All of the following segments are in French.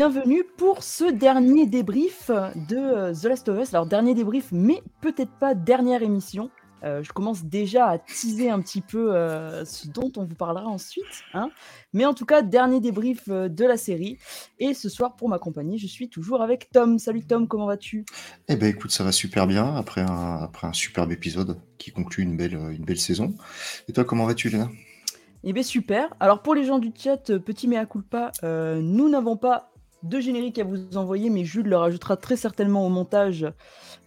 bienvenue pour ce dernier débrief de euh, The Last of Us. Alors dernier débrief, mais peut-être pas dernière émission. Euh, je commence déjà à teaser un petit peu euh, ce dont on vous parlera ensuite. Hein. Mais en tout cas, dernier débrief de la série. Et ce soir, pour m'accompagner, je suis toujours avec Tom. Salut Tom, comment vas-tu? Eh ben écoute, ça va super bien après un, après un superbe épisode qui conclut une belle, une belle saison. Et toi, comment vas-tu, Léna? Eh bien super. Alors pour les gens du chat, petit mea culpa, nous n'avons pas de générique à vous envoyer, mais Jules le rajoutera très certainement au montage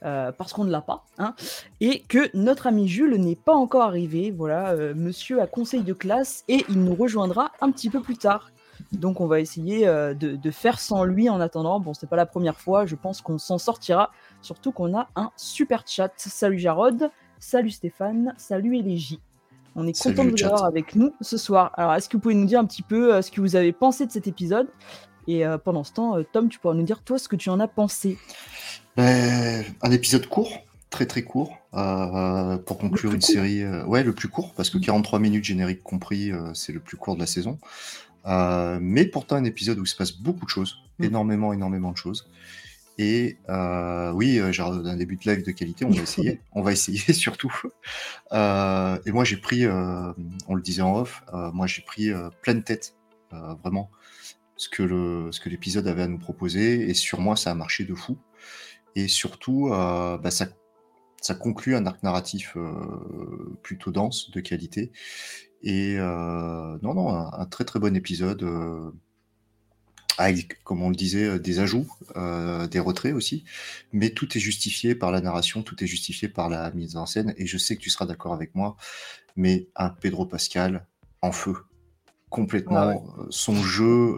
parce qu'on ne l'a pas. Hein, et que notre ami Jules n'est pas encore arrivé. Voilà, monsieur a conseil de classe et il nous rejoindra un petit peu plus tard. Donc on va essayer de, faire sans lui en attendant. Bon, c'est pas la première fois, je pense qu'on s'en sortira. Surtout qu'on a un super chat. Salut Jarod, salut Stéphane, salut Élégie. On est content de vous avoir avec nous ce soir. Alors, est-ce que vous pouvez nous dire un petit peu euh, ce que vous avez pensé de cet épisode? Et euh, pendant ce temps, euh, Tom, tu pourras nous dire toi ce que tu en as pensé. Ben, un épisode court, très très court, pour conclure une série. ouais, le plus court, parce que 43 minutes générique compris, c'est le plus court de la saison. mais pourtant un épisode où il se passe beaucoup de choses, mm. énormément, énormément de choses. Et euh, oui, euh, j'ai un début de live de qualité, on va essayer. on va essayer surtout. Euh, et moi, j'ai pris, on le disait en off, moi j'ai pris pleine tête, vraiment, ce que l'épisode avait à nous proposer. Et sur moi, ça a marché de fou. Et surtout, bah, ça, ça conclut un arc narratif plutôt dense, de qualité. Et non, non, un, très très bon épisode avec, comme on le disait, euh, des ajouts, euh, des retraits aussi, mais tout est justifié par la narration, tout est justifié par la mise en scène, et je sais que tu seras d'accord avec moi, mais un Pedro Pascal en feu, complètement, ah euh, son jeu,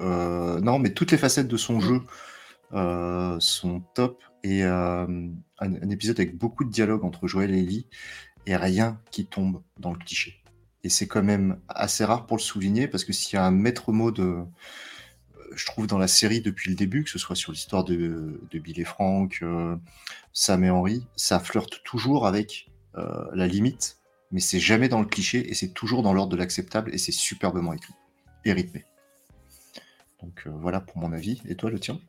non, mais toutes les facettes de son mm. jeu sont top, et un, épisode avec beaucoup de dialogue entre Joël et Ellie, et rien qui tombe dans le cliché. Et c'est quand même assez rare pour le souligner, parce que s'il y a un maître mot de je trouve, dans la série depuis le début, que ce soit sur l'histoire de, Bill et Frank, euh, Sam et Henry, ça flirte toujours avec euh, la limite, mais c'est jamais dans le cliché et c'est toujours dans l'ordre de l'acceptable et c'est superbement écrit et. Donc euh, voilà pour mon avis. Et toi, le tien?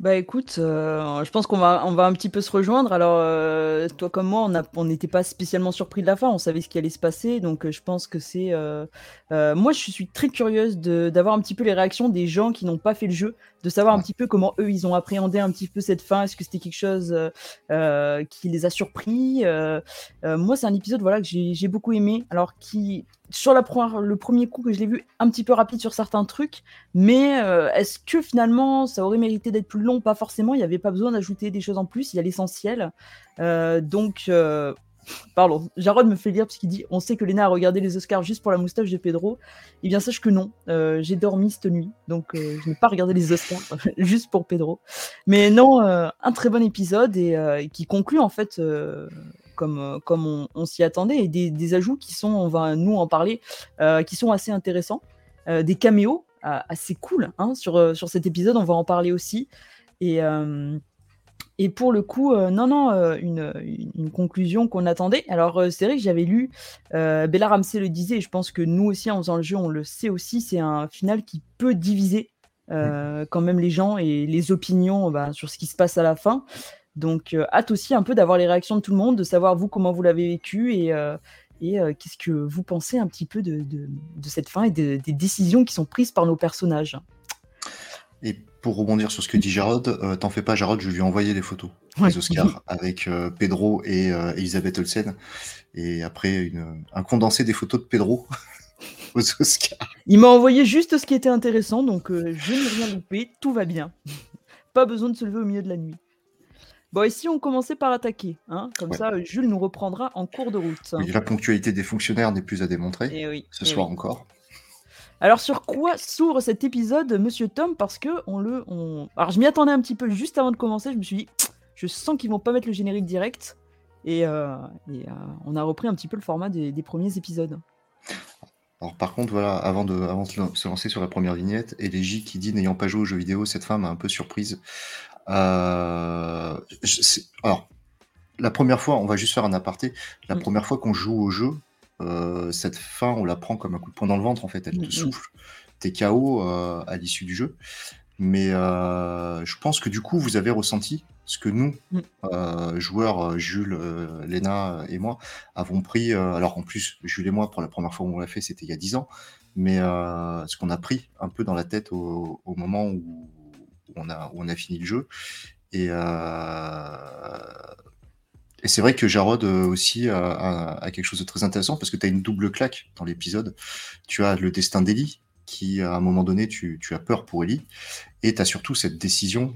Bah écoute, euh, je pense qu'on va, on va un petit peu se rejoindre. Alors, euh, toi comme moi, on n'était pas spécialement surpris de la fin, on savait ce qui allait se passer, donc je pense que c'est. moi, je suis très curieuse d'avoir un petit peu les réactions des gens qui n'ont pas fait le jeu, de savoir un petit peu comment eux ils ont appréhendé un petit peu cette fin. Est-ce que c'était quelque chose qui les a surpris Moi, c'est un épisode voilà que j'ai beaucoup aimé, alors qui sur la première, le premier coup que je l'ai vu un petit peu rapide sur certains trucs, mais euh, est-ce que finalement ça aurait mérité d'être plus long? Pas forcément, il n'y avait pas besoin d'ajouter des choses en plus, il y a l'essentiel. Euh, donc, euh, pardon, Jarod me fait lire parce qu'il dit On sait que Léna a regardé les Oscars juste pour la moustache de Pedro. Eh bien, sache que non, j'ai dormi cette nuit, donc je n'ai pas regardé les Oscars juste pour Pedro. Mais non, un très bon épisode et qui conclut en fait comme, euh, comme on, s'y attendait, et des, ajouts qui sont, on va nous en parler, euh, qui sont assez intéressants, euh, des caméos assez cool hein, sur, sur cet épisode, on va en parler aussi. Et, et pour le coup, non, non, une, une, conclusion qu'on attendait. Alors, c'est vrai que j'avais lu, Bella Ramsey le disait, et je pense que nous aussi, en faisant le jeu, on le sait aussi, c'est un final qui peut diviser quand même les gens et les opinions bah, sur ce qui se passe à la fin. Donc, euh, hâte aussi un peu d'avoir les réactions de tout le monde, de savoir vous comment vous l'avez vécu et, euh, et euh, qu'est-ce que vous pensez un petit peu de, de, cette fin et des décisions qui sont prises par nos personnages. Et pour rebondir sur ce que dit Jarod, t'en fais pas, Jarod, je lui ai envoyé des photos des Oscars avec Pedro et Elisabeth Olsen. Et après, une, un condensé des photos de Pedro aux Oscars. Il m'a envoyé juste ce qui était intéressant, donc je n'ai rien loupé, tout va bien. pas besoin de se lever au milieu de la nuit. Bon, et si on commençait par attaquer hein, Comme ça, Jules nous reprendra en cours de route. la ponctualité des fonctionnaires n'est plus à démontrer. Eh ce eh soir encore. Alors sur quoi s'ouvre cet épisode, Monsieur Tom? Parce que on le, on... alors je m'y attendais un petit peu juste avant de commencer. Je me suis dit, je sens qu'ils vont pas mettre le générique direct, et, euh, euh, on a repris un petit peu le format des, premiers épisodes. Alors par contre, voilà, avant de, avant de se lancer sur la première vignette, J qui dit n'ayant pas joué aux jeux vidéo, cette femme m'a un peu surprise. Euh, alors, la première fois, on va juste faire un aparté. La mm. première fois qu'on joue au jeu, euh, cette fin, on la prend comme un coup de poing dans le ventre, en fait. Elle te mm, mm. souffle. t'es KO à l'issue du jeu. Mais je pense que du coup, vous avez ressenti ce que nous, mmh. joueurs, Jules, Léna et moi, avons pris. alors en plus, Jules et moi, pour la première fois où on l'a fait, c'était il y a 10 ans. Mais ce qu'on a pris un peu dans la tête au, moment où, on a, on a fini le jeu. Et, et c'est vrai que Jarod aussi a, quelque chose de très intéressant parce que tu as une double claque dans l'épisode. Tu as le destin d'Ellie, qui, à un moment donné, tu, as peur pour Ellie, et tu as surtout cette décision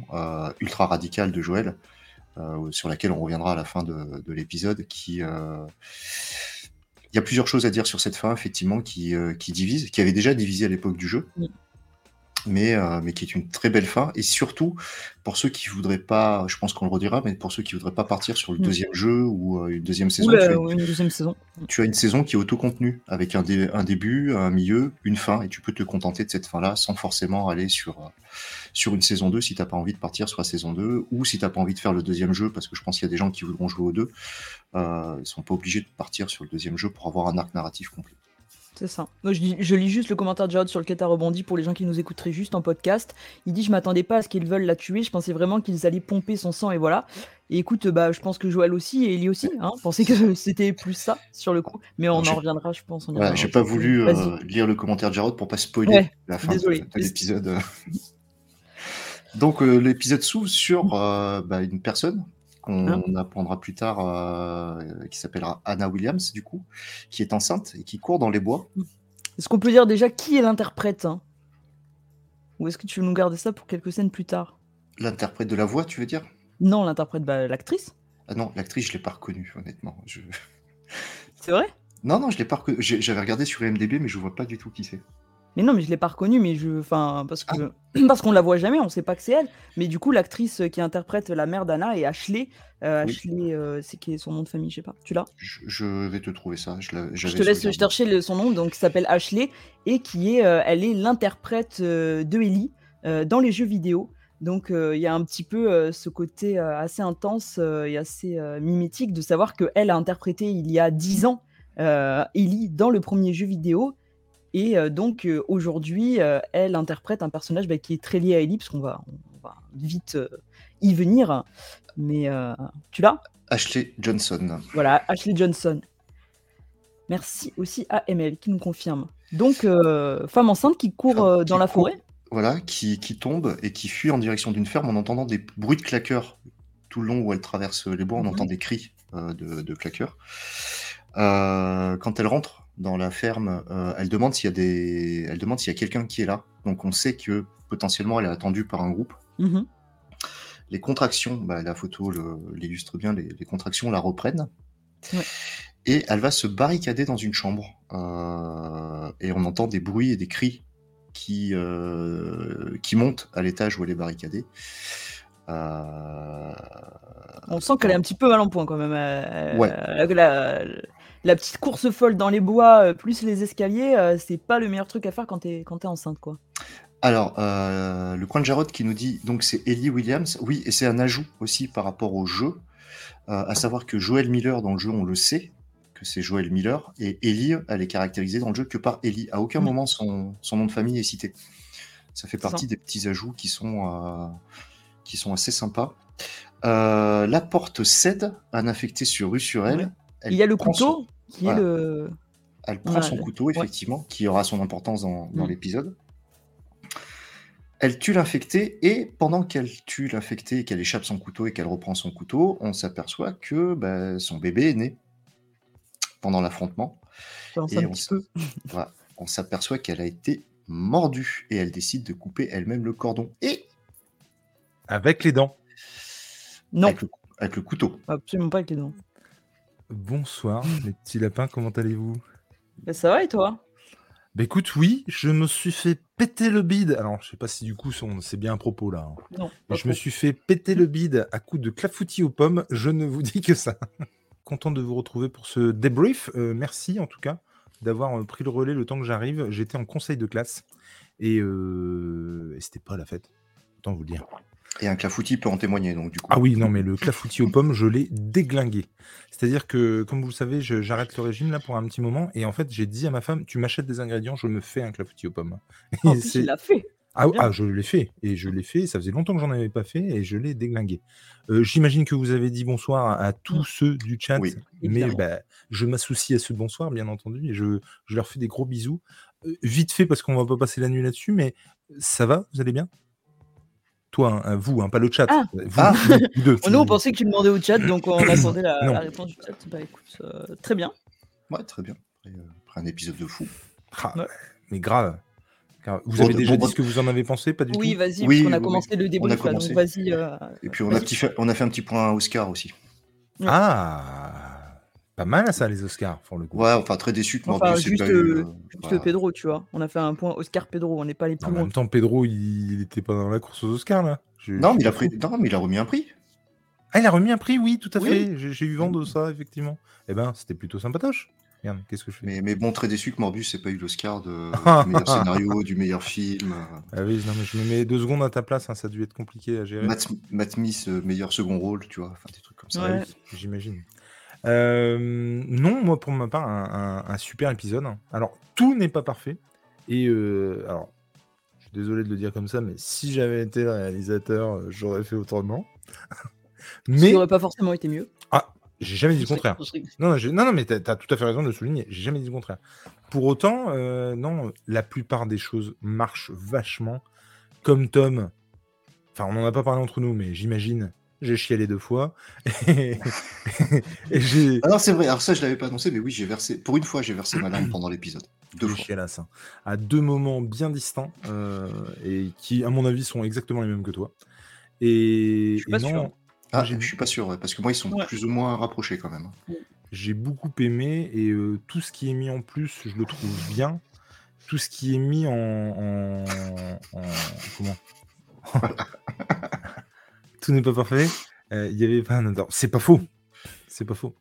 ultra radicale de Joël, sur laquelle on reviendra à la fin de, l'épisode, il y a plusieurs choses à dire sur cette fin, effectivement, qui, euh, qui divise, qui avait déjà divisé à l'époque du jeu. Mais, euh, mais qui est une très belle fin. Et surtout, pour ceux qui voudraient pas, je pense qu'on le redira, mais pour ceux qui voudraient pas partir sur le mm. deuxième jeu ou euh, une deuxième saison, tu, as une, deuxième saison. tu as une saison qui est autocontenue, avec un, un début, un milieu, une fin, et tu peux te contenter de cette fin-là sans forcément aller sur, sur une saison 2 si tu n'as pas envie de partir sur la saison 2, ou si tu n'as pas envie de faire le deuxième jeu, parce que je pense qu'il y a des gens qui voudront jouer aux deux, euh, ils sont pas obligés de partir sur le deuxième jeu pour avoir un arc narratif complet. C'est ça. Moi, je, je, lis juste le commentaire de Jared sur lequel tu as rebondi pour les gens qui nous écouteraient juste en podcast. Il dit Je m'attendais pas à ce qu'ils veulent la tuer. Je pensais vraiment qu'ils allaient pomper son sang et voilà. Et écoute, bah, je pense que Joël aussi et Ellie aussi hein, pensaient que c'était plus ça sur le coup. Mais on en reviendra, je pense. J'ai pas voulu euh, lire le commentaire de Jared pour pas spoiler la fin de, l'épisode. Donc, euh, l'épisode s'ouvre sur euh, bah, une personne qu'on hein apprendra plus tard, euh, qui s'appellera Anna Williams, du coup, qui est enceinte et qui court dans les bois. Est-ce qu'on peut dire déjà qui est l'interprète hein? Ou est-ce que tu veux nous garder ça pour quelques scènes plus tard? L'interprète de la voix, tu veux dire? Non, l'interprète, bah, l'actrice. Ah non, l'actrice, je l'ai pas reconnue, honnêtement. Je... C'est vrai? Non, non, je l'ai pas reconnue. J'avais regardé sur IMDb, mais je vois pas du tout qui c'est. Mais non, mais je l'ai pas reconnue, mais je, enfin, parce que ah. parce qu'on la voit jamais, on sait pas que c'est elle. Mais du coup, l'actrice qui interprète la mère d'Anna est Ashley. Euh, Ashley, euh, c'est qui est son nom de famille, je sais pas. Tu l'as? Je, vais te trouver ça. Je, te laisse chercher son nom, donc qui s'appelle Ashley et qui est, euh, elle est l'interprète de Ellie dans les jeux vidéo. Donc il y a un petit peu ce côté assez intense et assez mimétique de savoir qu'elle a interprété il y a 10 ans Ellie dans le premier jeu vidéo et donc aujourd'hui, elle interprète un personnage bah, qui est très lié à Ellie, parce qu'on va, on va vite y venir. Mais tu l'as? Ashley Johnson. Voilà, Ashley Johnson. Merci aussi à ML qui nous confirme. Donc, femme enceinte qui court dans la forêt. Voilà, qui, qui, tombe et qui fuit en direction d'une ferme en entendant des bruits de claqueurs. Tout le long où elle traverse les bois, on mmh entend des cris de, de, claqueurs. quand elle rentre dans la ferme, euh, elle demande s'il y a des, elle demande s'il y a quelqu'un qui est là. Donc on sait que potentiellement elle est attendue par un groupe. Mm-hmm. Les contractions, bah, la photo l'illustre bien, les, contractions la reprennent. Et elle va se barricader dans une chambre. Euh, et on entend des bruits et des cris qui, euh, qui montent à l'étage où elle est barricadée. On sent qu'elle est un petit peu mal en point quand même. ouais la petite course folle dans les bois, euh, plus les escaliers, euh, c'est pas le meilleur truc à faire quand t'es quand es enceinte, quoi. Alors, euh, le coin de Jarod qui nous dit donc c'est Ellie Williams. Oui, et c'est un ajout aussi par rapport au jeu, à savoir que Joel Miller dans le jeu, on le sait, que c'est Joel Miller, et Ellie, elle est caractérisée dans le jeu que par Ellie. À aucun moment son, nom de famille est cité. Ça fait partie des petits ajouts qui sont, qui sont assez sympas. la porte cède, un affecté sur rue sur elle. Il y a le couteau qui est le. Elle prend son couteau, effectivement, qui aura son importance dans, mm. l'épisode. Elle tue l'infecté et pendant qu'elle tue l'infecté et qu'elle échappe son couteau et qu'elle reprend son couteau, on s'aperçoit que bah, son bébé est né pendant l'affrontement. Et on s'aperçoit qu'elle a été mordue et elle décide de couper elle-même le cordon. Et avec les dents. Non. avec le couteau. Absolument pas avec les dents. Bonsoir, les petits lapins, comment allez-vous? Bah, Ça va et toi? Bah écoute, oui, je me suis fait péter le bide. Alors, je sais pas si du coup c'est bien un propos là. Hein. Non. je me suis fait péter le bide à coups de clafoutis aux pommes, je ne vous dis que ça. Content de vous retrouver pour ce débrief. Euh, merci en tout cas d'avoir euh, pris le relais le temps que j'arrive. J'étais en conseil de classe et, euh, et c'était pas la fête, autant vous le dire. Et un clafoutis peut en témoigner, donc du coup. Ah oui, non, mais le clafoutis aux pommes, je l'ai déglingué. C'est-à-dire que, comme vous le savez, j'arrête le régime là pour un petit moment, et en fait, j'ai dit à ma femme, tu m'achètes des ingrédients, je me fais un clafoutis aux pommes. En Et plus, c'est- il l'a fait. Ah, ah, je l'ai fait, et je l'ai fait, ça faisait longtemps que j'en avais pas fait, et je l'ai déglingué. Euh, J'imagine que vous avez dit bonsoir à, tous ceux du chat, Oui. mais bah, je m'associe à ce bonsoir, bien entendu, et je, je leur fais des gros bisous. Euh, vite fait, parce qu'on va pas passer la nuit là-dessus, mais ça va, vous allez bien? Toi, hein, vous, hein, pas le chat. Ah. Vous, Ah. vous deux. Nous, on pensait que tu demandais au chat, donc on attendait la, réponse du chat. Bah écoute, euh, très bien. Ouais, très bien. Après, euh, après un épisode de fou. Ah, Ouais. Mais grave. Vous Bon, avez déjà bon, dit ce que vous en avez pensé Pas du Oui, tout vas-y, Oui, parce qu'on a oui, commencé le on a débrief, là, donc commencé. vas-y. euh, Et puis on a, petit fait, on a fait un petit point Oscar aussi. Ah Pas mal ça, les Oscars, pour le coup. Ouais, enfin très déçu que Enfin, Morbius ait juste, pas eu, euh, euh, Juste bah, Pedro, tu vois. On a fait un point Oscar Pedro, on n'est pas En plus loin. même temps, Pedro, il il était pas dans la course aux Oscars, là. Je- Non, mais il a pris. Non, mais il a remis un prix. Ah, il a remis un prix, oui, tout à Oui. fait. J'ai eu vent de ça, effectivement. Eh ben, c'était plutôt sympatoche. Regarde, qu'est-ce que je fais? Mais, mais bon, très déçu que Morbius ait pas eu l'Oscar de, du meilleur scénario, du meilleur film. Ah oui, non, mais je me mets deux secondes à ta place, hein, ça a dû être compliqué à gérer. Matt, Matt Smith, euh, meilleur second rôle, tu vois. Enfin, des trucs comme ça. Ouais. Ah oui, J'imagine. Euh, non, moi pour ma part, un, un- un super épisode. Alors, tout n'est pas parfait. Et euh, alors, je suis désolé de le dire comme ça, mais si j'avais été le réalisateur, euh, j'aurais fait autrement. Mais qui n'aurait pas forcément été mieux. j'ai jamais dit le contraire. Non, non, j'ai- non, non, mais tu as, tout à fait raison de le souligner. J'ai jamais dit le contraire. Pour autant, euh, non, la plupart des choses marchent vachement. Comme Tom, enfin, on n'en a pas parlé entre nous, mais j'imagine, j'ai chialé deux fois. Et, et j'ai. Ah non, c'est vrai. Alors ça, je l'avais pas annoncé, mais oui, j'ai versé. Pour une fois, j'ai versé ma larme pendant l'épisode. Deux fois. chialasses, hein, à deux moments bien distincts euh, et qui, à mon avis, sont exactement les mêmes que toi. Et, Je suis pas et non, sûr. Ah, j'ai- je suis pas sûr, ouais, parce que moi, ils sont Ouais. plus ou moins rapprochés quand même. j'ai beaucoup aimé et euh, tout ce qui est mis en plus, je le trouve bien. Tout ce qui est mis en, en- en- comment? Tout n'est pas parfait. Euh, Il y avait pas un C'est pas faux. C'est pas faux.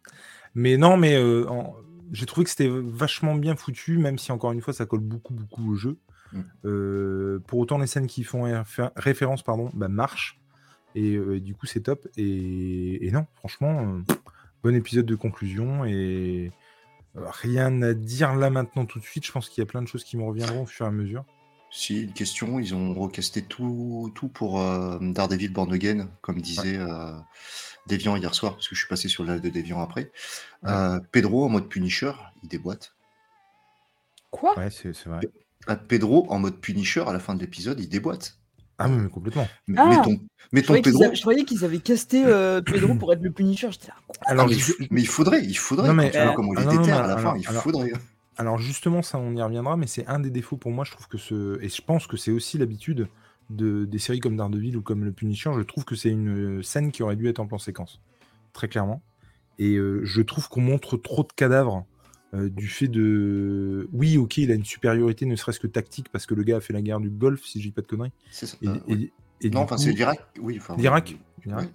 Mais non, mais euh, en- j'ai trouvé que c'était vachement bien foutu, même si encore une fois ça colle beaucoup beaucoup au jeu. Mm. Euh, pour autant, les scènes qui font réfé- référence, pardon, bah, marchent. Et euh, du coup, c'est top. Et, et non, franchement, euh, bon épisode de conclusion. Et rien à dire là maintenant tout de suite. Je pense qu'il y a plein de choses qui me reviendront au fur et à mesure. Si, une question, ils ont recasté tout, tout pour euh, Daredevil Born Again, comme disait euh, Deviant hier soir, parce que je suis passé sur le live de Deviant après. Ouais. Euh, Pedro en mode Punisher, il déboîte. Quoi? Ouais, c'est c'est vrai. Ah, Pedro en mode Punisher à la fin de l'épisode, il déboîte. Ah, mais, mais complètement. Mais, Ah mais ton, mais je croyais, qu'ils Pedro. a- je croyais qu'ils avaient casté euh, Pedro pour être le Punisher. J'étais là, quoi? Alors, Ah, mais, il je- f- mais il faudrait, il faudrait. Non, quand mais tu vois alors- comment il ah, est non, non, déter mais à la fin, alors- il alors- faudrait. Alors justement, ça on y reviendra, mais c'est un des défauts pour moi. Je trouve que ce et je pense que c'est aussi l'habitude de des séries comme Daredevil ou comme le Punisher. Je trouve que c'est une euh, scène qui aurait dû être en plan séquence, très clairement. Et euh, je trouve qu'on montre trop de cadavres euh, du fait de oui, ok, il a une supériorité, ne serait-ce que tactique, parce que le gars a fait la guerre du Golfe, si je dis pas de conneries. C'est ça. Et, et- ouais. Et non, enfin, c'est l'Irak. Oui, enfin, L'Irak ouais.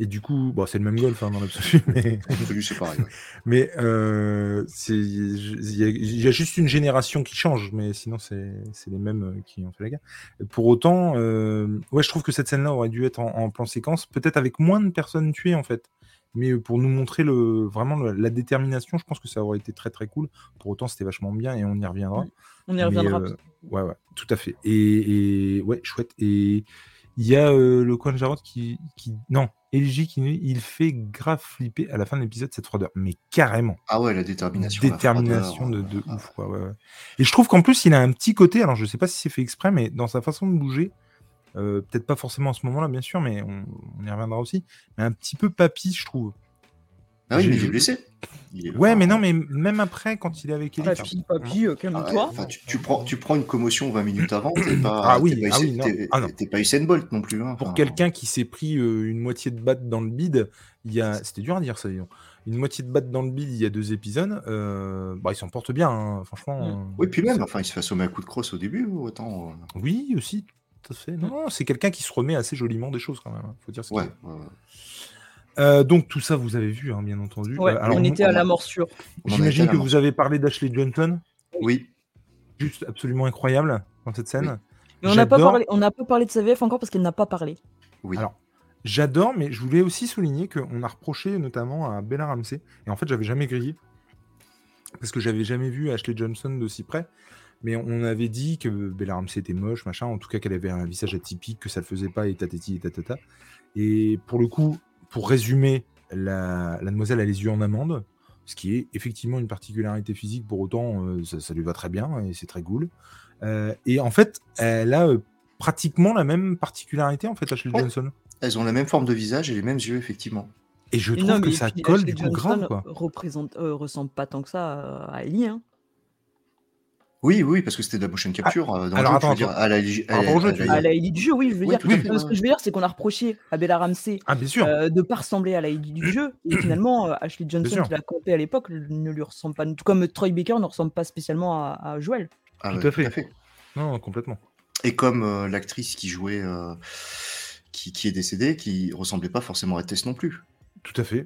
Et du coup, bon, c'est le même Golfe hein, dans l'absolu, mais c'est pareil. ouais. Mais euh, c'est- il y, a- il y a juste une génération qui change, mais sinon c'est c'est les mêmes euh, qui ont fait la guerre. Pour autant, euh, ouais, je trouve que cette scène-là aurait dû être en, en plan séquence, peut-être avec moins de personnes tuées en fait. Mais euh, pour nous montrer le, vraiment le- la détermination, je pense que ça aurait été très très cool. Pour autant, c'était vachement bien et on y reviendra. On y Mais, reviendra. euh, ouais, ouais, tout à fait. Et, et- ouais, chouette. Et il y a euh, le coin de Jarod qui, qui. Non, LG qui il fait grave flipper à la fin de l'épisode cette froideur. Mais carrément. Ah ouais, la détermination. la Détermination de, de euh, ouf. Quoi, ouais, ouais. Et je trouve qu'en plus, il a un petit côté. Alors, je sais pas si c'est fait exprès, mais dans sa façon de bouger. euh, Peut-être pas forcément à ce moment-là, bien sûr, mais on, on y reviendra aussi. Mais un petit peu papy, je trouve. Ah oui, mais il est blessé. Il est- Ouais, mais non, mais même après, quand il est avec Ellie. Papy, euh, Ah ouais, tu, tu prends, tu prends une commotion 20 minutes avant, t'es pas, Ah oui, t'es pas, ah oui, Ah pas Usain Bolt non plus. hein, pour quelqu'un qui s'est pris euh, une moitié de batte dans le bide, il y a, c'était dur à dire ça, dis donc. une moitié de batte dans le bide il y a deux épisodes, euh, bah, il s'en porte bien, hein, franchement. Mm. euh, Oui, puis même, enfin, il se fait assommer à coup de crosse au début, ou autant. euh, Oui, aussi, tout à fait. Non, non, c'est quelqu'un qui se remet assez joliment des choses quand même. hein, Faut dire ce qu'il Ouais, est. ouais, ouais. Euh, donc tout ça, vous avez vu, hein, bien entendu. Ouais, Euh, alors, on était à on la morsure. J'imagine que vous avez parlé d'Ashley Johnson, Oui, juste absolument incroyable dans cette scène. Mais on n'a pas, parlé- on n'a pas parlé de sa VF encore parce qu'elle n'a pas parlé. Oui. Alors, j'adore, mais je voulais aussi souligner qu'on a reproché notamment à Bella Ramsey, et en fait, j'avais jamais grillé, parce que j'avais jamais vu Ashley Johnson d'aussi près, mais on avait dit que Bella Ramsey était moche, machin, en tout cas qu'elle avait un visage atypique, que ça le faisait pas, et tatati, et tatata. Et pour le coup, pour résumer, la, la demoiselle a les yeux en amande, ce qui est effectivement une particularité physique, pour autant, euh, ça, ça lui va très bien, et c'est très cool. Euh, et en fait, elle a euh, pratiquement la même particularité, en fait, Ashley Ouais. Johnson. Elles ont la même forme de visage et les mêmes yeux, effectivement. Et je trouve non, que ça colle du coup Johnson grave, quoi. représente, euh, ressemble pas tant que ça à Ellie. Hein. Oui, oui, parce que c'était de la motion capture euh, dans alors, le jeu, attends, je veux dire, attends. à la, à à À Ellie du jeu, oui, je veux Oui, dire. tout à fait, ce que je veux dire, c'est qu'on a reproché à Bella Ramsey Ah, euh, de pas ressembler à la Ellie du jeu. Et finalement, euh, Ashley Johnson, qui l'a campé à l'époque, ne lui ressemble pas. Tout comme Troy Baker ne ressemble pas spécialement à, à Joel. Ah, Tout ouais, à fait. Non, non, complètement. Et comme euh, l'actrice qui jouait, euh, qui, qui est décédée, qui ressemblait pas forcément à Tess non plus. Tout à fait.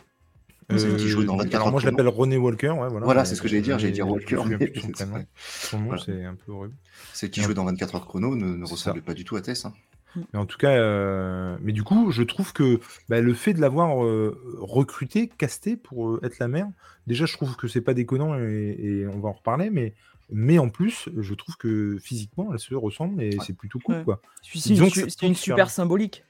Celle qui jouait dans 24 alors heures moi je l'appelle René Walker, ouais, voilà. Voilà, c'est ce que j'allais dire, j'allais dire me Walker, mais son c'est nom, Voilà. un peu horrible. Celle qui jouait dans 24 heures chrono ne, ne ressemblait ça. pas du tout à Tess. hein. Mais en tout cas, euh, mais du coup, je trouve que bah, le fait de l'avoir euh, recruté, casté pour euh, être la mère, déjà, je trouve que c'est pas déconnant et, et on va en reparler, mais, mais en plus, je trouve que physiquement, elle se ressemble et c'est plutôt cool, Ouais. quoi. C'est une, su- super bien. symbolique.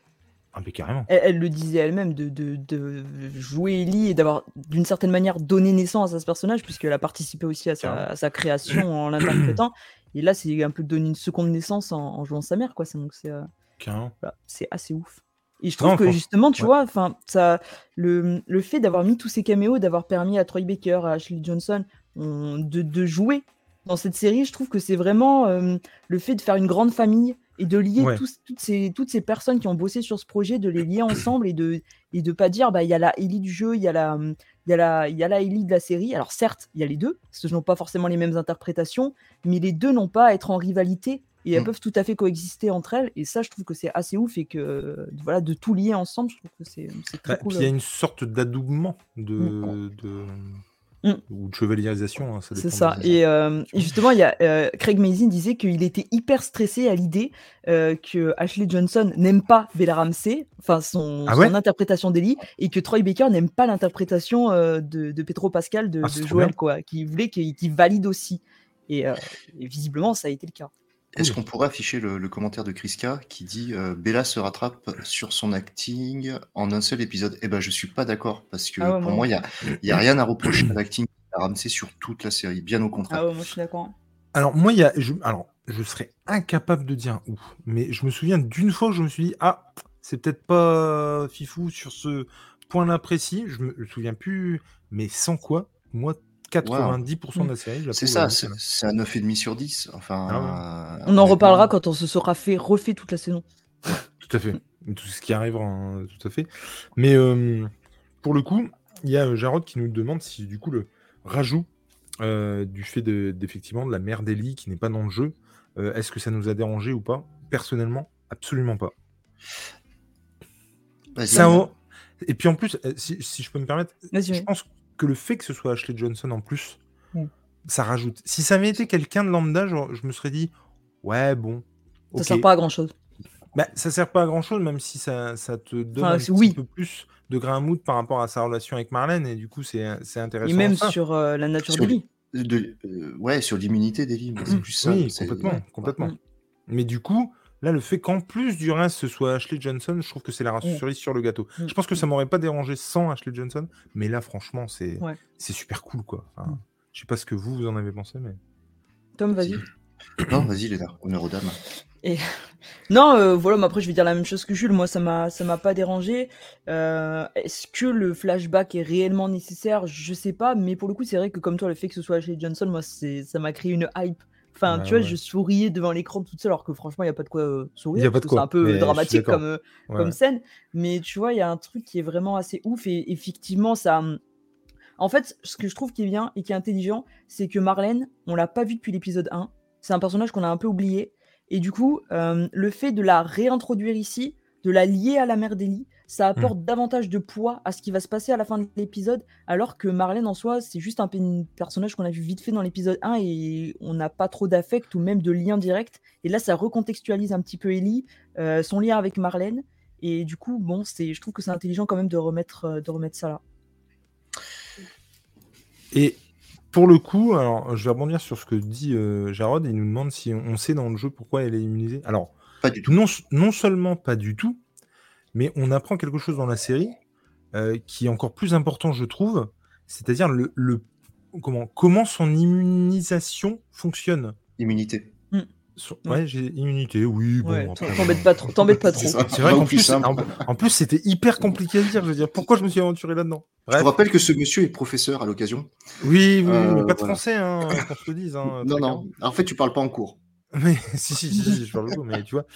Ah, mais carrément. Elle, elle le disait elle-même de, de, de jouer Ellie et d'avoir d'une certaine manière donné naissance à ce personnage, puisqu'elle a participé aussi à sa, Carrément. à sa création en l'interprétant. Et là, c'est un peu donner une seconde naissance en, en jouant sa mère, quoi. C'est- Donc c'est euh, Carrément. voilà, c'est assez ouf. Et je trouve Non, que justement, tu ouais. vois, enfin, ça, le, le fait d'avoir mis tous ces caméos, d'avoir permis à Troy Baker, à Ashley Johnson on- de, de jouer dans cette série, je trouve que c'est vraiment euh, le fait de faire une grande famille et de lier Ouais. tous- toutes, ces, toutes ces personnes qui ont bossé sur ce projet, de les lier ensemble et de et de pas dire bah il y a la Ellie du jeu, il y a la il y a la il y a la Ellie de la série. Alors certes, il y a les deux, parce qu'ils n'ont pas forcément les mêmes interprétations, mais les deux n'ont pas à être en rivalité et elles Mm. peuvent tout à fait coexister entre elles. Et ça, je trouve que c'est assez ouf et que voilà de tout lier ensemble, je trouve que c'est très Bah, cool. Puis il y a une sorte d'adoubement de, de, Mm. ou de chevaliérisation. hein, ça C'est ça. Et, euh, et justement, il y a euh, Craig Mazin disait qu'il était hyper stressé à l'idée euh, que Ashley Johnson n'aime pas Bella Ramsey, enfin son, Ah ouais? son interprétation d'Ellie, et que Troy Baker n'aime pas l'interprétation de, de Pedro Pascal de, Ah, de bien. quoi, qui voulait qu'il valide aussi. Et, et visiblement, ça a été le cas. Est-ce qu'on pourrait afficher le, le commentaire de Kriska qui dit euh, Bella se rattrape sur son acting en un seul épisode Eh ben, je suis pas d'accord parce que Ah ouais, pour moi il y a, y a rien à reprocher à l'acting de Ramsey sur toute la série, bien au contraire. Ah ouais, moi je suis d'accord. Alors, moi, il y a. Je, alors, je serais incapable de dire où, mais je me souviens d'une fois où je me suis dit Ah, c'est peut-être pas Fifou sur ce point-là précis. Je me, je me souviens plus, mais sans quoi, moi, 90% de la série, C'est ça, vraiment c'est un 9,5 sur 10. Enfin, Ah euh, On en reparlera quand on se sera fait refait toute la saison. Tout à fait. Tout ce qui arrivera, hein, tout à fait. Mais euh, pour le coup, il y a euh, Jarod qui nous demande si du coup le rajout euh, du fait de- d'effectivement de, la mère d'Ellie qui n'est pas dans le jeu, euh, est-ce que ça nous a dérangé ou pas? Personnellement, absolument pas. Ça Et puis en plus, euh, si, si je peux me permettre, Vas-y. je pense que le fait que ce soit Ashley Johnson en plus, Mm. ça rajoute. Si ça avait été quelqu'un de lambda, genre, je me serais dit, ouais, bon. Ça ok. sert pas à grand chose. Bah, ça sert pas à grand chose, même si ça, ça te donne Enfin, un petit oui. peu plus de grain à moudre par rapport à sa relation avec Marlène, et du coup, c'est c'est intéressant. Et même ça. sur euh, la nature Sur. De- euh, ouais, sur l'immunité d'Ellie, moi, c'est plus ça. Oui, complètement, complètement. Mm. Mais du coup, là, le fait qu'en plus du reste, ce soit Ashley Johnson, je trouve que c'est la Mm. cerise sur le gâteau. Mm. Je pense que ça m'aurait pas dérangé sans Ashley Johnson, mais là, franchement, c'est Ouais. c'est super cool, quoi. Enfin, Mm. Je sais pas ce que vous, vous en avez pensé, mais... Tom, vas-y. Non, vas-y, Léna, honneur aux dames. Non, euh, voilà, mais après je vais dire la même chose que Jules. Moi, ça m'a, ça m'a pas dérangé. Euh, est-ce que le flashback est réellement nécessaire? Je sais pas, mais pour le coup, c'est vrai que comme toi, le fait que ce soit Ashley Johnson, moi, ça m'a créé une hype. Enfin, Ouais, tu vois, ouais. je souriais devant l'écran toute seule, alors que franchement, il y a pas de quoi euh, sourire. C'est un peu mais dramatique comme, euh, Ouais, comme ouais. scène. Mais tu vois, il y a un truc qui est vraiment assez ouf et effectivement, ça. hum, En fait, ce que je trouve qui est bien et qui est intelligent, c'est que Marlène, on l'a pas vu depuis l'épisode 1. C'est un personnage qu'on a un peu oublié. Et du coup, euh, le fait de la réintroduire ici, de la lier à la mère d'Ellie, ça apporte davantage de poids à ce qui va se passer à la fin de l'épisode, alors que Marlène en soi, c'est juste un pe- un personnage qu'on a vu vite fait dans l'épisode 1 et on n'a pas trop d'affect ou même de lien direct. Et là, ça recontextualise un petit peu Ellie, euh, son lien avec Marlène. Et du coup, bon, c'est, je trouve que c'est intelligent quand même de remettre, euh, de remettre ça là. Et pour le coup, alors, je vais rebondir sur ce que dit euh, Jarod. Il nous demande si on sait dans le jeu pourquoi elle est immunisée. Alors, Pas du tout. non, non seulement pas du tout, mais on apprend quelque chose dans la série euh, qui est encore plus important, je trouve, c'est-à-dire le, le- comment, comment son immunisation fonctionne. Immunité. Son- Ouais. Ouais, j'ai immunité, oui. Bon, Ouais, t'embête pas trop, t'embête pas trop. C'est vrai qu'en plus en, en plus, c'était hyper compliqué à dire. Je veux dire, pourquoi je me suis aventuré là-dedans? Je te rappelle que ce monsieur est professeur à l'occasion. Oui, oui, Euh, mais pas de voilà. français, hein, qu'on se le dise. Hein, Non, non. En fait, tu parles pas en cours. Mais si, si, si, si, je parle beaucoup, mais tu vois.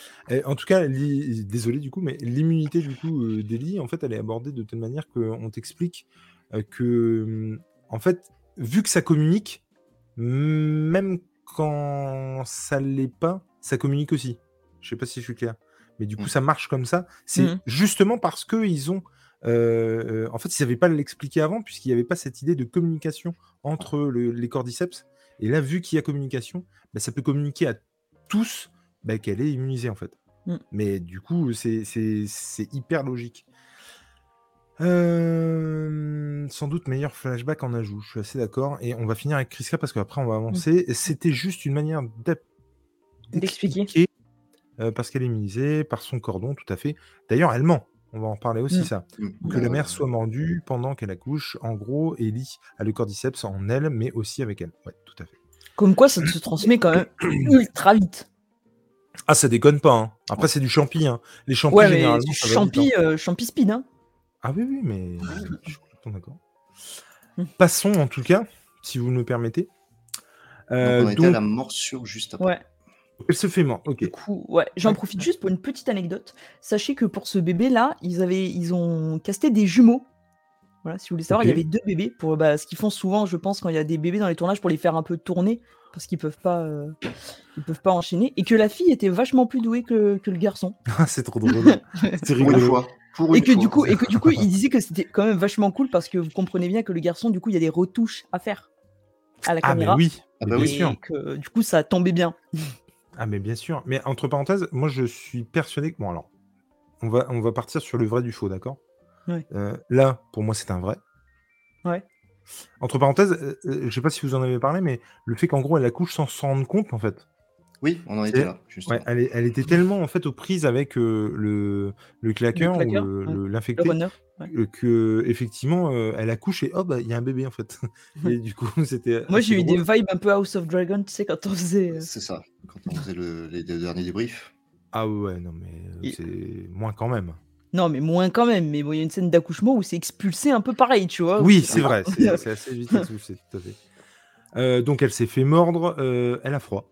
en tout cas, l'i- désolé du coup, mais l'immunité du coup euh, d'Ellie, en fait, elle est abordée de telle manière qu'on t'explique euh, que, hum, en fait, vu que ça communique, même quand ça l'est pas, ça communique aussi. Je sais pas si je suis clair, mais du coup, Mm. ça marche comme ça. C'est Mhm. justement parce que ils ont, euh, euh, en fait, ils savaient pas l'expliquer avant, puisqu'il n'y avait pas cette idée de communication entre le- les cordyceps. Et là, vu qu'il y a communication, bah, ça peut communiquer à tous bah, qu'elle est immunisée en fait. Mm. Mais du coup, c'est hyper logique. Euh, sans doute meilleur flashback en ajout, je suis assez d'accord. Et on va finir avec Kriska parce qu'après on va avancer. C'était juste une manière d'expliquer, euh, parce qu'elle est immunisée, par son cordon, tout à fait. D'ailleurs, elle ment. On va en parler aussi, Mm. ça. Mm. Que la mère soit mordue pendant qu'elle accouche. En gros, Ellie a le cordyceps en elle, mais aussi avec elle. Ouais, tout à fait. Comme quoi, ça se transmet quand même ultra vite. Ah, ça déconne pas. hein. Après, c'est du champi. hein. Les champis, Ouais, mais généralement, ça va vite, champi, hein. euh, champi speed, hein. Ah oui, oui, mais je suis complètement d'accord. Hmm. Passons, en tout cas, si vous me permettez. Euh, Donc, on été donc, à la morsure juste après. Ouais. Elle se fait mort. Ok. Du coup, ouais, j'en profite juste pour une petite anecdote. Sachez que pour ce bébé-là, ils avaient, ils ont casté des jumeaux. Voilà, si vous voulez savoir, il y avait deux bébés pour bah, ce qu'ils font souvent, je pense, quand il y a des bébés dans les tournages pour les faire un peu tourner parce qu'ils peuvent pas, euh, ils peuvent pas enchaîner et que la fille était vachement plus douée que, que le garçon. Ah, c'est trop drôle. c'est Pour une rigolo. Pour Et que fois. du coup, et que du coup, il disait que c'était quand même vachement cool parce que vous comprenez bien que le garçon, du coup, il y a des retouches à faire à la Ah, mais caméra. oui. Ah bah oui. et sûr. que du coup, ça tombait bien. Ah, mais bien sûr. Mais entre parenthèses, moi, je suis persuadé que. Bon, alors, on va, on va partir sur le vrai du faux, d'accord? Ouais. Euh, Là, pour moi, c'est un vrai. Ouais. Entre parenthèses, euh, euh, je sais pas si vous en avez parlé, mais le fait qu'en gros, elle accouche sans s'en rendre compte, en fait. Oui, on en était là. Ouais, elle, était tellement en fait aux prises avec euh, le, le claqueur ou ouais. l'infecté ouais. euh, que effectivement euh, elle accouche et hop il y a un bébé en fait. et du coup c'était. Moi, j'ai eu des vibes un peu House of Dragon, tu sais, quand on faisait. euh, C'est ça. Quand on faisait le- les deux derniers débriefs. Ah ouais non mais euh, Et- c'est moins quand même. Non, mais moins quand même. Mais bon, il y a une scène d'accouchement où c'est expulsé un peu pareil, tu vois. Oui c'est vrai c'est c'est assez vite expulsé tout à fait. Euh, donc elle s'est fait mordre, euh, elle a froid.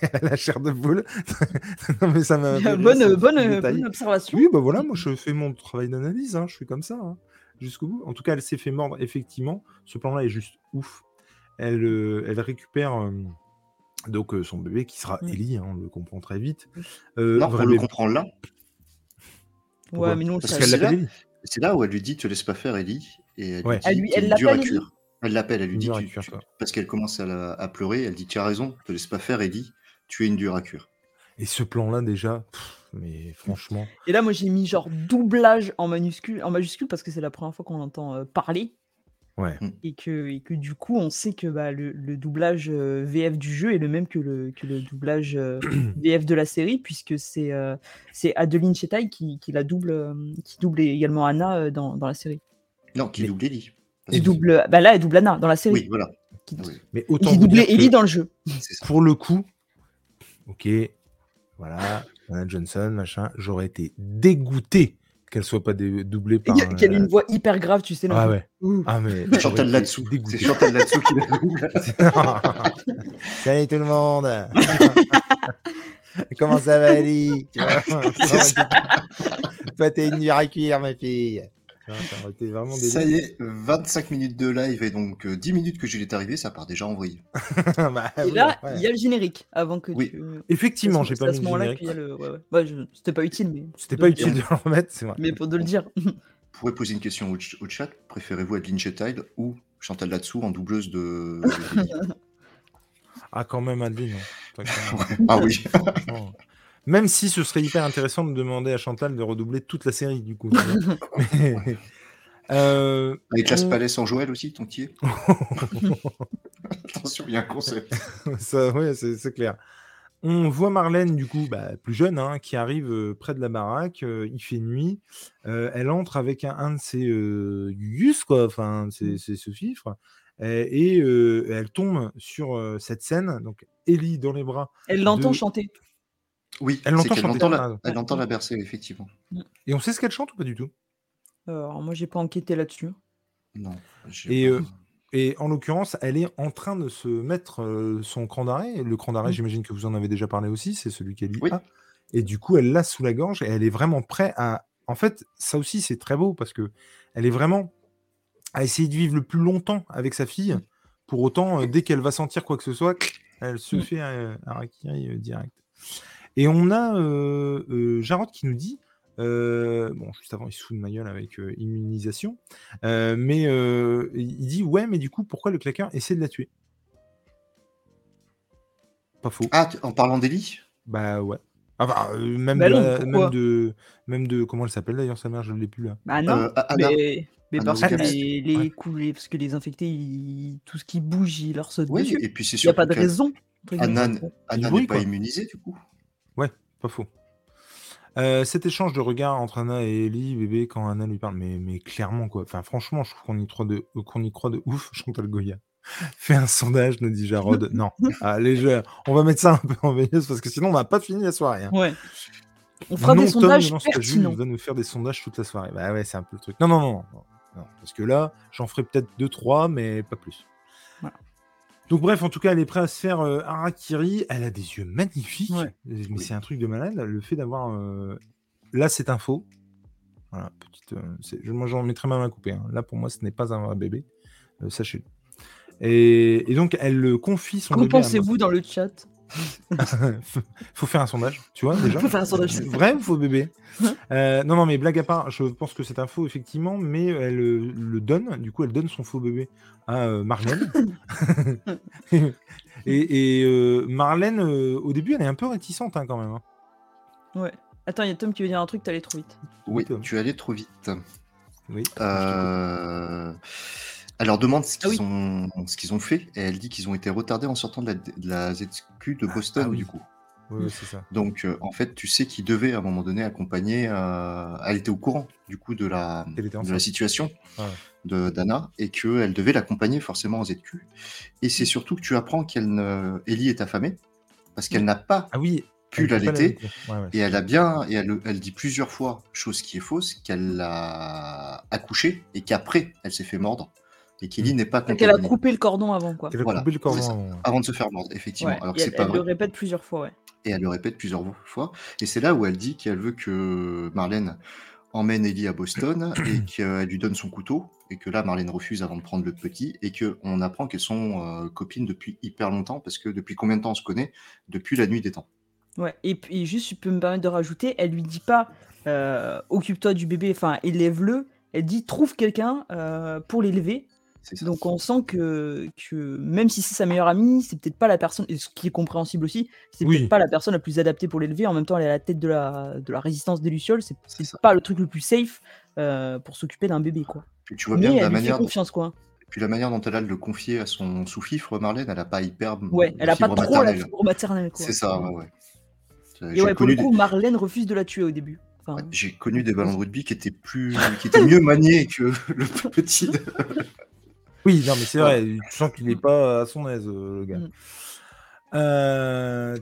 Elle a la chair de poule. non mais ça m'a. bonne, observation. Oui, bah voilà, moi je fais mon travail d'analyse, hein, je suis comme ça, hein, jusqu'au bout. En tout cas, elle s'est fait mordre, effectivement. Ce plan-là est juste ouf. Elle, euh, elle récupère euh, donc euh, son bébé qui sera. Ellie, hein, on le comprend très vite. Euh, non, on le comprend là. pourquoi? Ouais, mais nous, on le Parce savait. Parce qu'elle c'est là- l'appelle Ellie. C'est là où elle lui dit Te laisse pas faire, Ellie. Et elle Ouais. lui dit Elle lui- elle l'appelle. Elle l'appelle, elle lui Une dit dure à tu- cuire, tu- quoi. Parce qu'elle commence à, la- à pleurer, elle dit Tu as raison, te laisse pas faire, Ellie. Tu es une dure à cuire. Et ce plan-là, déjà, pff, mais franchement. Et là, moi, j'ai mis genre doublage en majuscule, en majuscule parce que c'est la première fois qu'on l'entend euh, parler. Ouais. Et que, et que du coup, on sait que bah, le, le doublage euh, VF du jeu est le même que le, que le doublage euh, VF de la série, puisque c'est euh, c'est Adeline Chetaille qui, qui la double, euh, qui double également Anna euh, dans, dans la série. Non, qui Mais- double Ellie. Que- double, bah là, elle double Anna dans la série. Oui, voilà. Qui, oui, Mais autant qui vous doublait Ellie dans le jeu. pour le coup, ok, voilà, Anna Johnson, machin, j'aurais été dégoûté qu'elle soit pas doublée par. Qui a euh, une voix hyper grave, tu sais. Ah ouais. Ouh. Ah mais. Chantal dégoûté. C'est Chantal là-dessous qui la double. Salut tout le monde. Comment ça va, vois, Toi, t'es une dure à cuire, ma fille. Vois, Ça aurait été vraiment des Ça y est, 25 minutes de live et donc euh, 10 minutes que Jules est arrivé, ça part déjà en vrille. Bah, Et oui, là, ouais. il y a le générique avant que Oui. tu. Effectivement, C'est à j'ai pas mis le générique. qu'il y a le. Ouais, ouais. Ouais, je- C'était pas utile, mais. C'était pas utile de le remettre, c'est vrai. Mais pour de le dire. Vous pourrez poser une question au, ch- au chat. Préférez-vous Adeline Chetaille ou Chantal là-dessous en doubleuse de. Ah, quand même, Adeline. hein. Ah oui. Même si ce serait hyper intéressant de demander à Chantal de redoubler toute la série, du coup. Euh, Avec la Spalès sans Joël aussi, ton tiers Attention, il y a un concept. Ça, ouais, c'est clair. On voit Marlène, du coup, bah, plus jeune, hein, qui arrive euh, près de la baraque. Euh, il fait nuit. elle entre avec un, de ses gus, quoi, enfin, c'est ce fifre. Et, elle tombe sur cette scène. Donc, Ellie dans les bras. Elle l'entend chanter. Oui, elle entend chanter. la, elle entend la bercer, effectivement. Et on sait ce qu'elle chante ou pas du tout? Alors moi, j'ai pas enquêté là-dessus. Non. Et, euh, et en l'occurrence, elle est en train de se mettre euh, son cran d'arrêt. Le cran d'arrêt, mmh. j'imagine que vous en avez déjà parlé aussi, c'est celui qu'elle lit. Et du coup, elle l'a sous la gorge et elle est vraiment prête à. En fait, ça aussi, c'est très beau parce que elle est vraiment à essayer de vivre le plus longtemps avec sa fille. Mmh. Pour autant, euh, dès qu'elle va sentir quoi que ce soit, elle se mmh. fait un, un direct. Et on a Jarod qui nous dit euh, bon, juste avant, il se fout de ma gueule avec euh, immunisation. Euh, mais il dit Ouais, mais du coup, pourquoi le claqueur essaie de la tuer? Pas faux. Ah, en parlant d'Elie Bah ouais. Enfin, même, bah de, même, de, même de. Comment elle s'appelle d'ailleurs, sa mère Je ne l'ai plus là. Bah non, mais, mais parce, que les, les, parce que les infectés, tout ce qui bouge, il leur saute dessus. Et puis c'est Il n'y a pas de raison. Anna, n'est pas immunisée du coup. Pas faux. Euh, cet échange de regards entre Anna et Ellie, bébé, quand Anna lui parle, mais, mais clairement, quoi. Enfin, franchement, je trouve qu'on y, croit de, qu'on y croit de ouf, Chantal Goya. Fais un sondage, nous dit Jarod. non, allez, on va mettre ça un peu en veilleuse parce que sinon, on va pas finir la soirée. Hein. Ouais. On fera des sondages non, pertinents. va nous faire des sondages toute la soirée. Bah ouais, c'est un peu le truc. Non, non, non, non, parce que là, j'en ferai peut-être deux, trois, mais pas plus. Donc bref, en tout cas, elle est prête à se faire euh, Harakiri. Elle a des yeux magnifiques. Mais c'est un truc de malade. Le fait d'avoir... Euh, là, c'est un faux. Voilà, petite... Euh, moi, j'en mettrais même à couper. Hein. Là, pour moi, ce n'est pas un vrai bébé. sachez-le. Et... donc, elle confie son Qu'en pensez-vous dans le chat? Faut faire un sondage, tu vois, déjà. faut faire un sondage. Vrai ou faux bébé? Euh, Non, non, mais blague à part, je pense que c'est un faux, effectivement, mais elle euh, le donne, du coup, elle donne son faux bébé à euh, Marlène. et, Marlène, au début, elle est un peu réticente, hein, quand même. Hein. Ouais. Attends, il y a Tom qui veut dire un truc, t'es allé trop vite. Oui, tu es allé trop vite. Oui. Euh... Elle leur demande ce ah qu'ils ont, ce qu'ils ont fait et elle dit qu'ils ont été retardés en sortant de la, ZQ de ah, Boston ah du coup. Oui, c'est ça. Donc euh, en fait, tu sais qu'ils devaient à un moment donné accompagner. Euh, elle était au courant du coup de la, de la situation de d'Anna et qu'elle devait l'accompagner forcément en ZQ. Et c'est surtout que tu apprends qu'elle ne... Ellie est affamée parce qu'elle n'a pas ah oui, pu l'allaiter. et elle a bien, et elle, elle, dit plusieurs fois, chose qui est fausse, qu'elle l'a accouché et qu'après elle s'est fait mordre et Kelly n'est pas Qu'elle a coupé le cordon avant, quoi. Elle a coupé le cordon avant. de se faire mordre, effectivement. alors que c'est pas elle le répète plusieurs fois, ouais. Et elle le répète plusieurs fois. Et c'est là où elle dit qu'elle veut que Marlène emmène Ellie à Boston et qu'elle lui donne son couteau. Et que là, Marlène refuse avant de prendre le petit. Et qu'on apprend qu'elles sont euh, copines depuis hyper longtemps. Parce que depuis combien de temps on se connaît? Depuis la nuit des temps. Ouais, et puis juste, tu peux me permettre de rajouter, elle lui dit pas euh, occupe-toi du bébé, enfin élève-le. Elle dit trouve quelqu'un euh, pour l'élever donc on sent que, que même si c'est sa meilleure amie, c'est peut-être pas la personne, et ce qui est compréhensible aussi, c'est peut-être pas la personne la plus adaptée pour l'élever. En même temps, elle est à la tête de la, de la résistance des Lucioles, c'est pas le truc le plus safe euh, pour s'occuper d'un bébé. Quoi. tu vois bien Mais la elle manière. Fait confiance, quoi. Puis la manière dont elle a de le confier à son sous-fifre, Marlène, elle a pas hyper. Ouais, elle a pas trop maternelle. la fibre maternelle. C'est ça, ouais, ouais. Et ouais, pour le coup, Marlène refuse de la tuer au début. J'ai connu des ballons de rugby qui étaient plus, qui étaient mieux maniés que le petit. Oui, non, mais c'est vrai, tu sens qu'il n'est pas à son aise, euh, le gars. Mm. Euh,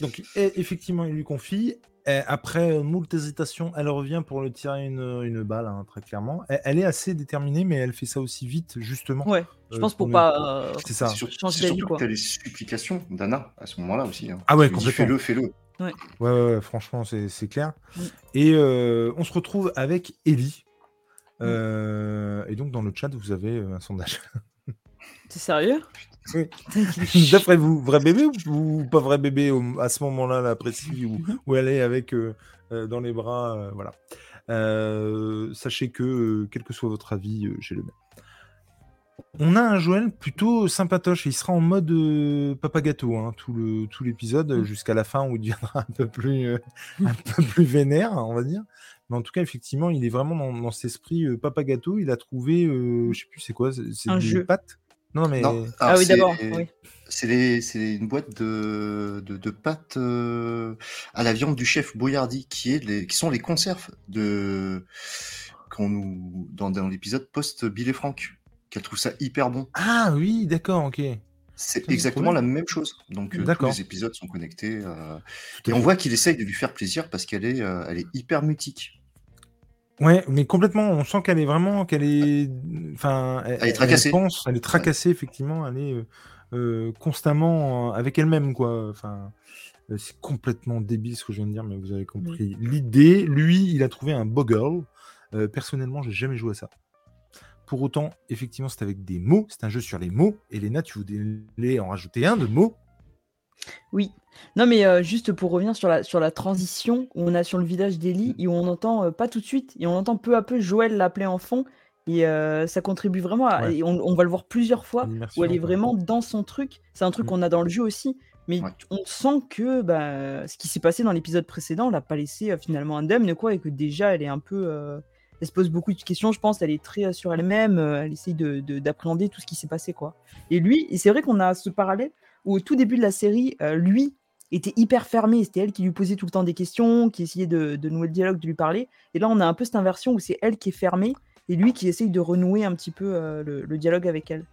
Donc, effectivement, il lui confie. après euh, moult hésitations, elle revient pour le tirer une, une balle, hein, très clairement. Elle, est assez déterminée, mais elle fait ça aussi vite, justement. Ouais, je pense pour, pas. c'est ça. C'est surtout que tu as les supplications d'Anna à ce moment-là aussi. Hein. Ah ouais, complètement. Fais-le, fais-le. Ouais. Ouais, ouais, franchement, c'est clair. Mm. Et on se retrouve avec Ellie. Euh, et donc, dans le chat, vous avez euh, un sondage. C'est sérieux? Oui. D'après vous, vrai bébé ou, pas vrai bébé à ce moment-là, là, précis, où, où, elle est avec euh, dans les bras Voilà. sachez que, quel que soit votre avis, j'ai le même. on a un Joël plutôt sympatoche. Il sera en mode euh, papa gâteau hein, tout le tout l'épisode Mm. jusqu'à la fin où il deviendra un peu plus euh, un peu plus vénère, on va dire. Mais en tout cas, effectivement, il est vraiment dans, dans cet esprit euh, papa gâteau. Il a trouvé, euh, je sais plus c'est quoi, c'est Un des jeu. pâtes? Non mais Non, Ah oui, d'abord, oui. c'est une boîte de, de, de pâtes euh, à la viande du chef Boyardi, qui, est les, qui sont les conserves de qu'on nous dans, dans l'épisode post Bill et Franck, qu'elle trouve ça hyper bon. ah oui, d'accord, ok. C'est exactement la même chose. Donc euh, tous les épisodes sont connectés euh, et on voit qu'il essaye de lui faire plaisir parce qu'elle est, euh, elle est hyper mutique. Ouais, mais complètement. On sent qu'elle est vraiment, qu'elle est, enfin, elle, Elle est tracassée. pense, elle est tracassée effectivement. Elle est constamment avec elle-même, quoi. Enfin, c'est complètement débile ce que je viens de dire, mais vous avez compris l'idée. Lui, il a trouvé un Boggle. Euh, personnellement, j'ai jamais joué à ça. Pour autant, effectivement, c'est avec des mots. C'est un jeu sur les mots. Et Léna, tu voulais en rajouter un de mots? Oui. Non, mais euh, juste pour revenir sur la, sur la transition où on a sur le village d'Ellie et où on entend euh, pas tout de suite et on entend peu à peu Joël l'appeler en fond et euh, ça contribue vraiment à, Ouais. et on, on va le voir plusieurs fois où elle est vraiment dans son truc. C'est un truc Mm. qu'on a dans le jeu aussi, mais Ouais. on sent que bah, ce qui s'est passé dans l'épisode précédent l'a pas laissé euh, finalement indemne quoi et que déjà elle est un peu. euh, elle se pose beaucoup de questions, je pense. Elle est très euh, sur elle-même. euh, elle essaye de- de- d'appréhender tout ce qui s'est passé quoi. Et lui, c'est vrai qu'on a ce parallèle où au tout début de la série, euh, lui était hyper fermé. C'était elle qui lui posait tout le temps des questions, qui essayait de, nouer le dialogue, de lui parler. Et là, on a un peu cette inversion où c'est elle qui est fermée et lui qui essaye de renouer un petit peu le dialogue avec elle.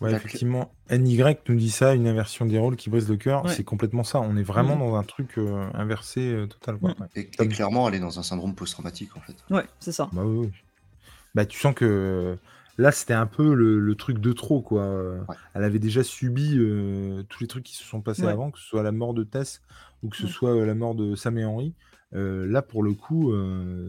Ouais, effectivement, NY nous dit ça, une inversion des rôles qui brise le cœur. Ouais. C'est complètement ça. On est vraiment Mhm. dans un truc euh, inversé euh, total. Quoi. Ouais. Et, clairement, elle est dans un syndrome post-traumatique en fait. Ouais, c'est ça. Bah oui, oui. Bah tu sens que euh, là c'était un peu le, le truc de trop quoi. Ouais. Elle avait déjà subi euh, tous les trucs qui se sont passés Ouais. avant, que ce soit la mort de Tess ou que ce Ouais. soit euh, la mort de Sam et Henry. Euh, là pour le coup, euh,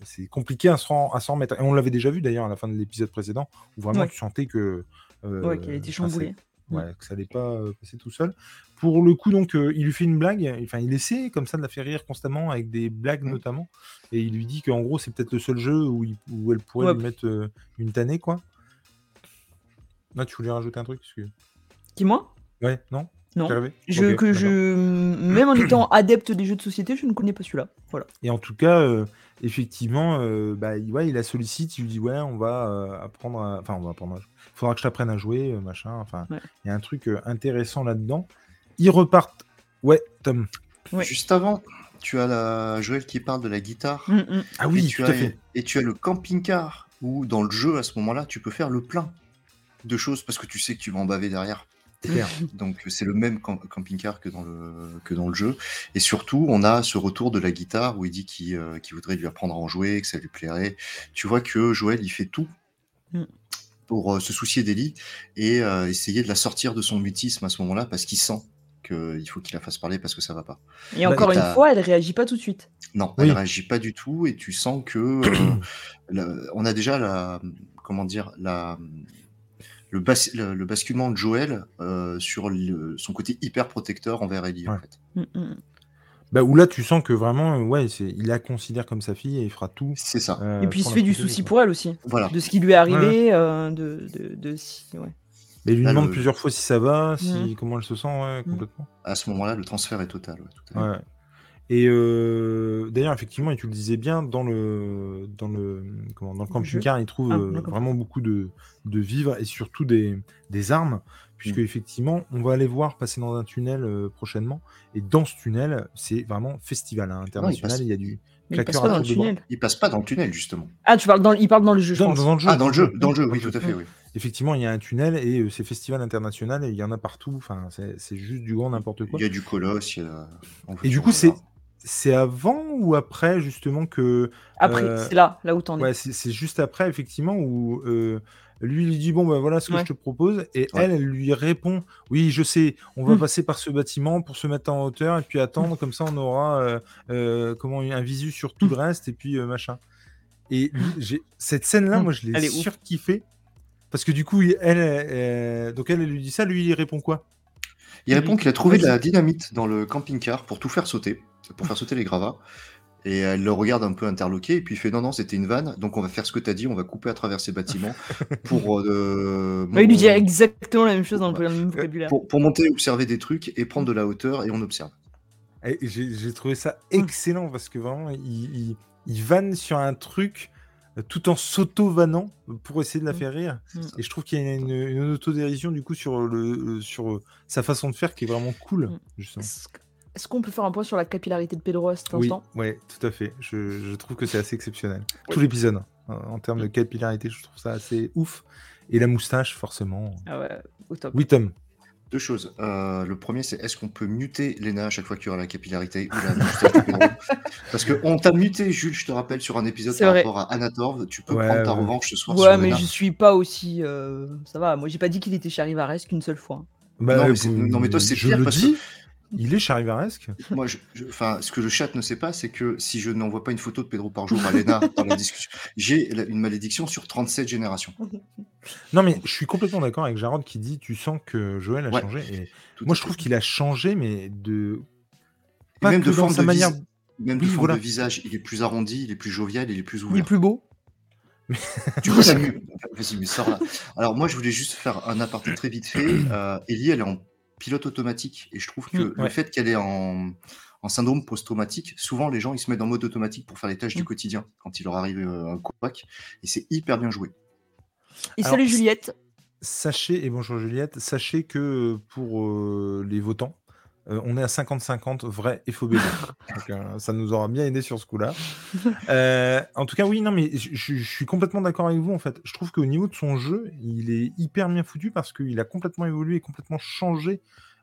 c'est compliqué à s'en à s'en remettre. Et on l'avait déjà vu d'ailleurs à la fin de l'épisode précédent où vraiment Ouais. tu sentais que Ouais, qu'elle était enfin, c'est- chamboulée. Mm. Ouais, que ça allait pas euh, passer tout seul. Pour le coup, donc, euh, il lui fait une blague. Enfin, il essaie comme ça de la faire rire constamment avec des blagues Mm. notamment. Et il lui dit qu'en gros, c'est peut-être le seul jeu où, il- où elle pourrait Ouais. lui mettre euh, une tannée, quoi. Là, tu voulais rajouter un truc excuse. Dis-moi Ouais, non? Non. Je, que je, même en étant adepte des jeux de société, je ne connais pas celui-là. Voilà. Et en tout cas, euh, effectivement, euh, bah, il- ouais, il la sollicite, il lui dit ouais, on va euh, apprendre, à... enfin, on va apprendre. À... Faudra que je t'apprenne à jouer, euh, machin. Enfin, il Ouais. y a un truc euh, intéressant là-dedans. Ils repartent. Ouais, Tom. Ouais. Juste avant, tu as la Joël qui parle de la guitare. Mm, mm. Ah et, oui, tu tout as, à fait. et tu as le camping-car où dans le jeu à ce moment-là tu peux faire le plein de choses parce que tu sais que tu vas en baver derrière. C'est clair. Donc c'est le même camp- camping-car que dans le que dans le jeu. Et surtout, on a ce retour de la guitare où il dit qu'il euh, voudrait lui apprendre à en jouer, que ça lui plairait. Tu vois que Joël, il fait tout Mm. pour euh, se soucier d'Ellie et euh, essayer de la sortir de son mutisme à ce moment-là parce qu'il sent qu'il faut qu'il la fasse parler parce que ça va pas. Et Bah, encore et une fois, elle réagit pas tout de suite. Non, Oui. elle réagit pas du tout et tu sens que euh, on a déjà la comment dire la le, bas- le, le basculement de Joël euh, sur le- son côté hyper protecteur envers Ellie en Ouais. fait. Mm, mm. Bah, où là, tu sens que vraiment, euh, ouais, il la considère comme sa fille et il fera tout. C'est ça. euh, Et puis il se fait du souci quoi. pour elle aussi, Voilà. de ce qui lui est arrivé, euh, de, de, de si- ouais. Mais il lui Là, demande le- plusieurs fois si ça va, si, comment elle se sent, ouais, complètement. À ce moment-là, le transfert est total. ouais, tout à fait. Ouais. Et euh, d'ailleurs, effectivement, et tu le disais bien, dans le, dans le, comment, dans le camping-car, il trouve Ah, euh, vraiment beaucoup de, de vivres et surtout des, des armes, puisque Mm. effectivement, on va aller voir passer dans un tunnel euh, prochainement. Et dans ce tunnel, c'est vraiment festival hein, international. passe- il y a du Mais il passe claqueur pas à dans le tour de. Il passe pas dans le tunnel justement. Ah, tu parles dans, il parle dans le jeu, je Dans, pense. dans le jeu. Ah dans le jeu, dans le jeu, oui, tout à fait, oui. Effectivement, il y a un tunnel et euh, c'est festival international et il y en a partout. Enfin, c'est c'est juste du grand n'importe quoi. Il y a du colosse. il y a- Et du coup, c'est. C'est avant ou après justement que Après, Euh, c'est là, là où t'en es. Ouais, c'est c'est juste après, effectivement, où euh, lui, il lui dit Bon, ben voilà ce que Ouais. je te propose. Et Ouais. elle, elle lui répond Oui, je sais, on va Mm. passer par ce bâtiment pour se mettre en hauteur et puis attendre. Comme ça, on aura euh, euh, comment, un visu sur tout le reste et puis euh, machin. Et j'ai- cette scène-là, Mm. moi, je l'ai Elle est ouf. surkiffé. Parce que du coup, elle, euh, donc elle, elle lui dit ça, lui, il répond quoi? Il répond qu'il a trouvé de la dynamite dans le camping-car pour tout faire sauter, pour faire sauter les gravats. Et elle le regarde un peu interloqué, et puis il fait non, non, c'était une vanne, donc on va faire ce que tu as dit, on va couper à travers ces bâtiments pour. Euh, il lui dit exactement la même chose dans le même vocabulaire. Pour, pour, monter, observer des trucs et prendre de la hauteur, et on observe. J'ai trouvé ça mm. excellent parce que vraiment, il, il, vanne sur un truc euh, tout en s'auto-vannant pour essayer de la mm. faire rire. Mm. Et je trouve qu'il y a une, une autodérision du coup sur, le, sur sa façon de faire qui est vraiment cool. Justement. Est-ce qu'on peut faire un point sur la capillarité de Pedro à cet instant Oui, tout à fait. Je, trouve que c'est assez exceptionnel. Tout l'épisode, hein, en termes de capillarité, je trouve ça assez ouf. Et la moustache, forcément. Ah ouais, au top. Oui, Tom. Deux choses. Euh, le premier, c'est est-ce qu'on peut muter Lena à chaque fois qu'il y aura la capillarité ou la moustache de Pedro? Parce qu'on t'a muté, Jules, je te rappelle, sur un épisode par rapport à Anatorv. Tu peux prendre ta revanche ce soir. Ouais, mais je suis pas aussi. Euh, ça va, moi j'ai pas dit qu'il était chez Rivares qu'une seule fois. Bah, non, mais non, mais toi, c'est pire parce que il est charivaresque Moi, je, ce que le chat ne sait pas, c'est que si je n'envoie pas une photo de Pedro par jour à Lena dans la discussion, j'ai une malédiction sur 37 générations. Non, mais je suis complètement d'accord avec Jarod qui dit Tu sens que Joël a changé. Et moi, je trouve qu'il a changé, mais de. même de forme de manière. Même de forme de visage, il est plus arrondi, il est plus jovial, il est plus ouvert. Il est plus beau. Du coup, ça mieux. Vas-y, mais sors là. Alors, moi, je voulais juste faire un aparté très vite fait. Euh, Ellie, elle est en pilote automatique. Et je trouve que mmh, le fait qu'elle est en, syndrome post-traumatique, souvent les gens ils se mettent en mode automatique pour faire les tâches du mmh. quotidien quand il leur arrive euh, un couac. Et c'est hyper bien joué. Et salut Juliette. Sachez, et bonjour Juliette, sachez que pour euh, les votants, euh, on est à 50-50 vrai et faux bébé. Euh, ça nous aura bien aidé sur ce coup-là. Euh, en tout cas, oui, non, mais je suis complètement d'accord avec vous. En fait, je trouve qu'au niveau de son jeu, il est hyper bien foutu parce qu'il a complètement évolué et complètement changé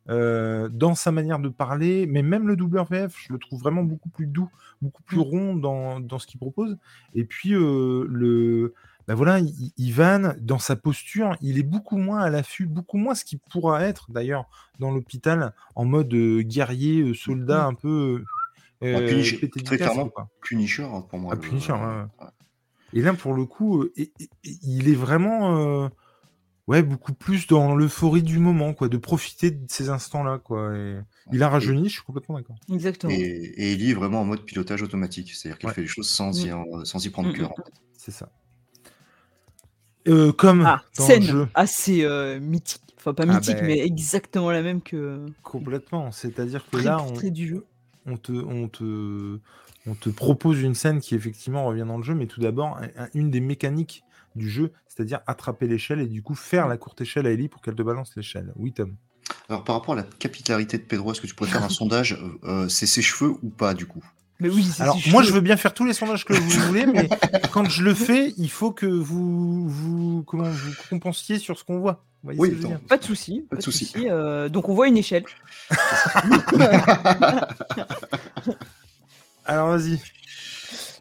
dans sa manière de parler. Mais même le doubleur VF, je le trouve vraiment beaucoup plus doux, beaucoup plus rond dans, dans ce qu'il propose. Et puis le bah voilà, Ivan, dans sa posture, il est beaucoup moins à l'affût, beaucoup moins ce qu'il pourra être d'ailleurs dans l'hôpital en mode euh, guerrier, euh, soldat un peu. Euh, ah, Punisher, très clairement, Punisher hein, pour moi. Ah, Punisher, Et là, pour le coup, il est vraiment ouais, beaucoup plus dans l'euphorie du moment, quoi, de profiter de ces instants-là. quoi. il a rajeuni, je suis complètement d'accord. Exactement. Et, il est vraiment en mode pilotage automatique, c'est-à-dire qu'il fait les choses sans, y, mm. sans y prendre mm, cœur. Mm, c'est ça. Euh, comme ah, dans scène le jeu. assez euh, mythique. Enfin, pas ah, mythique, ben mais exactement la même que. Complètement. C'est-à-dire que là, on, du jeu. on, te, on, te, on te propose une scène qui effectivement revient dans le jeu, mais tout d'abord, une des mécaniques du jeu, c'est-à-dire attraper l'échelle et du coup faire la courte échelle à Ellie pour qu'elle te balance l'échelle. Oui, Tom. Alors, par rapport à la capitalité de Pedro, est-ce que tu pourrais faire un sondage euh, C'est ses cheveux ou pas, du coup? Oui, Alors, moi, je veux bien faire tous les sondages que vous voulez, mais quand je le fais, il faut que vous, vous, comment, vous compensiez sur ce qu'on voit. oui, pas de souci. Pas, de souci. Euh, donc, on voit une échelle. alors, vas-y.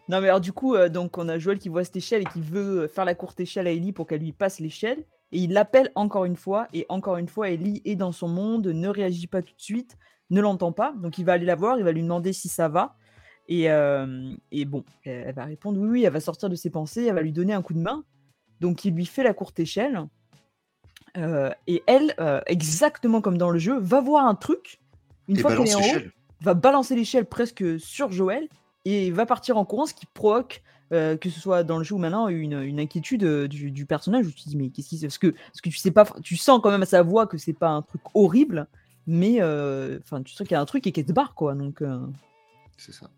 Non, mais alors, du coup, euh, donc, on a Joël qui voit cette échelle et qui veut faire la courte échelle à Ellie pour qu'elle lui passe l'échelle. Et il l'appelle encore une fois. Et encore une fois, Ellie est dans son monde, ne réagit pas tout de suite, ne l'entend pas. Donc, il va aller la voir, il va lui demander si ça va. Et, bon, elle, va répondre oui, oui, elle va sortir de ses pensées, elle va lui donner un coup de main. Donc il lui fait la courte échelle. et elle, exactement comme dans le jeu, va voir un truc. Une fois qu'elle est en haut, va balancer l'échelle presque sur Joël et va partir en courant, ce qui provoque, que ce soit dans le jeu ou maintenant, une, inquiétude du, personnage. Où tu te dis, mais qu'est-ce qui Parce que, parce que tu sais pas, tu sens quand même à sa voix que c'est pas un truc horrible, mais enfin, tu sens qu'il y a un truc et qu'elle te barre, quoi. Donc. C'est ça.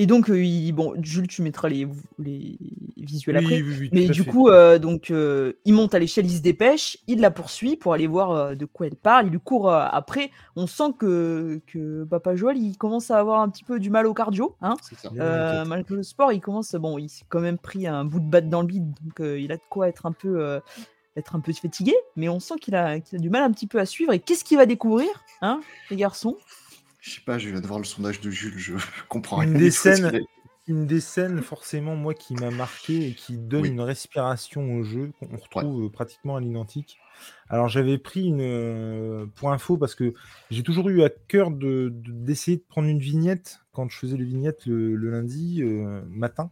Et donc, euh, bon, Jules, tu mettras les, les visuels après. mais du coup, euh, donc, euh, il monte à l'échelle, il se dépêche, il la poursuit pour aller voir de quoi elle parle. Il lui court après. On sent que, que Papa Joël, il commence à avoir un petit peu du mal au cardio. Hein malgré le sport, il commence, bon, il s'est quand même pris un bout de batte dans le bide, donc il a de quoi être un peu, être un peu fatigué. Mais on sent qu'il a, a, du mal un petit peu à suivre. Et qu'est-ce qu'il va découvrir, hein, les garçons? Je sais pas, je viens de voir le sondage de Jules, je comprends rien. Une des scènes, une des scènes forcément, moi, qui m'a marqué et qui donne une respiration au jeu, qu'on retrouve euh, pratiquement à l'identique. Alors, j'avais pris une. Euh, pour info, parce que j'ai toujours eu à cœur d'essayer de, prendre une vignette quand je faisais les vignettes le, lundi euh, matin,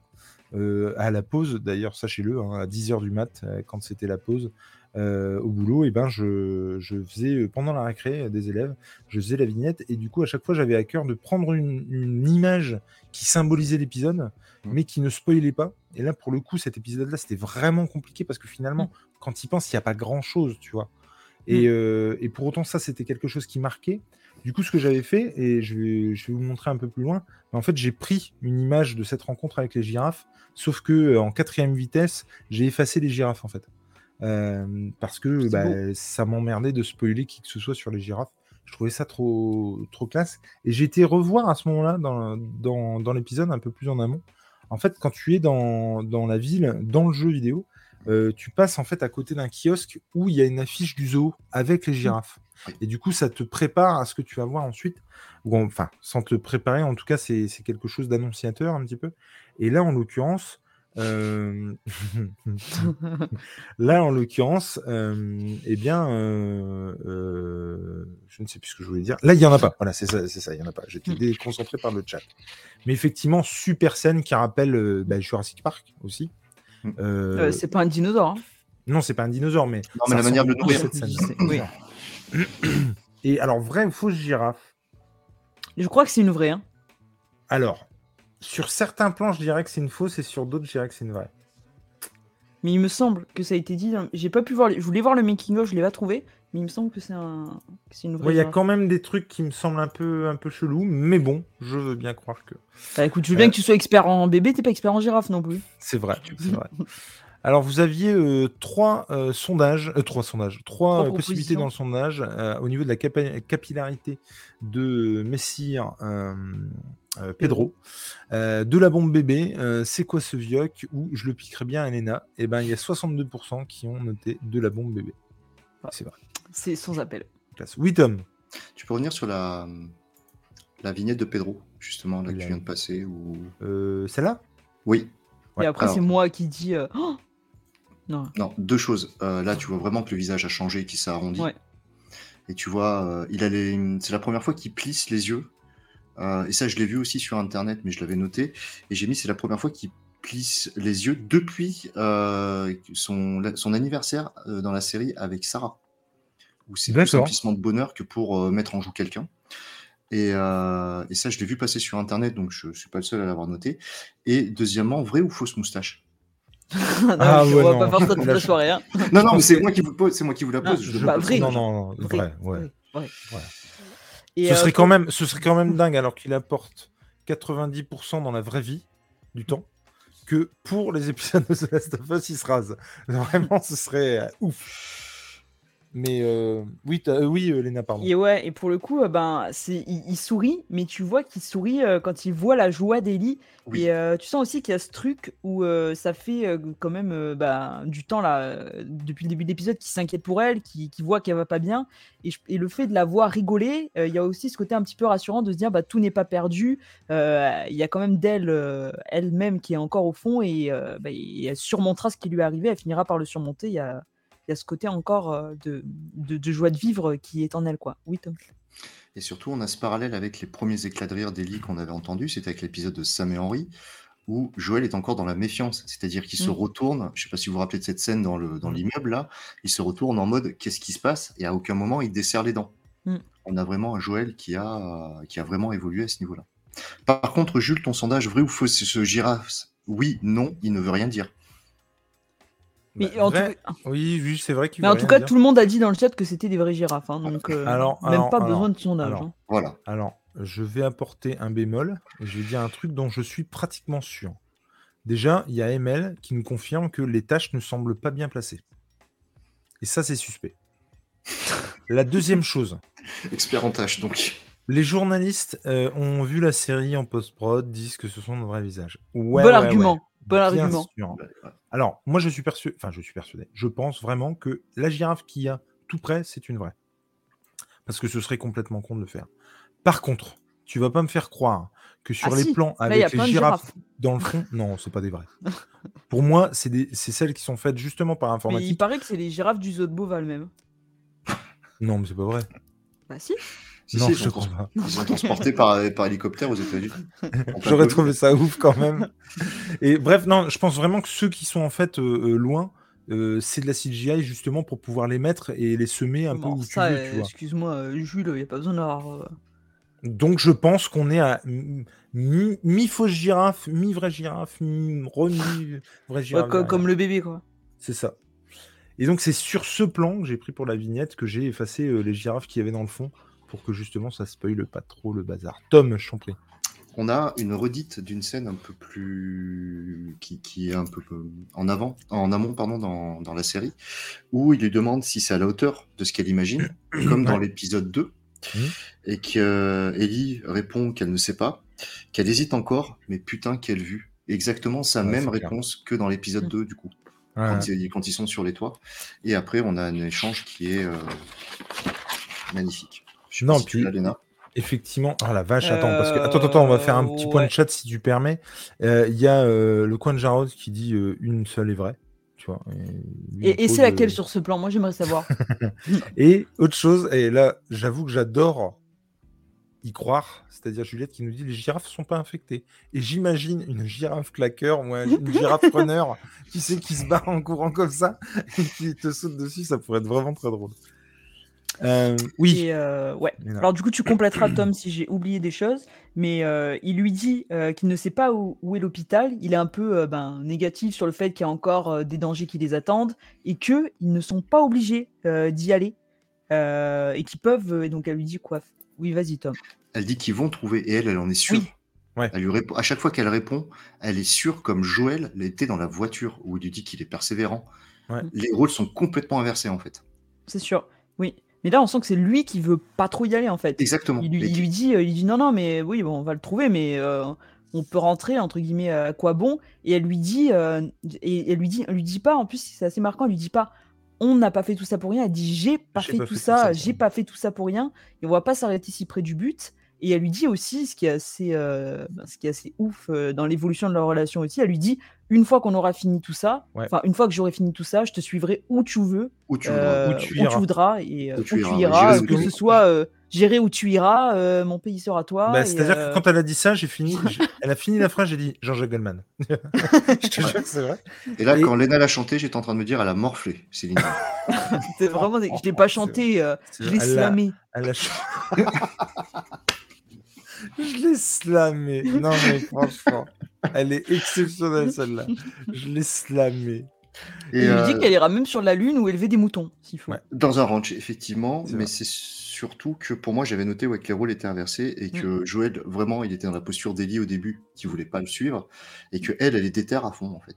à la pause, d'ailleurs, sachez-le, hein, à 10h du mat, quand c'était la pause. Euh, au boulot, et ben je, je faisais euh, pendant la récré euh, des élèves, je faisais la vignette et du coup à chaque fois j'avais à cœur de prendre une, une image qui symbolisait l'épisode, Mmh. mais qui ne spoilait pas. Et là pour le coup cet épisode-là c'était vraiment compliqué parce que finalement quand il pense il n'y a pas grand-chose, tu vois. Et, euh, et pour autant ça c'était quelque chose qui marquait. Du coup ce que j'avais fait et je vais, je vais vous montrer un peu plus loin, en fait j'ai pris une image de cette rencontre avec les girafes, sauf que euh, en quatrième vitesse j'ai effacé les girafes en fait. Euh, parce que bah, ça m'emmerdait de spoiler qui que ce soit sur les girafes. Je trouvais ça trop, trop classe. Et j'ai été revoir à ce moment-là dans, dans, dans l'épisode un peu plus en amont. En fait, quand tu es dans, dans la ville, dans le jeu vidéo, euh, tu passes en fait à côté d'un kiosque où il y a une affiche du zoo avec les girafes. Et du coup, ça te prépare à ce que tu vas voir ensuite. Enfin, sans te préparer, en tout cas, c'est c'est quelque chose d'annonciateur un petit peu. Et là, en l'occurrence, euh, Là, en l'occurrence, euh, eh bien, euh, euh, je ne sais plus ce que je voulais dire. Là, il n'y en a pas. Voilà, c'est ça, c'est ça, il n'y en a pas. J'étais Mm. déconcentré par le chat. Mais effectivement, super scène qui rappelle euh, bah, Jurassic Park aussi. Mm. Euh, Euh, c'est pas un dinosaure. hein. non, c'est pas un dinosaure, mais. Non, mais la manière de le nourrir. cette scène. Oui. Et alors, vraie ou fausse girafe? Je crois que c'est une vraie. hein. Alors, sur certains plans, je dirais que c'est une fausse et sur d'autres, je dirais que c'est une vraie. Mais il me semble que ça a été dit. dans- J'ai pas pu voir. les- Je voulais voir le making of, je l'ai pas trouvé. Mais il me semble que c'est un. que c'est une vraie. Ouais, Il y a quand même des trucs qui me semblent un peu, un peu chelous, mais bon, je veux bien croire que. Bah écoute, je veux bien Euh, que tu sois expert en bébé, t'es pas expert en girafe non plus. C'est vrai, c'est vrai. Alors, vous aviez euh, trois euh, sondages, euh, trois sondages, trois, Trois euh, possibilités dans le sondage euh, au niveau de la capa- capillarité de Messire euh, euh, Pedro, Euh, de la bombe bébé, euh, c'est quoi ce vioc ou je le piquerai bien à Elena? Et ben, il y a 62% qui ont noté de la bombe bébé. Ah. C'est vrai. C'est sans appel. Classe. Oui, Tom. Tu peux revenir sur la, la vignette de Pedro, justement, là que La- tu viens de passer. Ou... Euh, Celle-là? Oui, Et après, alors- c'est moi qui dis. euh, Oh non. non, deux choses. Euh, là, tu vois vraiment que le visage a changé, qu'il s'est arrondi. Ouais. Et tu vois, euh, il a les... c'est la première fois qu'il plisse les yeux. Euh, et ça, je l'ai vu aussi sur Internet, mais je l'avais noté. Et j'ai mis, c'est la première fois qu'il plisse les yeux depuis euh, son, son anniversaire euh, dans la série avec Sarah. Où c'est plus un plissement de bonheur que pour euh, mettre en joue quelqu'un. Et, euh, et ça, je l'ai vu passer sur Internet, donc je ne suis pas le seul à l'avoir noté. Et deuxièmement, vraie ou fausse moustache? Non, Ah je- ouais, on va non. pas faire ça toute Là, la je- soirée. Hein. Non, non, mais c'est moi qui vous pose, c'est moi qui vous la pose. Ah, je bah, vrai. Non, non, non, Vrai, vrai, ouais. vrai, vrai. Ouais. Et, ce, euh, serait quand même, ce serait quand même dingue alors qu'il apporte 90% dans la vraie vie du temps que pour les épisodes de The Last of Us, il se rase. Vraiment, ce serait euh, ouf. Mais euh, oui, euh, oui, euh, Léna, pardon. Et ouais, et pour le coup, euh, ben, c'est, il, il sourit, mais tu vois qu'il sourit euh, quand il voit la joie. Oui. Et tu sens aussi qu'il y a ce truc où ça fait quand même bah, du temps là, depuis le début de l'épisode, qu'il s'inquiète pour elle, qu'il qu'il voit qu'elle va pas bien. Et, je- et le fait de la voir rigoler, il y a aussi ce côté un petit peu rassurant de se dire bah, tout n'est pas perdu. Il y a quand même d'elle elle-même qui est encore au fond et, bah, et elle surmontera ce qui lui est arrivé, elle finira par le surmonter. Il y a, y a ce côté encore de, de, de joie de vivre qui est en elle. quoi. Oui, Tom. Et surtout, on a ce parallèle avec les premiers éclats de rire d'Ellie qu'on avait entendus, c'était avec l'épisode de Sam et Henry, où Joël est encore dans la méfiance, c'est-à-dire qu'il se Mm. retourne, je sais pas si vous vous rappelez de cette scène dans le dans Mm. l'immeuble là, il se retourne en mode qu'est-ce qui se passe? Et à aucun moment il desserre les dents. Mm. On a vraiment un Joël qui a qui a vraiment évolué à ce niveau-là. Par contre, Jules, ton sondage vrai ou faux, c'est ce girafe Oui, non, il ne veut rien dire. Mais Bah, en tout, vrai- Oui, oui, c'est vrai qu'il mais en tout cas, dire. tout le monde a dit dans le chat que c'était des vraies girafes. hein, donc, euh, Alors, même alors, pas alors, besoin de sondage. alors. hein. Voilà. Alors, je vais apporter un bémol et je vais dire un truc dont je suis pratiquement sûr. Déjà, il y a ML qui nous confirme que les tâches ne semblent pas bien placées. Et ça, c'est suspect. La deuxième chose, Expert en tâches, donc. les journalistes euh, ont vu la série en post-prod, disent que ce sont de vrais visages. Ouais, bon ouais, argument. ouais. Bon argument. sûr. Alors, moi, je suis persuadé, enfin, je suis persuadé. Je pense vraiment que la girafe qu'il y a tout près, c'est une vraie. Parce que ce serait complètement con de le faire. Par contre, tu vas pas me faire croire que sur Ah les si, plans avec les girafes girafes. dans le fond, non, c'est pas des vraies. Pour moi, c'est celles qui sont faites justement par Mais il informatique. paraît que c'est les girafes du zoo de Beauval même. Non, mais c'est pas vrai. Bah si. Si, non, si, je sont, pas. ils sont transportés par, par hélicoptère aux États-Unis. J'aurais trouvé ça ouf quand même. Et bref, non, je pense vraiment que ceux qui sont en fait euh, euh, loin, euh, c'est de la CGI justement pour pouvoir les mettre et les semer un peu où tu ça, veux, tu euh, vois. excuse-moi, Jules, il n'y a pas besoin d'avoir. Donc je pense qu'on est à mi- mi- mi-fausse girafe, mi-vraie girafe, mi-vraie ouais, girafe. comme le bébé, quoi. C'est ça. Et donc c'est sur ce plan que j'ai pris pour la vignette que j'ai effacé euh, les girafes qu'il y avait dans le fond pour que justement ça spoile pas trop le bazar. Tom, je t'en prie. On a une redite d'une scène un peu plus. qui, qui est un peu peu en avant, en amont, pardon, dans, dans la série, où il lui demande si c'est à la hauteur de ce qu'elle imagine, comme dans Ouais. l'épisode 2, Mhm. et que Ellie répond qu'elle ne sait pas, qu'elle hésite encore, mais putain, quelle vue. Exactement sa Ouais, même clair. réponse que dans l'épisode Mhm. 2, du coup, Ouais. quand, ils, quand ils sont sur les toits. Et après, on a un échange qui est euh, magnifique. Je sais Non, pas si tu puis- l'as, Léna. Effectivement. Ah la vache, attends, parce que. Attends, attends, on va faire un petit Euh, point de ouais. chat si tu permets. Euh, Il y a euh, le coin de Jarod qui dit euh, une seule est vraie. Tu vois. Et, c'est laquelle euh, sur ce plan? Moi, j'aimerais savoir. Et autre chose, et là, j'avoue que j'adore y croire, c'est-à-dire Juliette qui nous dit les girafes sont pas infectées. Et j'imagine une girafe claqueur ou un- une girafe runner, tu sais, qui se barre en courant comme ça et qui te saute dessus, ça pourrait être vraiment très drôle. Euh, oui, Et, euh, ouais. Alors du coup, tu compléteras Tom si j'ai oublié des choses, mais euh, il lui dit euh, qu'il ne sait pas où, où est l'hôpital. Il est un peu euh, ben, négatif sur le fait qu'il y a encore euh, des dangers qui les attendent et que ils ne sont pas obligés euh, d'y aller euh, et qu'ils peuvent. euh, et donc elle lui dit quoi? Oui, vas-y Tom. Elle dit qu'ils vont trouver, et elle, elle en est sûre. Oui. Ouais. Elle lui répond, à chaque fois qu'elle répond, elle est sûre, comme Joël l'était dans la voiture, où il lui dit qu'il est persévérant. Ouais. Les rôles sont complètement inversés, en fait. C'est sûr. Oui. Mais là, on sent que c'est lui qui veut pas trop y aller en fait. Exactement. Il lui, il dit, euh, il dit non, non, mais oui, bon, on va le trouver, mais euh, on peut rentrer entre guillemets à quoi bon? Et elle lui dit, euh, et elle lui dit, elle lui dit pas. En plus, c'est assez marquant. Elle lui dit pas, on n'a pas fait tout ça pour rien. Elle dit, j'ai pas, fait, pas tout fait ça, j'ai pas fait tout ça pour rien. Et on va pas s'arrêter si près du but. Et elle lui dit aussi, ce qui est assez, euh, ce qui est assez ouf euh, dans l'évolution de leur relation aussi. Elle lui dit, une fois qu'on aura fini tout ça, Ouais. une fois que j'aurai fini tout ça, je te suivrai où tu veux Où tu voudras. euh, Où tu iras. voudras et euh, Où où tu iras, que tu ce soit euh, j'irai où tu iras, euh, mon pays sera toi. Bah, et, c'est-à-dire euh, que quand elle a dit ça, j'ai fini. Elle a fini la phrase, j'ai dit Jean-Jacques Goldman. je te jure que c'est vrai. Et là, Et- quand Léna l'a chanté, j'étais en train de me dire, elle a morflé, Céline. c'était vraiment, des- je l'ai pas C'est chanté, euh, C'est je l'ai slamé. Elle a Je l'ai slamé. Non, mais franchement, elle est exceptionnelle celle-là. Je l'ai slamé. Et il lui euh, dit qu'elle ira même sur la lune où élever des moutons, s'il faut. Ouais. dans un ranch, effectivement, mais c'est surtout que pour moi, j'avais noté ouais, que les rôles étaient inversés et Mm. que Joël, vraiment, il était dans la posture d'Ellie au début, qui voulait pas le suivre, et que elle, elle est déterre à fond, en fait.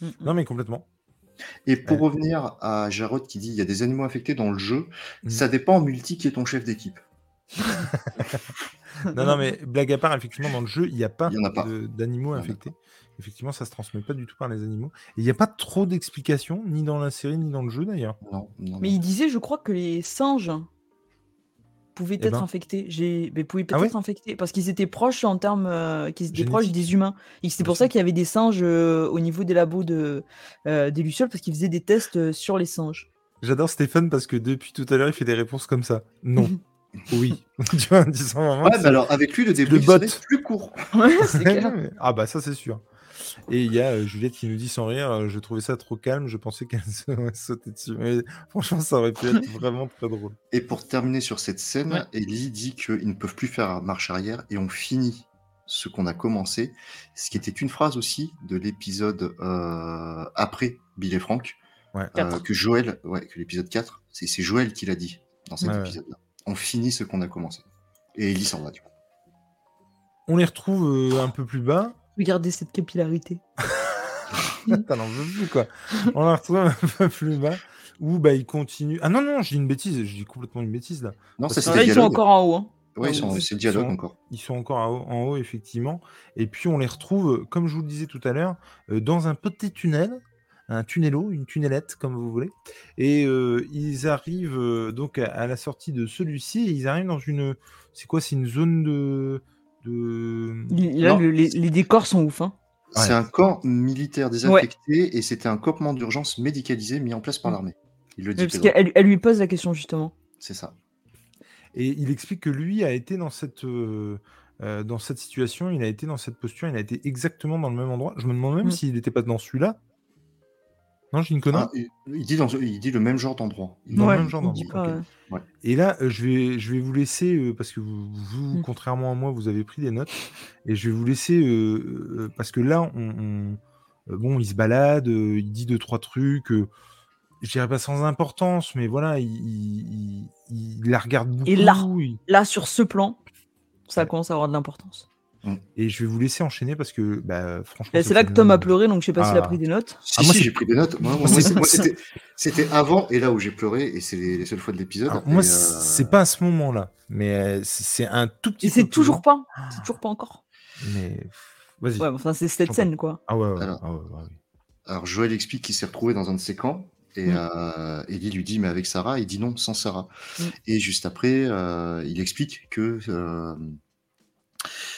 Mm, mm. Non, mais complètement. Et pour revenir à Jarod qui dit il y a des animaux infectés dans le jeu, Mm. ça dépend en multi qui est ton chef d'équipe. Non, non, mais blague à part, effectivement, dans le jeu, il n'y a pas d'animaux infectés. Effectivement, ça se transmet pas du tout par les animaux. Et il n'y a pas trop d'explications, ni dans la série, ni dans le jeu d'ailleurs. Non, non, Mais il disait, je crois que les singes pouvaient Eh être ben. infectés. J'ai, mais pouvaient Ah peut-être ouais? infectés parce qu'ils étaient proches en termes, euh, qu'ils étaient proches des humains. Et c'est pour ça qu'il y avait des singes euh, au niveau des labos de euh, des lucioles parce qu'ils faisaient des tests euh, sur les singes. J'adore Stéphane parce que depuis tout à l'heure, il fait des réponses comme ça. Non. oui. tu vois, vraiment. Ouais, mais alors avec lui, le débrief bot. serait plus court. Ouais, c'est clair. ah bah ça c'est sûr. Et il y a euh, Juliette qui nous dit sans rire, euh, je trouvais ça trop calme, je pensais qu'elle sautait dessus. Mais franchement, ça aurait pu être vraiment très drôle. Et pour terminer sur cette scène, Ouais. Ellie dit qu'ils ne peuvent plus faire marche arrière et on finit ce qu'on a commencé, ce qui était une phrase aussi de l'épisode euh, après Bill et Frank, Ouais. euh, Quatre. que Joël, ouais, que l'épisode 4, c'est Joël qui l'a dit dans cet Ouais, ouais. épisode-là. On finit ce qu'on a commencé. Et Ellie s'en va du coup. On les retrouve euh, un peu plus bas. Regardez cette capillarité. T'en en veux plus quoi. On les retrouve un peu plus bas. Où bah ils continuent. Ah non non, je dis une bêtise, je dis complètement une bêtise là. Non, ça c'était Là, le ils sont encore en haut. Hein. Ouais, ils Ah, sont- c'est le ils dialogue sont- encore. Ils sont encore en haut, en haut, effectivement. Et puis on les retrouve, comme je vous le disais tout à l'heure, euh, dans un petit tunnel, un tunnelo, une tunnelette, comme vous voulez. Et euh, ils arrivent euh, donc à, à la sortie de celui-ci et ils arrivent dans une. C'est quoi C'est une zone de. Là, le- les, les décors sont ouf. Hein. Ouais. C'est un camp militaire désaffecté et c'était un campement d'urgence médicalisé mis en place par Mm. l'armée. Il le dit. Parce qu'elle elle lui pose la question justement. C'est ça. Et il explique que lui a été dans cette. euh, euh, dans cette situation, il a été dans cette posture, il a été exactement dans le même endroit. Je me demande même Mm. s'il n'était pas dans celui-là. Non, j'ai une connerie. Ah, il, il dit dans, il dit le même genre d'endroit. Le même genre d'endroit, ouais. Et là, euh, je vais, je vais vous laisser, euh, parce que vous, vous, Mm. contrairement à moi, vous avez pris des notes, et je vais vous laisser, euh, euh, parce que là, on, on- euh, bon, il se balade, euh, il dit deux, trois trucs, euh, je dirais pas sans importance, mais voilà, il, il- il- il la regarde beaucoup. Et là. il- Là, sur ce plan, ça commence à avoir de l'importance. Et je vais vous laisser enchaîner parce que, bah, franchement. Ça C'est là que Tom a pleuré, donc je sais pas s'il a Ah. pris des notes. Si, Ah, moi, si, j'ai pris des notes. Moi, moi, Moi, c'était, avant et là où j'ai pleuré, et c'est les, les seules fois de l'épisode. Moi, euh, c'est pas à ce moment-là, mais euh, c'est un tout petit Et peu c'est toujours pas. C'est toujours pas encore. Mais vas-y. Ouais, enfin, c'est cette scène, quoi. Ah ouais, ouais, Alors. ah ouais. Alors, Joël explique qu'il s'est retrouvé dans un de ses camps. Et Mm. euh, Ellie lui dit, mais avec Sarah? Il dit non, sans Sarah. Mm. Et juste après, euh, il explique que euh,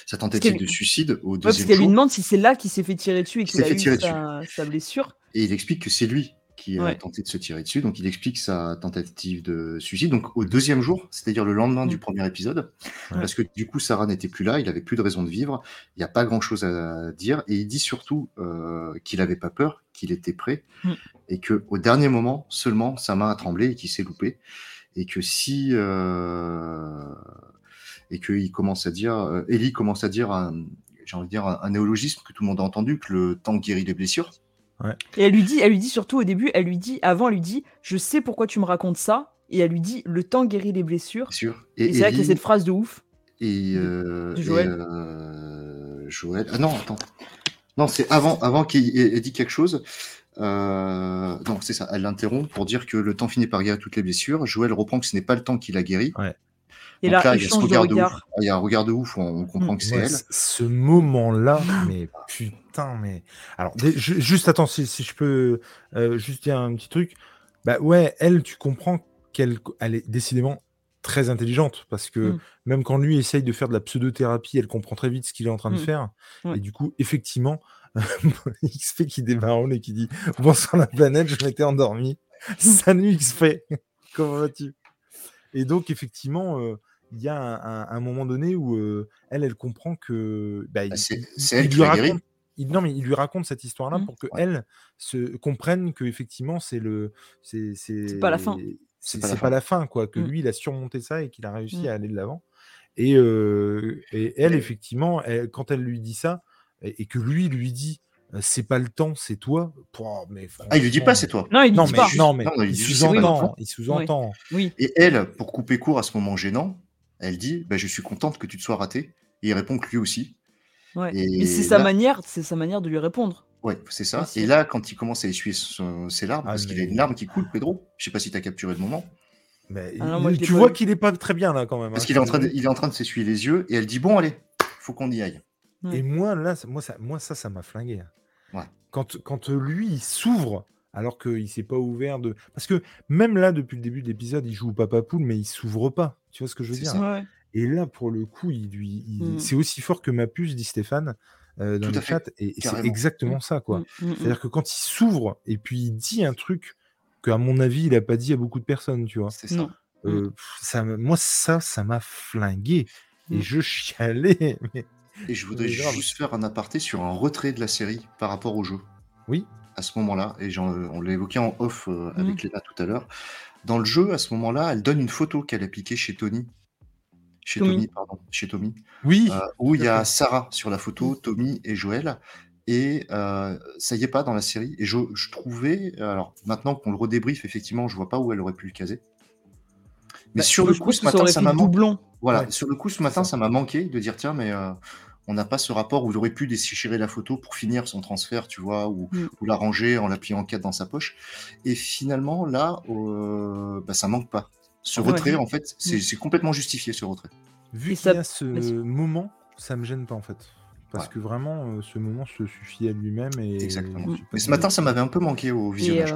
sa tentative de suicide au Ouais, parce deuxième qu'elle lui jour, demande si c'est là qu'il s'est fait tirer dessus et Qu'il s'est a fait eu tirer sa, sa blessure. et il explique que c'est lui qui a Ouais. tenté de se tirer dessus. Donc, il explique sa tentative de suicide. Donc, au deuxième jour, c'est-à-dire le lendemain du Mm. premier épisode, Ouais. parce que du coup, Sarah n'était plus là, il avait plus de raison de vivre, il n'y a pas grand-chose à dire. Et il dit surtout euh, qu'il n'avait pas peur, qu'il était prêt, Mm. et que au dernier moment seulement, sa main a tremblé et qu'il s'est loupé. Et que si... euh, et qu'il commence à dire... euh, Ellie commence à dire... un- j'ai envie de dire un, un néologisme que tout le monde a entendu, que le temps guérit les blessures. Et elle lui dit, elle lui dit surtout au début, elle lui dit, avant, elle lui dit, je sais pourquoi tu me racontes ça. Et elle lui dit, le temps guérit les blessures. Bien sûr. Et, c'est là qu'il y a cette phrase de ouf. et, de- euh, de et, Joël. euh, Joël. Ah non, attends. Non, c'est avant, avant qu'il dit quelque chose. Euh, non, c'est ça. Elle l'interrompt pour dire que le temps finit par guérir toutes les blessures. Joël reprend que ce n'est pas le temps qui l'a guéri. Et Donc là, il y a ce échange de regard de regard. ouf. Il y a un regard de ouf on, on comprend Mm. que c'est elle. Ce moment-là, mais putain, mais. Alors, juste, attends, si, si je peux euh, juste dire un petit truc. Bah ouais, elle, tu comprends qu'elle elle est décidément très intelligente parce que Mm. même quand lui essaye de faire de la pseudothérapie, elle comprend très vite ce qu'il est en train de Mm. faire. Ouais. Et du coup, effectivement, XP qui débarre et qui dit Bonsoir la planète, je m'étais endormi. Salut XP, comment vas-tu? Et donc, effectivement, euh, il y a un, un- un moment donné où euh, elle, elle comprend que. bah, Bah, il- c'est- elle qui raconte- il- non, mais il lui raconte cette histoire-là Mm. pour que Ouais. elle se comprenne que effectivement c'est le c'est C'est pas la fin. c'est pas la fin. pas la fin quoi que Mm. lui il a surmonté ça et qu'il a réussi Mm. à aller de l'avant et, euh, et elle effectivement elle- quand elle lui dit ça et, et que lui lui dit c'est pas le temps c'est toi pouah, mais Ah, il lui dit pas, c'est toi. Non, il non dit mais pas. non mais Non, il sous-entend toi. il sous-entend Oui. Et elle, pour couper court à ce moment gênant, elle dit bah, Je suis contente que tu te sois raté. Et il répond que lui aussi. Ouais. Et Mais c'est sa là- manière, c'est sa manière de lui répondre. Ouais, c'est ça. Et là, quand il commence à essuyer son- ses larmes, Ah, parce qu'il a une larme qui coule, Pedro, je sais pas si tu as capturé le moment, mais Ah non, moi, tu vois qu'il est pas très bien là quand même parce hein, qu'il est en train de, désolé. il est en train de s'essuyer les yeux, et elle dit Bon, allez, faut qu'on y aille. Et moi, là, moi, ça, moi, ça, ça m'a flingué. Ouais. Quand, quand lui, il s'ouvre, alors qu'il s'est pas ouvert de. Parce que même là, depuis le début de l'épisode, il joue au papa poule, mais il s'ouvre pas. Tu vois ce que je veux dire? ça. Ouais. Et là, pour le coup, il lui, il- Mm. c'est aussi fort que ma puce, dit Stéphane, euh, dans Tout le à fait, chat. Et, et c'est exactement ça, quoi. Mm, mm. C'est-à-dire que quand il s'ouvre et puis il dit un truc qu'à mon avis, il a pas dit à beaucoup de personnes, tu vois. C'est ça. Euh, ça, moi, ça, ça m'a flingué. Et je chialais. Mais... Et je voudrais grave. juste faire un aparté sur un retrait de la série par rapport au jeu. Oui. À ce moment-là, et j'en- on l'a évoqué en off euh, Mhm. avec Léna tout à l'heure. Dans le jeu, à ce moment-là, elle donne une photo qu'elle a piquée chez Tony. Chez Tommy. Tommy, pardon. Chez Tommy. Oui. euh, où il y a. Sarah sur la photo, Tommy et Joël. Et euh, ça y est pas dans la série. Et je, je trouvais, alors maintenant qu'on le redébrief, effectivement, je vois pas où elle aurait pu le caser. Mais Bah, sur le coup, ce matin, ça m'a manqué. doublon. Voilà, Ouais. sur le coup, ce matin, ça m'a manqué de dire tiens, mais euh, on n'a pas ce rapport où il aurait pu déchirer la photo pour finir son transfert, tu vois, ou, Mm. ou la ranger en la pliant en quatre dans sa poche. Et finalement, là, euh, bah, ça manque pas. Ce Ouais. retrait, en fait, c'est Mm. c'est complètement justifié, ce retrait. Vu Et qu'il ça- y a ce moment, ça me gêne pas en fait. Parce Ouais. que vraiment, euh, ce moment se suffit à lui-même. Et Exactement. Mais ce matin, ça m'avait un peu manqué au Et, visionnage.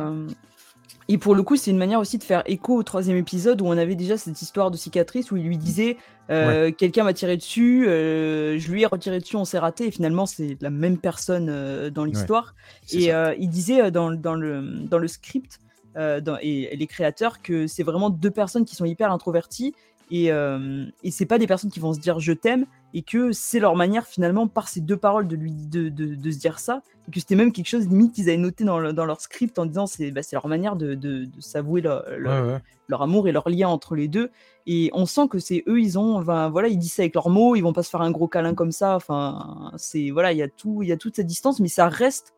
Et pour le coup, c'est une manière aussi de faire écho au troisième épisode où on avait déjà cette histoire de cicatrice où il lui disait euh, quelqu'un m'a tiré dessus, euh, je lui ai retiré dessus, on s'est raté. Et finalement, c'est la même personne euh, dans l'histoire. Et il disait dans, dans le, dans le script dans- et les créateurs que c'est vraiment deux personnes qui sont hyper introverties Et, euh, et c'est pas des personnes qui vont se dire je t'aime et que c'est leur manière finalement par ces deux paroles de lui de, de, de se dire ça. Et que c'était même quelque chose limite qu'ils avaient noté dans, le- dans leur script en disant c'est bah, leur manière de, de, de s'avouer leur, leur- Ouais, ouais. leur amour et leur lien entre les deux. Et on sent que c'est eux ils ont enfin, voilà ils disent ça avec leurs mots ils vont pas se faire un gros câlin comme ça. Enfin c'est voilà il y a tout il y a toute cette distance mais ça reste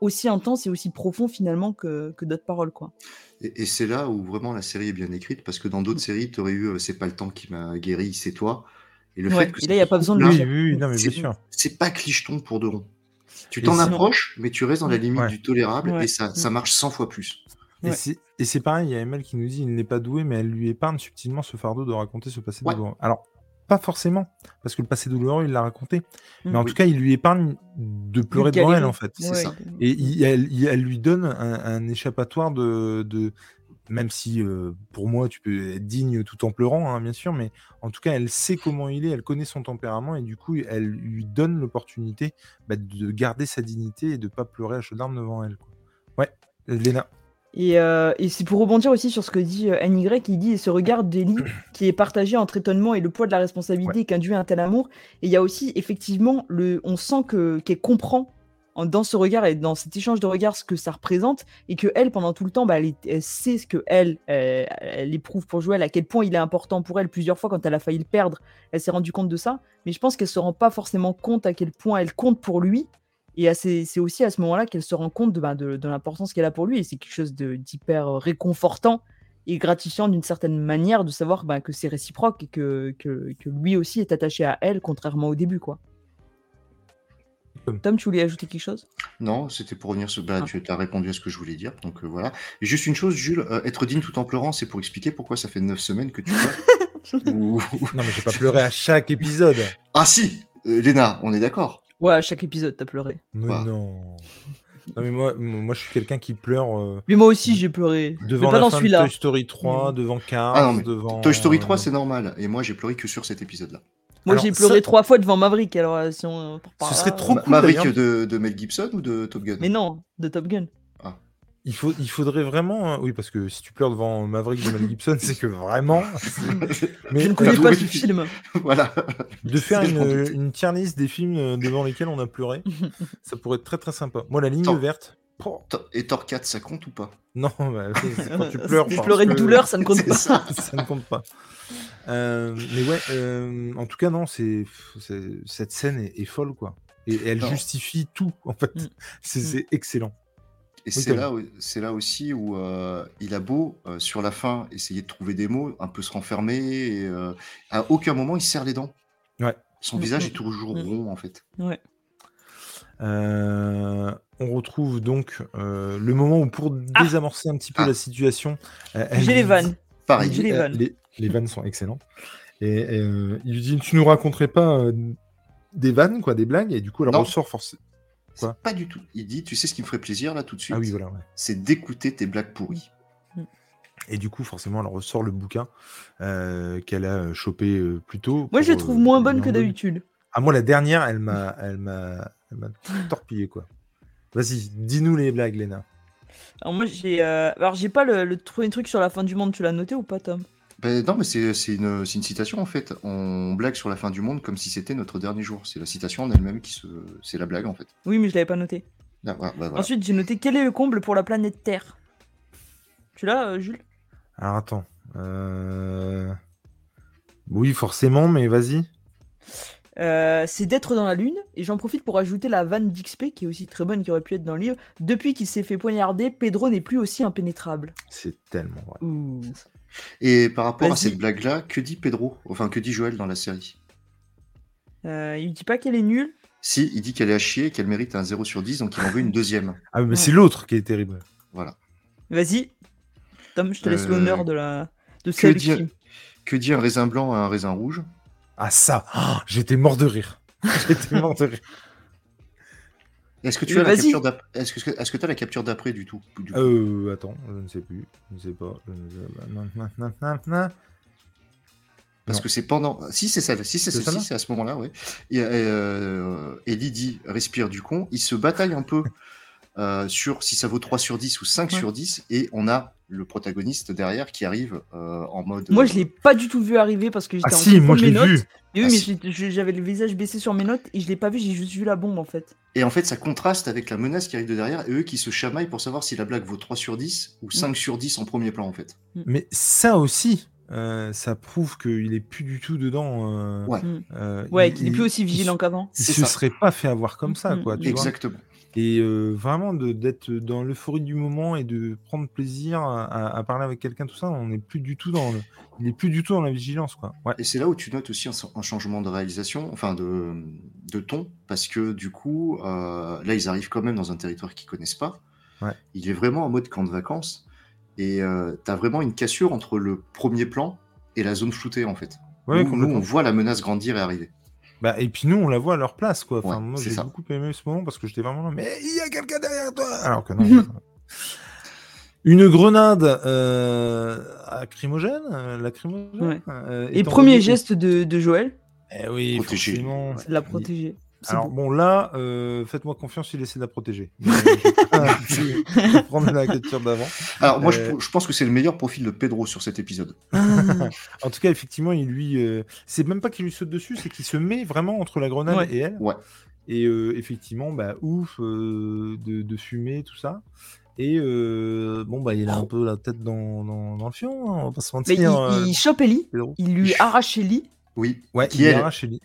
aussi intense et aussi profond finalement que, que d'autres paroles quoi Et, et c'est là où vraiment la série est bien écrite, parce que dans d'autres séries, tu aurais eu euh, C'est pas le temps qui m'a guéri, c'est toi. Et le Ouais, fait que et là, il y a pas besoin de Oui, oui, bien c'est- pas clicheton pour de rond. Tu t'en approches, mais tu restes dans la limite Ouais. du tolérable Ouais. et ça, ça marche 100 fois plus. Et Ouais. c'est- pareil, il y a Emel qui nous dit il n'est pas doué, mais elle lui épargne subtilement ce fardeau de raconter ce passé Ouais. douloureux. Alors, pas forcément, parce que le passé douloureux, il l'a raconté. Mais en Mm. tout cas, il lui épargne de pleurer devant elle, en fait. C'est Ouais, ça. Et il- elle, il- elle lui donne un, un échappatoire de, de- Même si, euh, pour moi, tu peux être digne tout en pleurant, hein, bien sûr, mais en tout cas, elle sait comment il est, elle connaît son tempérament, et du coup, elle lui donne l'opportunité bah, de garder sa dignité et de pas pleurer à chaudes larmes devant elle. quoi. Ouais, Léna. Et, euh, et c'est pour rebondir aussi sur ce que dit euh, NY, il dit ce regard d'Ellie qui est partagé entre étonnement et le poids de la responsabilité qu'induit un tel amour. Et il y a aussi effectivement, le, on sent que qu'elle comprend en- dans ce regard et dans cet échange de regards ce que ça représente et que elle pendant tout le temps, bah, elle, sait ce que elle, elle, elle éprouve pour Joël, à quel point il est important pour elle. Plusieurs fois quand elle a failli le perdre, elle s'est rendue compte de ça. Mais je pense qu'elle se rend pas forcément compte à quel point elle compte pour lui. Et c'est aussi à ce moment-là qu'elle se rend compte de, bah, de, de l'importance qu'elle a pour lui. Et c'est quelque chose de- d'hyper euh, réconfortant et gratifiant d'une certaine manière de savoir bah, que c'est réciproque et que, que, que lui aussi est attaché à elle, contrairement au début. quoi. Tom. Tom, tu voulais ajouter quelque chose? Non, c'était pour revenir sur. Bah, Ah. Tu as répondu à ce que je voulais dire, donc euh, voilà. Et juste une chose, Jules, euh, être digne tout en pleurant, c'est pour expliquer pourquoi ça fait 9 semaines que tu pleures. Ou- Non, mais j'ai pas pleuré à chaque épisode. Ah si euh, Léna, on est d'accord. Ouais, à chaque épisode, t'as pleuré. Mais non. Non, mais moi, moi, je suis quelqu'un qui pleure euh, Mais moi aussi, j'ai pleuré. devant mais pas la dans fin de celui-là. Toy Story 3, devant Cars, Ah non, mais devant. Toy Story 3, euh, c'est normal. Et moi, j'ai pleuré que sur cet épisode-là. Moi, j'ai pleuré ça- trois fois devant Maverick. Alors, euh, si on par Ce serait euh, trop cool, Maverick de Mel Gibson ou de Top Gun? Mais non, de Top Gun. Il, faut, il faudrait vraiment. euh, Oui, parce que si tu pleures devant Maverick de Mel Gibson, c'est que vraiment. Mais Je ne connais pas ce film. Voilà. de faire une, une tier list des films euh, devant lesquels on a pleuré, ça pourrait être très très sympa. Moi, la ligne verte. Et Thor 4, ça compte ou pas? Non, bah, quand tu pleures. Si parce pleurer de que- douleur, ça ne compte pas. ça. ça ne compte pas. Euh, mais ouais, euh, en tout cas, non, c'est cette scène est, est folle, quoi. Et elle Non. justifie tout, en fait. Mm. C'est Mm. c'est excellent. Et c'est là, c'est là aussi où euh, il a beau, euh, sur la fin, essayer de trouver des mots, un peu se renfermer, et euh, à aucun moment il serre les dents. Ouais. Son visage est toujours mm. rond, en fait. Ouais. Euh, on retrouve donc euh, le moment où, pour Ah désamorcer un petit peu Ah. la situation, euh, elle J'ai les dit- vannes. Pareil. J'ai les vannes. les, les vannes sont excellentes. Et, et, euh, il lui dit Tu nous raconterais pas euh, des vannes, quoi, des blagues Et du coup, elle Non. ressort forcément. Quoi pas du tout. Il dit, tu sais ce qui me ferait plaisir, là, tout de suite Ah oui, voilà. ouais. C'est d'écouter tes blagues pourries. Et du coup, forcément, elle ressort le bouquin euh, qu'elle a euh, chopé euh, plus tôt. Moi, je les pour, trouve euh, moins en que d'habitude. Ah, moi, la dernière, elle m'a, elle m'a, elle m'a torpillé, quoi. Vas-y, dis-nous les blagues, Léna. Alors, moi, j'ai. euh, Alors, j'ai pas le, le premier truc sur la fin du monde. Tu l'as noté ou pas, Tom? Ben, non, mais c'est c'est une, c'est une citation, en fait. On blague sur la fin du monde comme si c'était notre dernier jour. C'est la citation en elle-même qui se... C'est la blague, en fait. Oui, mais je l'avais pas noté. Ah, voilà, bah, voilà. Ensuite, j'ai noté quel est le comble pour la planète Terre? Tu l'as, euh, Jules? Alors, attends. Euh... Oui, forcément, mais vas-y. Euh, c'est d'être dans la lune, et j'en profite pour ajouter la vanne d'XP, qui est aussi très bonne, qui aurait pu être dans le livre. Depuis qu'il s'est fait poignarder, Pedro n'est plus aussi impénétrable. C'est tellement vrai. Ouh. Et par rapport à cette blague-là, que dit Pedro? Enfin, que dit Joël dans la série? Euh, il dit pas qu'elle est nulle? Si, il dit qu'elle est à chier et qu'elle mérite un 0 sur 10, donc il en veut une deuxième. Ah, mais Ouais. c'est l'autre qui est terrible. Voilà. Vas-y, Tom, je te laisse Euh, l'honneur de la de que celle qui. Que dit un raisin blanc à un raisin rouge? Ah, ça Ah, J'étais mort de rire. J'étais mort de rire. Est-ce que tu as la capture d'ap- Est-ce que est-ce que tu as la capture d'après du tout du Euh, attends, je ne sais plus. Je ne sais pas. Je ne sais pas. Non, non, non, non, non. Parce non. que c'est pendant. Si c'est celle, si c'est celle-là? c'est à ce moment-là, oui. Et euh, Ellie dit respire du con. Ils se bataillent un peu euh, sur si ça vaut 3 sur 10 ou 5 Ouais. sur 10, et on a le protagoniste derrière qui arrive euh, en mode. Moi, euh, je l'ai pas du tout vu arriver parce que Ah j'étais en si, moi je l'ai vu. notes. Et oui, Ah, mais si. j'avais le visage baissé sur mes notes et je l'ai pas vu, j'ai juste vu la bombe en fait. Et en fait, ça contraste avec la menace qui arrive de derrière et eux qui se chamaillent pour savoir si la blague vaut 3 sur 10 Mm. ou 5 sur 10 en premier plan, en fait. Mais ça aussi, euh, ça prouve qu'il est plus du tout dedans. euh, Ouais. euh, Ouais, il- qu'il est plus aussi il vigilant qu'avant. Il C'est se ça. serait pas fait avoir comme ça, Mm, quoi. mm, vois Exactement. Et euh, vraiment d'être dans l'euphorie du moment et de prendre plaisir à, à- à parler avec quelqu'un, tout ça, on n'est plus du tout dans le, il est plus du tout dans la vigilance, quoi. Ouais. Et c'est là où tu notes aussi un, un changement de réalisation, enfin de, de ton, parce que du coup, euh, là, ils arrivent quand même dans un territoire qu'ils connaissent pas. Ouais. Il est vraiment en mode camp de vacances. Et tu as vraiment une cassure entre le premier plan et la zone floutée, en fait. Ouais, Où on voit la menace grandir et arriver. Bah, et puis nous, on la voit à leur place, quoi. Enfin, Ouais, moi, j'ai beaucoup aimé ce moment parce que j'étais vraiment là, mais il y a quelqu'un derrière toi Alors que non. Une grenade euh, lacrymogène, euh, lacrymogène Ouais. euh, Et premier geste de, de Joël, Eh oui, Protéger. la protéger. Alors beau. bon, là, euh, faites-moi confiance, il essaie de la protéger. Mais, je vais prendre la capture d'avant. Alors, moi, Euh, je, je pense que c'est le meilleur profil de Pedro sur cet épisode. En tout cas, effectivement, il lui, euh, c'est même pas qu'il lui saute dessus, c'est qu'il se met vraiment entre la grenade Ouais. et elle. Ouais. Et euh, effectivement, bah ouf, euh, de, de fumée, tout ça. Et euh, bon, bah il a un peu la tête dans, dans, dans le fion, hein, on va pas se Mais mentir. il, euh, il chope Ellie, il lui arrache Ellie. Oui. Ouais, qui il elle, arrache Ellie.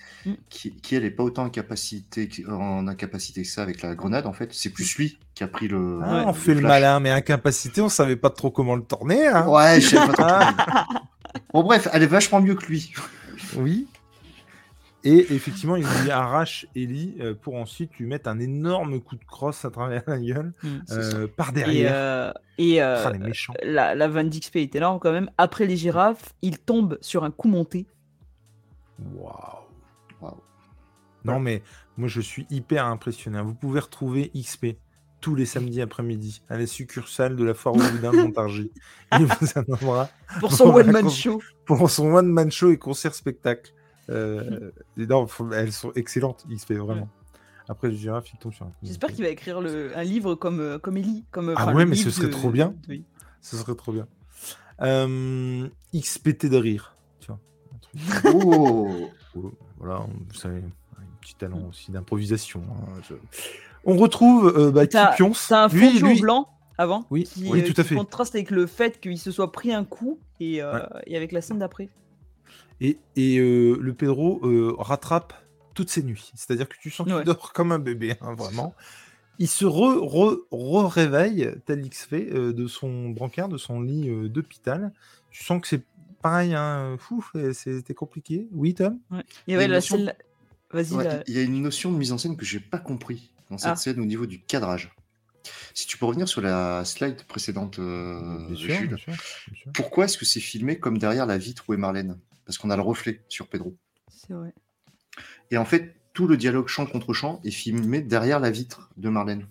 qui, qui, elle est pas autant en capacité, en incapacité que ça avec la grenade, en fait. C'est plus lui qui a pris le. Ah, on le fait le malin, mais incapacité, on savait pas trop comment le tourner. Hein. Ouais, je sais pas trop. Bon, bref, elle est vachement mieux que lui. Oui. Et effectivement, il lui arrache Ellie euh, pour ensuite lui mettre un énorme coup de crosse à travers la gueule Mm. Euh, par Et, derrière. euh, et euh, Ah, les la, la Van d'XP était là quand même. Après les girafes, il tombe sur un coup monté. Waouh. Waouh. Non, mais moi, je suis hyper impressionné. Vous pouvez retrouver XP tous les samedis après-midi à la succursale de la foire au boudin de Montargis. Il vous annoncera Pour son one-man show. pour son one-man show et concert-spectacle. Euh, non, elles sont excellentes, XP, vraiment. Après, le girafe, il tombe sur un. J'espère qu'il va écrire le, un livre comme, euh, comme Ellie. Comme, Ah ouais, mais ce serait de- trop bien. oui. Ce serait trop bien. Euh, XPT de rire. Oh Oh, Voilà, savez, un petit talent aussi d'improvisation. hein, je- On retrouve euh, bah, T'as un fond Lui- lui- blanc avant Oui, qui, oui, euh, tout à fait. contraste avec le fait qu'il se soit pris un coup et, euh, et avec la scène d'après. Et, et, euh, le Pedro rattrape toutes ses nuits. C'est-à-dire que tu sens qu'il Ouais. dort comme un bébé, hein, vraiment. Il se re, re- re-réveille, tel X fait, euh, de son brancard, de son lit d'hôpital. Tu sens que c'est pareil, hein, c'était compliqué. Oui, Tom? Ouais. Il y Et a ouais, une la notion- scène. Vas-y, Ouais, là. Il y a une notion de mise en scène que j'ai pas compris dans cette Ah. scène au niveau du cadrage. Si tu peux revenir sur la slide précédente, euh, bien, sûr, Jules, bien sûr, bien sûr. pourquoi est-ce que c'est filmé comme derrière la vitre où est Marlène? Parce qu'on a le reflet sur Pedro. C'est vrai. Et en fait, tout le dialogue champ contre champ est filmé derrière la vitre de Marlène.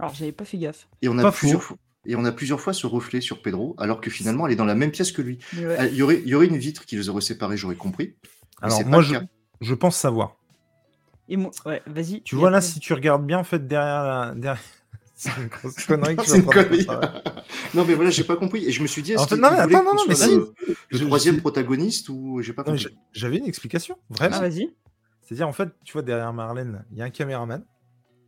Alors, j'avais pas fait gaffe. Et on a Pas plusieurs fois. Et on a plusieurs fois ce reflet sur Pedro, alors que finalement, elle est dans la même pièce que lui. Ouais. Euh, Il y aurait, il y aurait une vitre qui les aurait séparés, j'aurais compris. Alors, moi, je, pense savoir. Et moi, ouais, vas-y. Tu vois là, si tu regardes bien, en fait, derrière la. Derrière... c'est une grosse connerie que une non, mais voilà, j'ai pas compris. Et je me suis dit, est-ce non, mais attends, non, non, mais si. le, le Je- troisième je- protagoniste ou j'ai pas compris j'a- J'avais une explication, vraiment. Ah, vas-y. C'est-à-dire, en fait, tu vois, derrière Marlène, il y a un caméraman,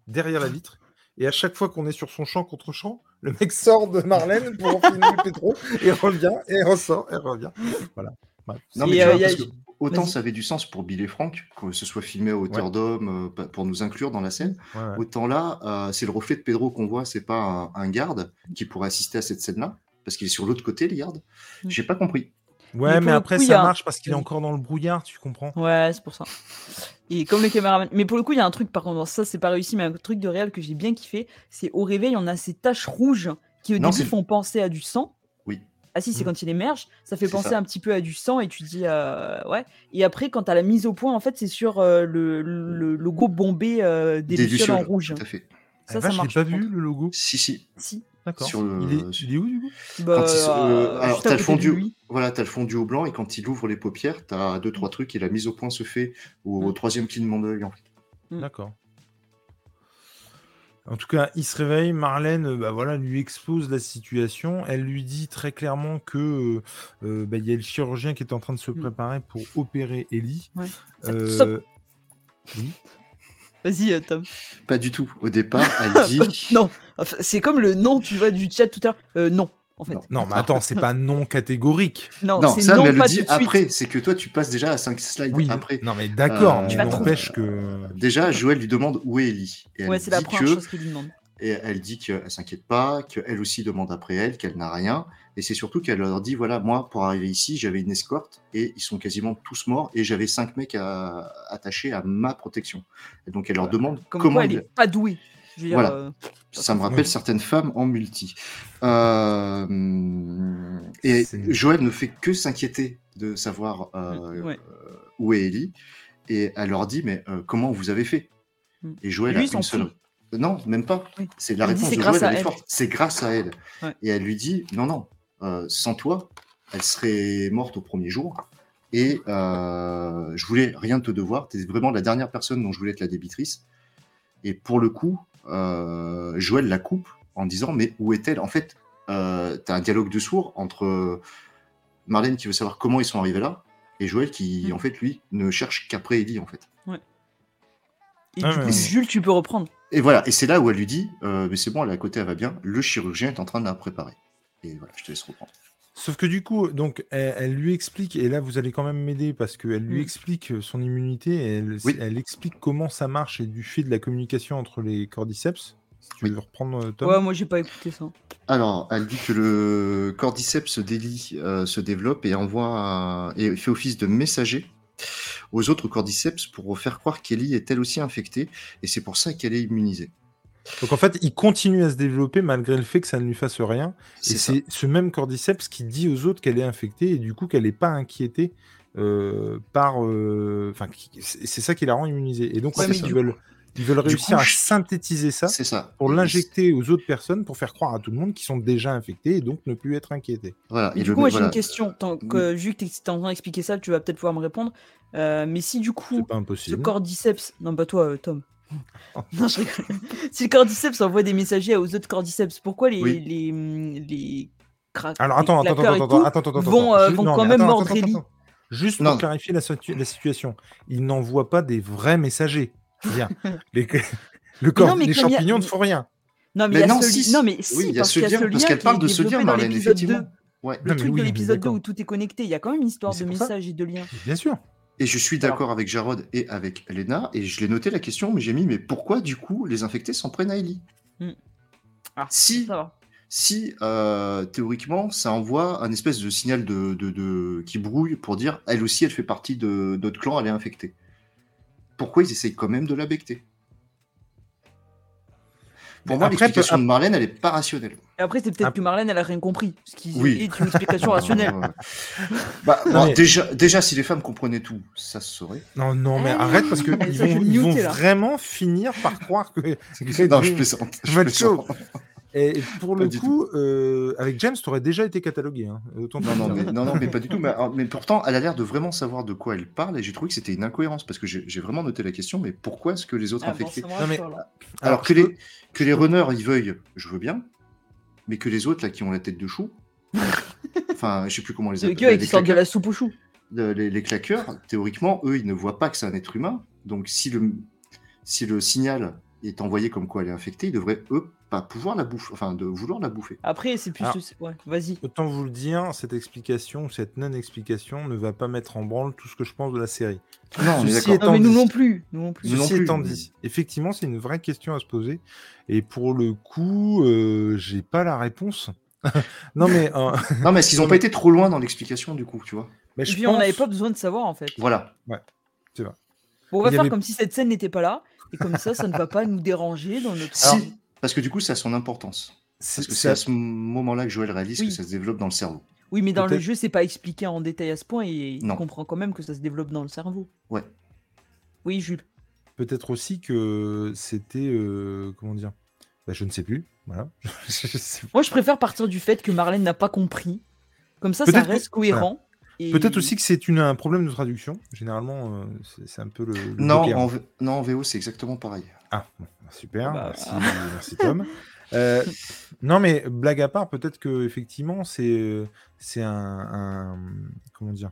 derrière la vitre, et à chaque fois qu'on est sur son champ contre champ, le mec sort de Marlène pour filmer Pedro, et revient, et ressort, et revient. Voilà. Bref. Non, mais tu euh, vois, y a- parce que autant ça avait du sens pour Bill et Frank, que ce soit filmé à hauteur Ouais. d'homme, euh, pour nous inclure dans la scène, Ouais, ouais. autant là, euh, c'est le reflet de Pedro qu'on voit, c'est pas un, un garde qui pourrait assister à cette scène-là, parce qu'il est sur l'autre côté, le garde. Mm. J'ai pas compris. Ouais, Mais après, coup, ça a marche parce qu'il est encore dans le brouillard, tu comprends Ouais, c'est pour ça. Et comme le caméraman. Mais pour le coup, il y a un truc, par contre, ça, c'est pas réussi, mais un truc de réel que j'ai bien kiffé, c'est au réveil, on a ces taches rouges qui, au Non, début, font penser à du sang. Oui. Ah si, c'est Mm. quand il émerge, ça fait penser ça. un petit peu à du sang et tu dis euh, ouais. Et après, quand t'as la mise au point, en fait, c'est sur euh, le, le logo bombé euh, des, Des lucioles en rouge. Tout à fait. Ah, Ça, vache, ça je marche. l'ai pas vu, le logo. Si, si. Si. D'accord. Sur le- Il, est... il est où, du coup? Bah, il euh, euh, alors, t'as le fondu, lui. voilà, t'as le fondu au blanc et quand il ouvre les paupières, t'as deux trois trucs et la mise au point se fait au, Mm. troisième clignement d'œil. en fait. Mm. D'accord. En tout cas, il se réveille, Marlène, euh, bah voilà, lui expose la situation. Elle lui dit très clairement que euh, euh, bah, il y a le chirurgien qui est en train de se Mm. préparer pour opérer Ellie. Ouais. Euh, Stop. oui. Vas-y, euh, Tom. Pas du tout. Au départ, elle dit. non, Enfin, c'est comme le non, tu vois, du chat tout à l'heure. Euh, non, en fait. Non. Non, mais attends, c'est pas non catégorique. Non, Non, c'est ça, non, mais elle pas le dit après. C'est que toi, tu passes déjà à 5 slides Oui, après. non, mais d'accord, Euh, mais n'empêche que. Déjà, Joël lui demande où est Ellie. Et Ouais, elle c'est la dit première que- chose qu'il lui demande. Et elle dit qu'elle s'inquiète pas, qu'elle aussi demande après elle, qu'elle n'a rien. Et c'est surtout qu'elle leur dit voilà, moi, pour arriver ici, j'avais une escorte et ils sont quasiment tous morts et j'avais cinq mecs à- attachés à ma protection. Et donc elle leur demande Comme comment. quoi, elle il- est pas douée. Je veux dire, Voilà. euh, Ça me rappelle Oui. certaines femmes en multi. Euh, et Joël ne fait que s'inquiéter de savoir euh, Ouais. euh, où est Ellie. Et elle leur dit mais euh, comment vous avez fait? Mm. Et Joël Lui, a une seule. Non, même pas. Oui. C'est la dit, réponse c'est de grâce Joël, à elle est forte. C'est grâce à elle. Ouais. Et elle lui dit non, non, euh, sans toi, elle serait morte au premier jour. Et euh, je voulais rien te devoir. Tu es vraiment la dernière personne dont je voulais être la débitrice. Et pour le coup, euh, Joël la coupe en disant Mais où est-elle? En fait, euh, tu as un dialogue de sourds entre Marlène qui veut savoir comment ils sont arrivés là et Joël qui, Mm. en fait, lui, ne cherche qu'après Ellie, en fait. Et Ah, mais. Jules, tu peux reprendre. Et voilà, et c'est là où elle lui dit euh, Mais c'est bon, elle est à côté, elle va bien. Le chirurgien est en train de la préparer. Et voilà, je te laisse reprendre. Sauf que du coup, donc, elle, elle lui explique, et là vous allez quand même m'aider parce qu'elle lui Mm. explique son immunité, et elle, Oui. elle explique comment ça marche et du fait de la communication entre les cordyceps. Si tu Oui. veux reprendre, euh, Tom. Ouais, moi, j'ai pas écouté ça. Alors, elle dit que le cordyceps d'Ellie euh, se développe et envoie et fait office de messager aux autres cordyceps pour faire croire qu'Ellie est elle aussi infectée et c'est pour ça qu'elle est immunisée. Donc en fait, il continue à se développer malgré le fait que ça ne lui fasse rien. Et C'est ce même cordyceps qui dit aux autres qu'elle est infectée et du coup qu'elle n'est pas inquiétée euh, par. euh, Enfin, c'est ça qui la rend immunisée. Et donc en Ouais, ils veulent, ils veulent réussir coup, à synthétiser ça pour l'injecter aux autres personnes pour faire croire à tout le monde qu'ils sont déjà infectés et donc ne plus être inquiétés. Voilà. Et du coup, moi, j'ai une question. Tant que, vu que tu es en train d'expliquer ça, tu vas peut-être pouvoir me répondre. Euh, mais si du coup, pas ce impossible. cordyceps. Non, pas toi, euh, Tom. non, je rigole. Si le cordyceps envoie des messagers aux autres cordyceps, pourquoi les. Oui. les, hum, les cra- Alors les attends, attends, attends, tout attends, attends, attends, vont, attends. euh, vont non, quand même attends, mordre attends, Ellie. attends. Juste Non. pour clarifier la, situ- la situation, il n'envoie pas des vrais messagers. Dire, les- le corps, non, les y a- champignons ne font rien. Non, mais, Mais il y a non, ce si, non, mais si, oui, il y a parce ce qu'il y a lien, ce parce lien qu'elle parle de ce lien, Marlène, l'épisode 2. effectivement. Ouais. Le Non, truc oui, de l'épisode 2 d'accord. où tout est connecté, il y a quand même une histoire de messages et de liens. Bien sûr. Et je suis d'accord avec Jarod et avec Elena, et je l'ai noté la question, mais j'ai mis, mais pourquoi du coup les infectés s'en prennent à Ellie Ah, Si, si euh, théoriquement ça envoie un espèce de signal de, de- de- qui brouille pour dire, elle aussi elle fait partie de notre clan, elle est infectée. Pourquoi ils essayent quand même de la becter? Pour moi, l'explication de Marlène, elle est pas rationnelle. Et après, c'est peut-être Ah. que Marlène, elle a rien compris. Ce qui Oui. est une explication rationnelle. Bah, Non, bon, mais- déjà, déjà, si les femmes comprenaient tout, ça se saurait. Non, non, mais Ah, arrête parce qu'ils vont, ils vont vraiment finir par croire que. non, je plaisante. je plaisante. Et pour Pas le coup, euh, avec James, tu aurais déjà été catalogué. Hein. Autant Non, non, mais, non, non, mais pas du tout. Mais, pourtant, elle a l'air de vraiment savoir de quoi elle parle et j'ai trouvé que c'était une incohérence parce que j'ai vraiment noté la question, mais pourquoi est-ce que les autres Ah, infectés Non, mais-. Alors, que, les, peux- que les runners ils veuillent, je veux bien, mais que les autres là qui ont la tête de chou, enfin, je sais plus comment les eux les, qui sortent de claqueurs, la soupe au chou. le- les- les claqueurs, théoriquement, eux, ils ne voient pas que c'est un être humain. Donc, si le, si le signal est envoyé comme quoi elle est infectée, ils devraient, eux, pas pouvoir la bouffer, enfin, de vouloir la bouffer. Après, c'est plus. Alors- Ouais, vas-y. Autant vous le dire, cette explication, cette non-explication ne va pas mettre en branle tout ce que je pense de la série. Non, Ceci étant mais nous dit- non plus. Nous non plus. Nous non Ceci plus, étant dit, effectivement, c'est une vraie question à se poser. Et pour le coup, euh, j'ai pas la réponse. non, mais, euh, Non, mais est-ce qu'ils n'ont pas été trop loin dans l'explication, du coup, tu vois mais Et je puis, on n'avait pas besoin de savoir, en fait. Voilà. c'est vrai. Bon, on va faire avait- comme si cette scène n'était pas là. Et comme ça, ça ne va pas nous déranger dans notre. Si, parce que du coup, ça a son importance. C'est- Parce que c'est c'est à ce moment-là que Joël réalise Oui. que ça se développe dans le cerveau. Oui, mais dans le jeu, c'est pas expliqué en détail à ce point et Non. on comprend quand même que ça se développe dans le cerveau. Ouais. Oui, Jules. peut-être aussi que c'était. euh, comment dire Bah, Je ne sais plus. Voilà. Je sais Moi, je préfère partir du fait que Marlène n'a pas compris. Comme ça, ça reste cohérent. et- Peut-être aussi que c'est un problème de traduction. Généralement, euh, c'est un peu le. le Non, bloqueur. en, V- non, en VO, c'est exactement pareil. Ah, super. Bah, merci, merci, Tom. Euh, non, mais blague à part, peut-être que effectivement, c'est euh, c'est un, un- comment dire,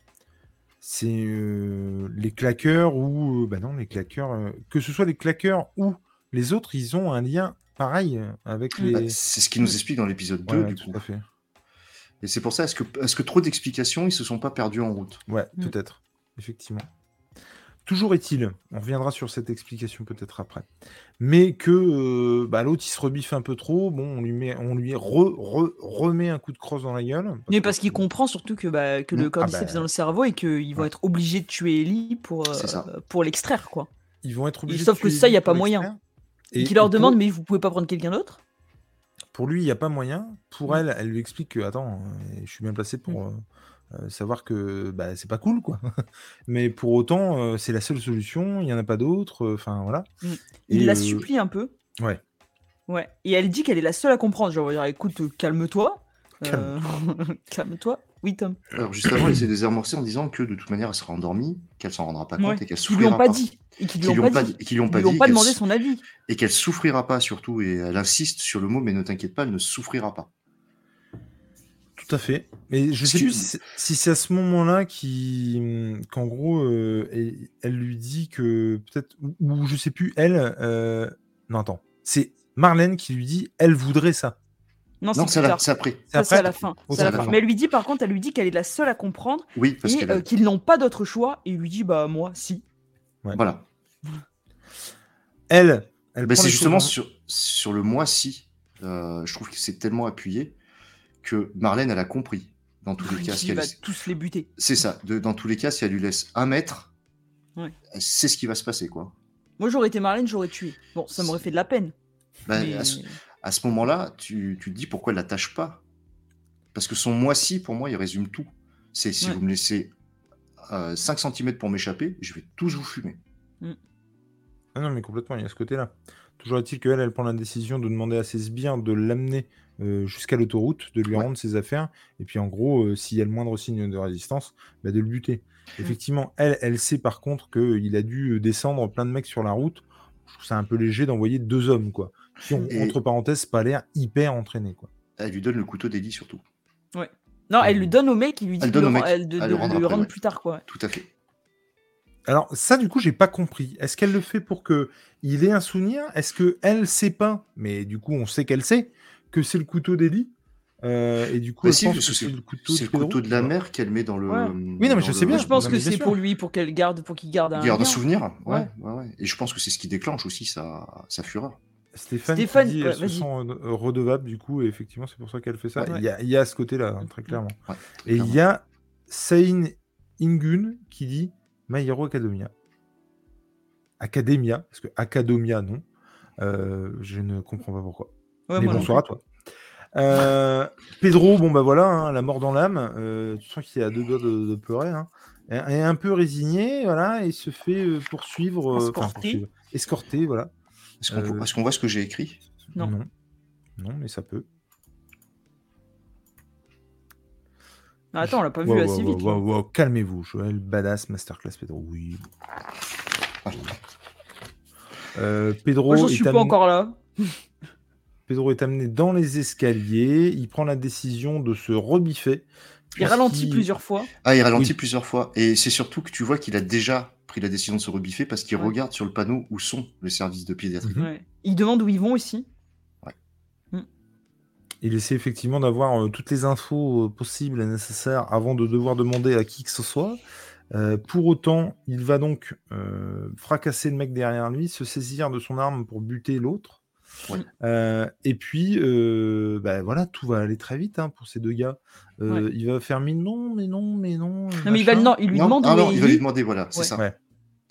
c'est euh, les claqueurs ou euh, bah non, les claqueurs, euh, que ce soit les claqueurs ou les autres, ils ont un lien pareil euh, avec Mm. les. Bah, c'est ce qu'il nous explique dans l'épisode 2, Ouais, du tout coup. à fait. Et c'est pour ça, est-ce que, est-ce que trop d'explications, ils se sont pas perdus en route? Ouais, Mm. peut-être, effectivement. Toujours est-il, on reviendra sur cette explication peut-être après, mais que euh, bah, l'autre il se rebiffe un peu trop, bon, on lui met, on lui re- re- remet un coup de crosse dans la gueule. Mais parce qu'il comprend surtout que, bah, que le Mm. cordyceps Ah bah. est dans le cerveau et qu'ils vont Ouais. être obligés de tuer Ellie pour, euh, pour l'extraire, quoi. ils vont être obligés. sauf de que tuer ça, y a Ellie pas moyen. Et, Et, qui leur et pour- demande, mais vous pouvez pas prendre quelqu'un d'autre? Pour lui, il n'y a pas moyen. Pour Mm. elle, elle lui explique que, attends, euh, je suis bien placé pour euh, euh, savoir que bah, c'est pas cool, quoi. Mais pour autant, euh, c'est la seule solution, il n'y en a pas d'autre. euh, Enfin, voilà. Mm. Il Et, la euh, supplie un peu. Ouais. Ouais. Et elle dit qu'elle est la seule à comprendre. Genre, dire, écoute, calme-toi. Euh, calme-toi. Oui, Tom. Alors juste avant, elle essaie de désamorcer en disant que de toute manière, elle sera endormie, qu'elle s'en rendra pas compte Ouais. et qu'elle souffrira ont pas dit. Et qu'ils lui ont lui ont pas pas dit. dit- qu'ils lui ont Ils pas lui ont dit, pas demandé son avis. et qu'elle souffrira pas surtout. Et elle insiste sur le mot, mais ne t'inquiète pas, elle ne souffrira pas. Tout à fait. Mais je sais plus si c'est- si à ce moment-là hum, qu'en gros, euh, elle, elle lui dit que peut-être, ou, ou je sais plus, elle, euh, non attends, c'est Marlène qui lui dit, elle voudrait ça. Non, Non, c'est après. C'est à la fin. À la. Mais elle lui dit, par contre, elle lui dit qu'elle est la seule à comprendre Oui, parce et euh, qu'ils n'ont pas d'autre choix. Et il lui dit, bah, moi, si. Voilà. Elle, elle prend c'est justement en- sur, sur le moi-ci, euh, je trouve que c'est tellement appuyé que Marlène, elle a compris. Dans tous les cas, il va tous les buter. c'est ça. De- dans tous les cas, si elle lui laisse un mètre, Ouais. c'est ce qui va se passer, quoi. Moi, j'aurais été Marlène, j'aurais tué. Bon, ça m'aurait fait de la peine. Ben, mais- à ce, à ce moment-là, tu, tu te dis pourquoi elle la tâche pas. Parce que son moi-ci, pour moi, il résume tout. C'est si Ouais. vous me laissez euh, 5 cm pour m'échapper, je vais tous vous fumer. Ah non, mais complètement, il y a ce côté-là. Toujours est-il qu'elle, elle prend la décision de demander à ses sbires de l'amener euh, jusqu'à l'autoroute, de lui Ouais. rendre ses affaires, et puis en gros, euh, s'il y a le moindre signe de résistance, bah, de le buter. Effectivement, elle, elle sait par contre qu'il a dû euh, descendre plein de mecs sur la route. Je trouve ça un peu léger d'envoyer deux hommes, quoi. Qui ont, Et- entre parenthèses, pas l'air hyper entraînés, quoi. Elle lui donne le couteau d'Eddie surtout. Non, elle lui donne au mec, il lui dit Elle de le, au mec. ren- elle- de, Elle de le rendra le après, rendre ouais. plus tard, quoi. Tout à fait. Alors ça, du coup, j'ai pas compris. Est-ce qu'elle le fait pour que il ait un souvenir? Est-ce que elle sait pas? Mais du coup, on sait qu'elle sait que c'est le couteau d'Ellie. Euh, et du coup, Bah si, c'est le couteau c'est de le couteau de la mer qu'elle met dans le. Ouais. Oui, non, mais je sais le- bien. Je pense Non, que c'est pour lui, pour qu'elle garde, pour qu'il garde un. Il garde un souvenir. Ouais, Ouais. ouais, ouais. Et je pense que c'est ce qui déclenche aussi sa, sa fureur. Stéphane, Stéphane, dit ouais, elle se sent euh, redevable du coup, et effectivement, c'est pour ça qu'elle fait ça. Ouais. Il, y a, il y a ce côté-là, hein, très clairement. Ouais, Et il y a Sein Ingun qui dit My Hero Academia. Academia, parce que Academia, non. Euh, je ne comprends pas pourquoi. Ouais, Mais bonsoir à toi. Euh, Pedro, bon bah voilà, hein, la mort dans l'âme. euh, tu sens qu'il a deux doigts de, de pleurer. Hein, et, et un peu résigné, voilà, et se fait euh, poursuivre, euh, poursuivre, escorter, voilà. Est-ce qu'on Euh, est-ce qu'on voit ce que j'ai écrit? Non. non. Non, mais ça peut. Ah, Attends, on l'a pas vu Wow, assez wow, vite. wow, Calmez-vous, Joël. Badass Masterclass Pedro. Oui. Euh, Pedro, Moi, suis pas amené, encore là. Pedro est amené dans les escaliers. Il prend la décision de se rebiffer. Il ralentit plusieurs fois. Ah, il ralentit Oui. plusieurs fois. Et c'est surtout que tu vois qu'il a déjà pris la décision de se rebiffer parce qu'il Ouais. regarde sur le panneau où sont les services de pédiatrie. Ouais. Il demande où ils vont aussi. Il essaie effectivement d'avoir euh, toutes les infos euh, possibles et nécessaires avant de devoir demander à qui que ce soit. Euh, pour autant, il va donc euh, fracasser le mec derrière lui, se saisir de son arme pour buter l'autre. Ouais. Euh, et puis, euh, bah, voilà, tout va aller très vite hein, pour ces deux gars. Euh, Il va faire mais non, mais non, mais non. Non, mais il, va, machin. non, il lui Non, demande ah non, il va lui demander, voilà, c'est Ouais. ça.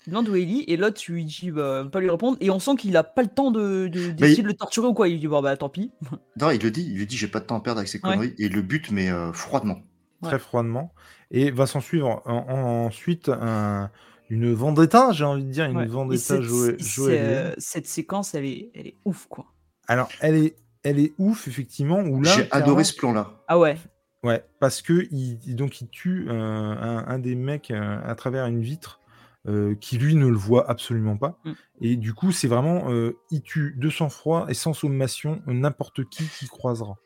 Ouais. Il demande où est Ellie, et l'autre, tu lui dis, bah, pas lui répondre. Et on sent qu'il a pas le temps de, d'essayer il- de le torturer ou quoi. Il dit, bon, bah, tant pis. Non, il le dit, il lui dit, j'ai pas de temps à perdre avec ces Ouais. conneries. Et il le bute, mais euh, froidement. très froidement. Et va s'en suivre en- en- ensuite un- une vendetta, j'ai envie de dire, une Ouais. Vendetta cette, joélienne. euh, cette séquence, elle est, elle est ouf, quoi. Alors, elle est, elle est ouf, effectivement. Où là, J'ai adoré ce plan-là. Ah ouais. Ouais, parce que il, il- donc il tue euh, un, un des mecs euh, à travers une vitre. Euh, qui lui ne le voit absolument pas. Mm. Et du coup, c'est vraiment, euh, il tue de sang-froid et sans sommation n'importe qui qui croisera.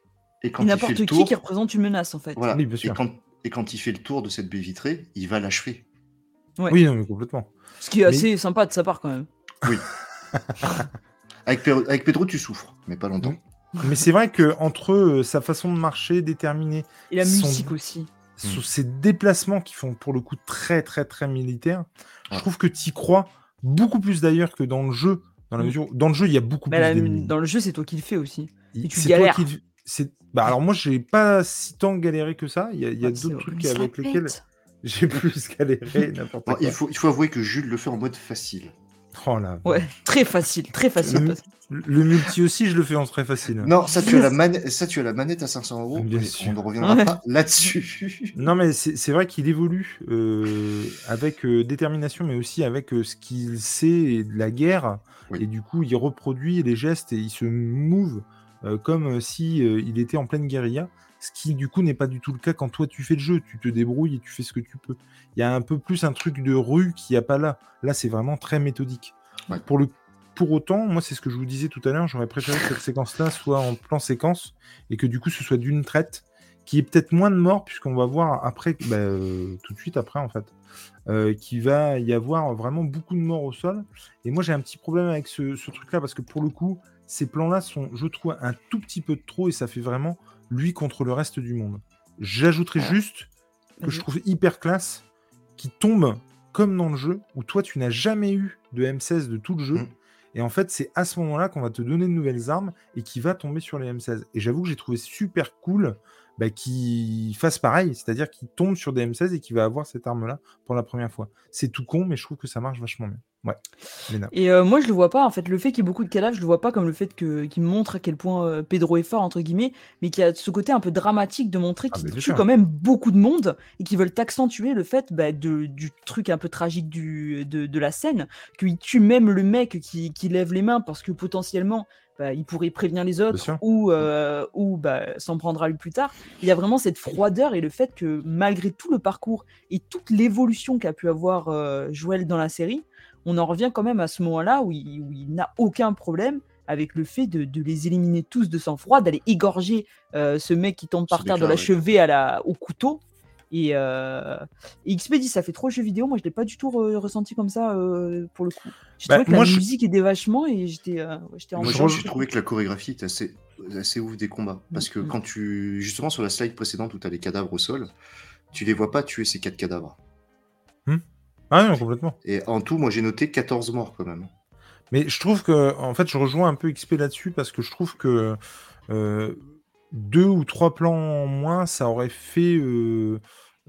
Et Et quand il fait n'importe le qui tour, qui représente une menace, en fait. voilà. Oui, bien Et quand, et quand il fait le tour de cette baie vitrée, il va l'achever. Ouais. Oui, non, mais complètement. Ce qui est Mais- assez sympa de sa part, quand même. Avec, Pedro- avec Pedro, tu souffres, mais pas longtemps. Mais c'est vrai que entre euh, sa façon de marcher déterminée, Et la Son- musique aussi. sous ces déplacements qui font pour le coup très très très militaires, je trouve que tu y crois beaucoup plus d'ailleurs que dans le jeu. Dans la Mm. mesure dans le jeu, il y a beaucoup Mais plus la- dans le jeu, c'est toi qui le fais aussi. Et tu c'est toi galères. qui le- c'est- Bah alors moi, j'ai pas si tant galéré que ça. Il y a, il y a Ouais, c'est d'autres trucs avec lesquels j'ai plus galéré. N'importe Bon, quoi. il, faut, il faut avouer que Jules le fait en mode facile. Oh là. Ouais, très facile, très facile. Le, multi aussi, je le fais en très facile. Non, ça tu, as la manette, ça, tu as la manette à 500 euros. Bien mais sûr. On ne reviendra Ouais. pas là-dessus. Non, mais c'est vrai qu'il évolue euh, avec euh, détermination, mais aussi avec euh, ce qu'il sait de la guerre. Oui. Et du coup, il reproduit les gestes et il se move euh, comme euh, si euh, il était en pleine guérilla. Ce qui, du coup, n'est pas du tout le cas quand toi tu fais le jeu. Tu te débrouilles et tu fais ce que tu peux. Il y a un peu plus un truc de rue qu'il n'y a pas là. Là, c'est vraiment très méthodique. Ouais. Pour, le, pour autant, moi, c'est ce que je vous disais tout à l'heure. J'aurais préféré que cette séquence-là soit en plan séquence et que du coup, ce soit d'une traite qui est peut-être moins de morts, puisqu'on va voir après, bah, euh, tout de suite après, en fait, euh, qu'il va y avoir vraiment beaucoup de morts au sol. Et moi, j'ai un petit problème avec ce, ce truc-là, parce que pour le coup, ces plans-là sont, je trouve, un tout petit peu de trop, et ça fait vraiment lui contre le reste du monde. J'ajouterais juste que je trouve hyper classe, qui tombe comme dans le jeu, où toi, tu n'as jamais eu de M16 de tout le jeu. Mm. Et en fait, c'est à ce moment-là qu'on va te donner de nouvelles armes et qui va tomber sur les M16. Et j'avoue que j'ai trouvé super cool bah, qu'il fasse pareil, c'est-à-dire qu'il tombe sur des M16 et qu'il va avoir cette arme-là pour la première fois. C'est tout con, mais je trouve que ça marche vachement bien. Ouais, Léna. Et euh, moi, je le vois pas. En fait, le fait qu'il y ait beaucoup de cadavres, je le vois pas comme le fait que qu'il montre à quel point euh, Pedro est fort entre guillemets, mais qu'il y a ce côté un peu dramatique de montrer Ah, qu'il tue sûr. quand même beaucoup de monde et qu'ils veulent accentuer le fait bah, de, du truc un peu tragique du, de, de la scène, qu'il tue même le mec qui, qui lève les mains parce que potentiellement bah, il pourrait prévenir les autres ou, euh, ou bah, s'en prendra lui plus tard. Il y a vraiment cette froideur et le fait que malgré tout le parcours et toute l'évolution qu'a pu avoir euh, Joël dans la série, on en revient quand même à ce moment-là où il, n'a aucun problème avec le fait de, de les éliminer tous de sang-froid, d'aller égorger euh, ce mec qui tombe par terre, de l'achever à la, au couteau. Et, euh, et XP dit ça fait trop jeu vidéo. Moi, je l'ai pas du tout re- ressenti comme ça euh, pour le coup. J'ai Bah, trouvé que moi, la je- musique aidait vachement et j'étais euh, en Moi, j'ai trouvé que la chorégraphie était assez, assez ouf des combats. Parce que Mm. quand tu. Justement, sur la slide précédente où tu as les cadavres au sol, tu les vois pas tuer ces quatre cadavres. Ah non, complètement. Et en tout, moi, j'ai noté 14 morts quand même. Mais je trouve que, en fait, je rejoins un peu XP là-dessus parce que je trouve que euh, deux ou trois plans en moins, ça aurait fait. euh,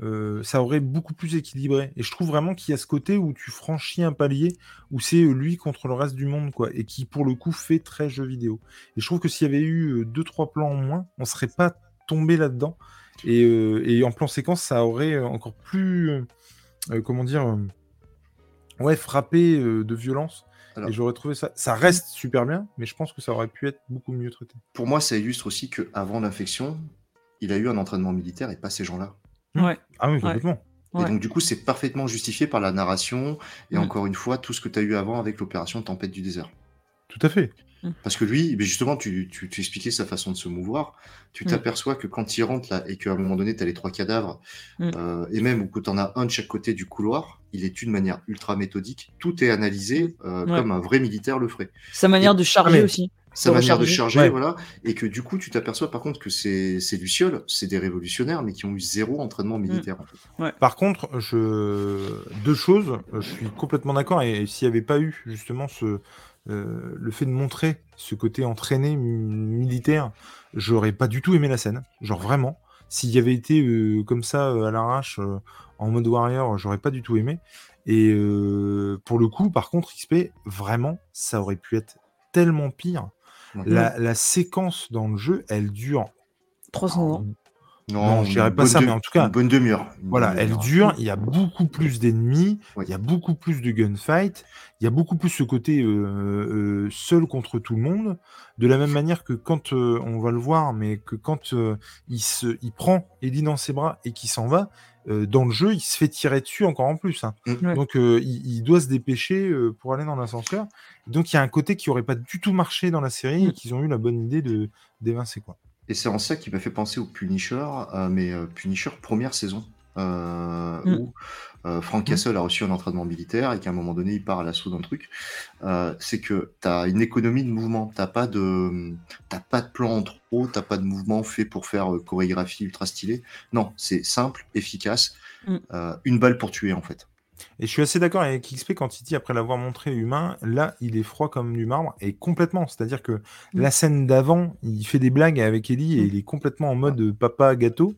euh, ça aurait beaucoup plus équilibré. Et je trouve vraiment qu'il y a ce côté où tu franchis un palier, où c'est euh, lui contre le reste du monde, quoi, et qui pour le coup fait très jeu vidéo. Et je trouve que s'il y avait eu euh, deux, trois plans en moins, on serait pas tombé là-dedans. Et, euh, et en plan séquence, ça aurait encore plus, euh, comment dire, ouais, frappé de violence. Alors- Et j'aurais trouvé ça. Ça reste super bien, mais je pense que ça aurait pu être beaucoup mieux traité. Pour moi, ça illustre aussi qu'avant l'infection, il a eu un entraînement militaire et pas ces gens-là. Ouais. Ah oui, complètement. Et Ouais. donc, du coup, c'est parfaitement justifié par la narration et Mm. encore une fois, tout ce que tu as eu avant avec l'opération Tempête du désert. Tout à fait. Parce que lui, mais justement, tu, tu, tu expliquais sa façon de se mouvoir. Tu Mm. t'aperçois que quand il rentre là et qu'à un moment donné, tu as les trois cadavres, Mm. euh, et même que tu en as un de chaque côté du couloir, il est tue de manière ultra méthodique. Tout est analysé euh, Mm. Ouais. comme un vrai militaire le ferait. Sa manière de charger mais- aussi. Sa manière de charger, Ouais. voilà. Et que du coup, tu t'aperçois par contre que ces, ces Lucioles, c'est des révolutionnaires, mais qui ont eu zéro entraînement militaire. en fait. Par contre, je... deux choses. Je suis complètement d'accord. Et s'il n'y avait pas eu justement ce, euh, le fait de montrer ce côté entraîné militaire, j'aurais pas du tout aimé la scène. Genre vraiment. S'il y avait été euh, comme ça euh, à l'arrache euh, en mode warrior, j'aurais pas du tout aimé. Et euh, pour le coup, par contre, XP, vraiment, ça aurait pu être tellement pire. La, la séquence dans le jeu, elle dure 300 ans. Non, je une dirais pas ça, de- mais en tout cas, Une bonne demi-heure. Voilà, elle dure, il y a beaucoup plus d'ennemis, Oui. il y a beaucoup plus de gunfight, il y a beaucoup plus ce côté euh, euh, seul contre tout le monde, de la même manière que quand euh, on va le voir, mais que quand euh, il, se, il prend Ellie dans ses bras et qu'il s'en va, euh, dans le jeu, il se fait tirer dessus encore en plus. hein. Mm. Ouais. Donc, euh, il, il doit se dépêcher euh, pour aller dans l'ascenseur. Donc, il y a un côté qui aurait pas du tout marché dans la série Mm. et qu'ils ont eu la bonne idée de d'évincer quoi. Et c'est en ça qui m'a fait penser au Punisher, euh, mais euh, Punisher première saison, euh, Mm. où euh, Frank Castle a reçu un entraînement militaire et qu'à un moment donné il part à l'assaut d'un truc. Euh, c'est que tu as une économie de mouvement, t'as pas de pas de plan en trop, t'as pas de mouvement fait pour faire euh, chorégraphie ultra stylée. Non, c'est simple, efficace, Mm. euh, une balle pour tuer en fait. Et je suis assez d'accord avec XP quand il dit, après l'avoir montré humain, là, il est froid comme du marbre, et complètement. C'est-à-dire que Mm. la scène d'avant, il fait des blagues avec Ellie, et Mm. il est complètement en mode papa gâteau.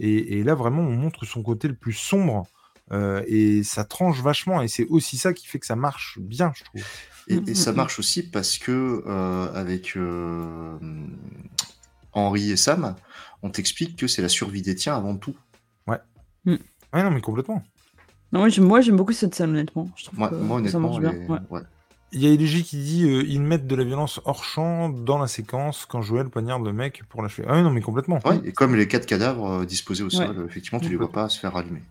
Et, et là, vraiment, on montre son côté le plus sombre, euh, et ça tranche vachement, et c'est aussi ça qui fait que ça marche bien, je trouve. Et, Mm, et mm, ça mm. marche aussi parce que euh, avec euh, Henri et Sam, on t'explique que c'est la survie des tiens avant tout. Ouais, non, mais complètement. Non, moi, j'aime, moi, j'aime beaucoup cette scène, honnêtement. Je trouve Moi, que moi, ça honnêtement, marche bien. les- ouais. ouais. Il y a LG qui dit euh, ils mettent de la violence hors champ dans la séquence quand Joël poignarde le mec pour l'achever. Ah oui, non, mais complètement. Ouais, et comme les quatre cadavres euh, disposés au Ouais. sol, effectivement, tu les vois pas se faire rallumer.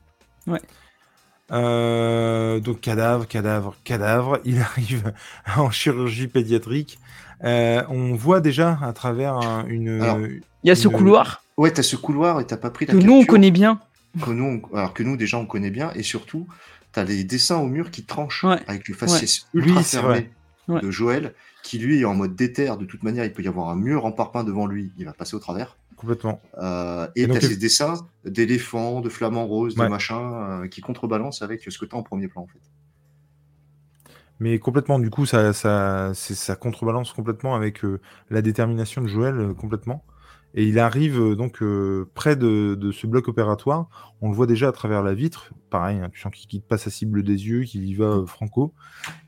Euh, donc cadavre, cadavre, cadavre. Il arrive en chirurgie pédiatrique. Euh, on voit déjà à travers un- une. Alors, Il y a ce couloir Ouais, t'as ce couloir et t'as pas pris la que nous, on connaît bien. que nous, on- alors que nous déjà on connaît bien, et surtout t'as les dessins au mur qui tranchent Ouais. avec le faciès ultra Oui, c'est fermé. Ouais. de Joël, qui lui est en mode déter. De toute manière, il peut y avoir un mur en parpaing devant lui, il va passer au travers. Complètement. Euh, et Et ces dessins d'éléphants, de flamants roses, Ouais. de machins euh, qui contrebalancent avec ce que t'as en premier plan en fait. Mais complètement, du coup, ça, ça, ça contrebalance complètement avec euh, la détermination de Joël, complètement. Et il arrive euh, donc euh, près de, de ce bloc opératoire. On le voit déjà à travers la vitre. Pareil, hein, tu sens qu'il quitte pas sa cible des yeux, qu'il y va euh, franco.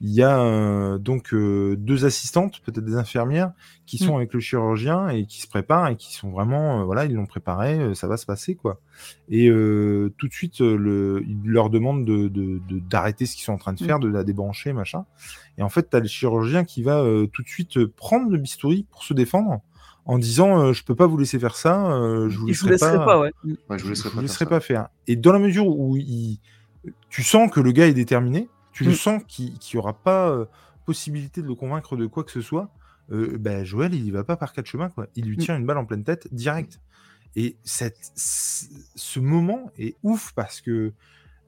Il y a euh, donc euh, deux assistantes, peut-être des infirmières, qui sont Mm. avec le chirurgien et qui se préparent et qui sont vraiment, voilà, ils l'ont préparé, euh, ça va se passer quoi. Et euh, tout de suite, le, il leur demande de, de- de- d'arrêter ce qu'ils sont en train de Mm. faire, de la débrancher, machin. Et en fait, tu as le chirurgien qui va euh, tout de suite prendre le bistouri pour se défendre en disant euh, Je peux pas vous laisser faire ça, euh, je vous laisserai pas, ouais. Ouais, je vous laisserai je pas, vous faire laisserai ça. pas faire. Et dans la mesure où il... tu sens que le gars est déterminé, tu le Mm. sens qu'il n'y aura pas euh, possibilité de le convaincre de quoi que ce soit, euh, ben, Joël, il y va pas par quatre chemins. Quoi. Il lui Mm. tire une balle en pleine tête direct. Et cette, ce moment est ouf parce que,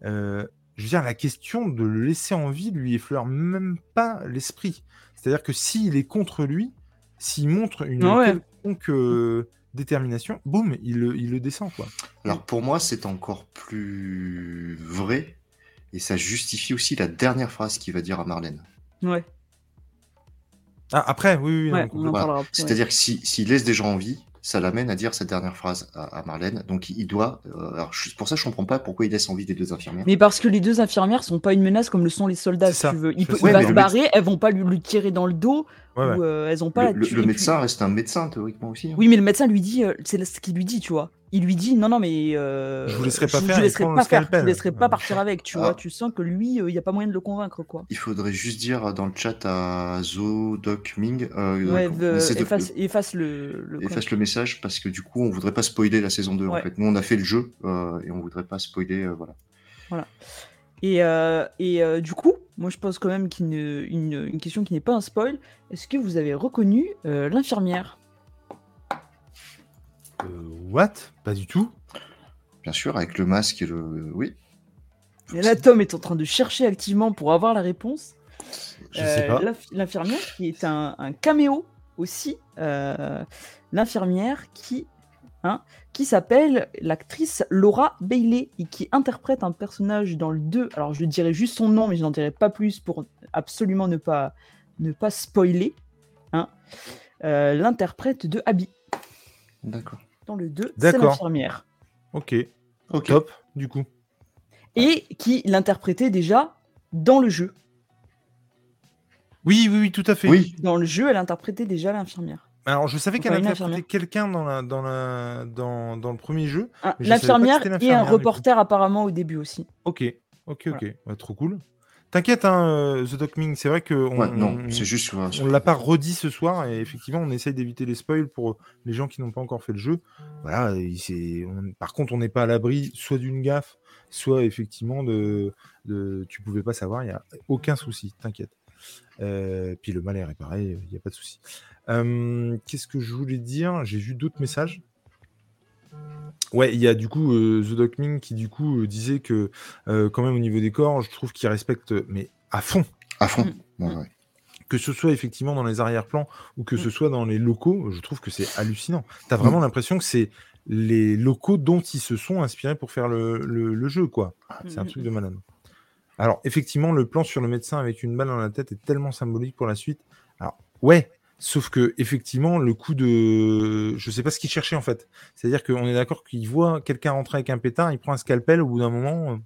euh, je veux dire, la question de le laisser en vie lui effleure même pas l'esprit. C'est-à-dire que s'il est contre lui, s'il montre une Ah ouais. quelconque euh, détermination, boum, il, le- il le descend. Quoi. Alors pour moi, c'est encore plus vrai et ça justifie aussi la dernière phrase qu'il va dire à Marlène. Ouais, Ah, après, oui, oui, ouais, on complètement. en Voilà. parlera après. C'est-à-dire que si- s'il laisse des gens en vie, ça l'amène à dire cette dernière phrase à, à Marlène. Donc il doit. euh, alors je- pour ça, je comprends pas pourquoi il laisse en vie les deux infirmières. Mais parce que les deux infirmières sont pas une menace comme le sont les soldats, si ça, tu veux. Il, peut, va se le barrer, elles vont pas lui, lui tirer dans le dos, Ouais, ouais. ou euh, elles ont pas Le, médecin reste un médecin théoriquement aussi. hein. Oui, mais le médecin lui dit, euh, c'est ce qu'il lui dit, tu vois. Il lui dit, non, non, mais. euh, Je vous laisserai pas je faire, vous laisserai pas le faire, je vous laisserai pas partir avec, tu Ah. vois. Tu sens que lui, il n'y a pas moyen de le convaincre, quoi. Il faudrait juste dire dans le chat à Zo Doc Ming. euh, Ouais, qu'on de- essaie de- efface, efface le. le efface le message parce que du coup on voudrait pas spoiler la saison 2 en fait. Nous on a fait le jeu euh, et on voudrait pas spoiler euh, voilà. Et, euh, et euh, du coup, moi je pose quand même qu'une, une, une question qui n'est pas un spoil. Est-ce que vous avez reconnu euh, l'infirmière? Euh, what? Pas du tout. Bien sûr avec le masque et le oui. Et là, Tom est en train de chercher activement pour avoir la réponse. Je sais pas. l'inf- L'infirmière qui est un, un caméo aussi. euh, L'infirmière qui, hein, qui s'appelle l'actrice Laura Bailey et qui interprète un personnage dans le 2. Alors je dirais juste son nom, mais je n'en dirai pas plus pour absolument ne pas, ne pas spoiler. Hein. Euh, L'interprète de Abby. D'accord. Dans le 2, c'est l'infirmière. Ok, Ok. top, du coup. Et qui l'interprétait déjà dans le jeu. Oui, oui, oui, tout à fait. Oui. Dans le jeu, elle interprétait déjà l'infirmière. Alors, je savais qu'elle interprétait infirmière. quelqu'un dans, la, dans, la, dans, dans le premier jeu. Ah, L'infirmière et un reporter apparemment au début aussi. Ok, ok, ok. Ouais, trop cool. T'inquiète, hein, euh, The Doc Ming, c'est vrai que on, Ouais, non, on- c'est juste. voilà, on l'a pas redit ce soir et effectivement, on essaye d'éviter les spoils pour les gens qui n'ont pas encore fait le jeu. Voilà, c'est- on- par contre, on n'est pas à l'abri soit d'une gaffe, soit effectivement de, de tu pouvais pas savoir, il y a aucun souci, t'inquiète. Euh, puis le mal est réparé, il n'y a pas de souci. Euh, Qu'est-ce que je voulais dire? J'ai vu d'autres messages. Ouais, il y a du coup euh, The Doc Ming qui du coup euh, disait que euh, quand même au niveau des corps, je trouve qu'il respecte mais à fond À fond. Mm. Ouais, ouais. que ce soit effectivement dans les arrière-plans ou que ce Mm. soit dans les locaux, je trouve que c'est hallucinant. T'as vraiment l'impression que c'est les locaux dont ils se sont inspirés pour faire le, le- le jeu, quoi. C'est un truc de malade. Alors, effectivement, le plan sur le médecin avec une balle dans la tête est tellement symbolique pour la suite. Alors, ouais, sauf que, effectivement, le coup de. Je sais pas ce qu'il cherchait, en fait. C'est-à-dire qu'on est d'accord qu'il voit quelqu'un rentrer avec un pétard, il prend un scalpel, au bout d'un moment.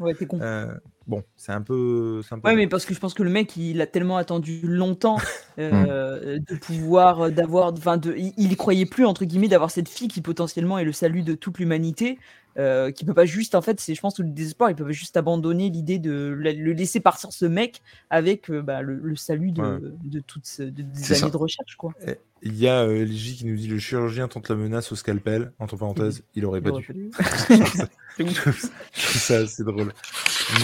Ouais, t'es con. euh, bon, c'est un peu. un peu- Ouais, mais parce que je pense que le mec, il a tellement attendu longtemps euh, de pouvoir, euh, d'avoir, enfin, de, il, il croyait plus entre guillemets d'avoir cette fille qui potentiellement est le salut de toute l'humanité, euh, qui peut pas juste, en fait, c'est, je pense, tout le désespoir, il peut pas juste abandonner l'idée de la- le laisser partir ce mec avec euh, bah, le, le salut de, Ouais. de toutes ce- de- des années ça. de recherche, quoi. Il y a euh, LJ qui nous dit le chirurgien tente la menace au scalpel. Entre parenthèses, il aurait pas Il aurait dû. fallu. Je trouve ça assez drôle.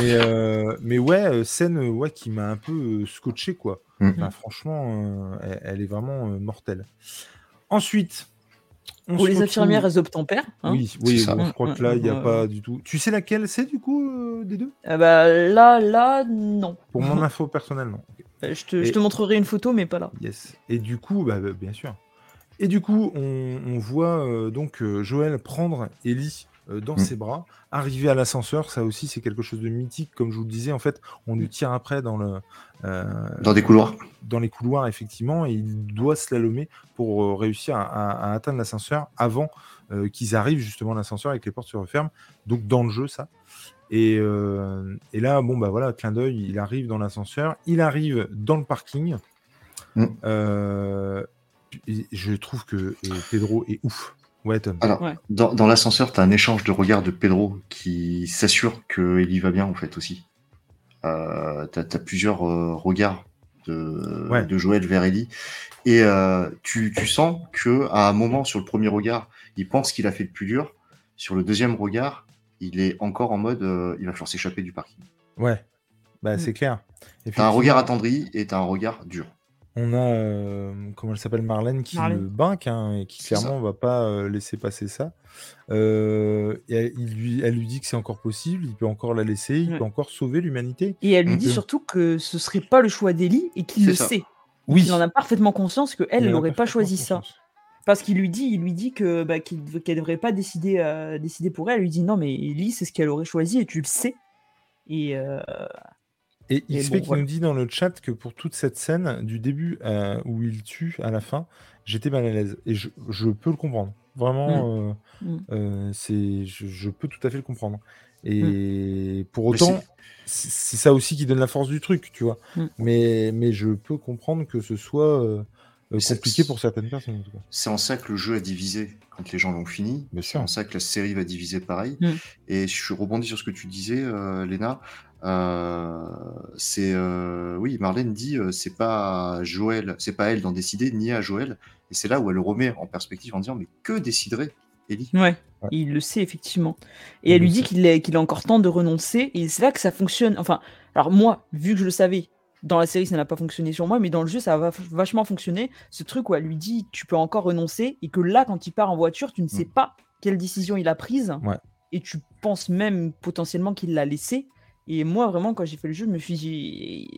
Mais, euh, mais ouais, euh, scène ouais, qui m'a un peu scotché, quoi. Mm. Enfin, franchement, euh, elle, elle est vraiment euh, mortelle. Ensuite, on Pour les retrouve- infirmières, elles obtempèrent. hein. Oui, oui C'est ça. bon, je crois que là, il n'y a pas du tout. Tu sais laquelle c'est, du coup, euh, des deux? Ah bah, là, là, non. Pour mon info personnelle, non. Euh, Je te, Et- je te montrerai une photo, mais pas là. Yes. Et du coup, bah, bah, bien sûr. Et du coup, on, on voit euh, donc euh, Joël prendre Ellie euh, dans Mm. ses bras, arriver à l'ascenseur. Ça aussi, c'est quelque chose de mythique, comme je vous le disais. En fait, on lui tire après dans le euh, Dans des couloirs. dans les couloirs, effectivement, et il doit slalomer pour euh, réussir à, à- à atteindre l'ascenseur avant euh, qu'ils arrivent justement à l'ascenseur et que les portes se referment. Donc dans le jeu, ça. Et, euh, et là, bon, bah voilà, clin d'œil, il arrive dans l'ascenseur, il arrive dans le parking. Mm. Euh, je trouve que euh, Pedro est ouf. Ouais, Tom. Alors, Ouais. dans, dans l'ascenseur, tu as un échange de regards de Pedro qui s'assure que Ellie va bien, en fait, aussi. Euh, tu as, plusieurs euh, regards de, Ouais. de Joël vers Ellie. Et euh, tu, tu sens que à un moment, sur le premier regard, il pense qu'il a fait le plus dur. Sur le deuxième regard, il est encore en mode euh, il va falloir s'échapper du parking. Ouais, bah, Mm. c'est clair. Tu as un regard attendri et tu as un regard dur. On a, euh, comment elle s'appelle, Marlène, qui Marlène. le banque hein, et qui C'est ça. clairement va pas euh, laisser passer ça. Euh, et elle, il lui, elle lui dit que c'est encore possible, il peut encore la laisser, il Ouais. peut encore sauver l'humanité. Et elle lui dit surtout que ce serait pas le choix d'Ellie et qu'il C'est le ça. sait. Oui, Il en a parfaitement conscience que il elle en a n'aurait pas parfaitement choisi ça. conscience. Parce qu'il lui dit, il lui dit que bah, qu'il qu'elle devrait pas décider, euh, décider pour elle. Elle lui dit non, mais Ellie, c'est ce qu'elle aurait choisi et tu le sais. Et euh, Et Et XP bon, qui voilà. nous dit dans le chat que pour toute cette scène, du début euh, où il tue à la fin, j'étais mal à l'aise. Et je, je peux le comprendre. Vraiment, euh, Mm. euh, c'est, je, je peux tout à fait le comprendre. Et pour Mais autant, c'est c'est ça aussi qui donne la force du truc, tu vois. Mm. Mais, mais je peux comprendre que ce soit euh, compliqué pour certaines personnes. En tout cas. C'est en ça que le jeu a divisé quand les gens l'ont fini. Bien C'est en ça que la série va diviser pareil. Mm. Et je rebondis sur ce que tu disais, euh, Léna. Euh, c'est euh, oui, Marlène dit euh, c'est pas à Joël, c'est pas à elle d'en décider, ni à Joël. Et c'est là où elle le remet en perspective en disant mais que déciderait Ellie? Ouais, Ouais. il le sait effectivement. Et Il elle le lui dit qu'il est, qu'il a encore temps de renoncer. Et c'est là que ça fonctionne. Enfin, alors moi, vu que je le savais, dans la série ça n'a pas fonctionné sur moi, mais dans le jeu ça va vachement fonctionner. Ce truc où elle lui dit tu peux encore renoncer et que là quand il part en voiture, tu ne sais Mm. pas quelle décision il a prise. Ouais. Et tu penses même potentiellement qu'il l'a laissé. Et moi vraiment quand j'ai fait le jeu, je me suis dit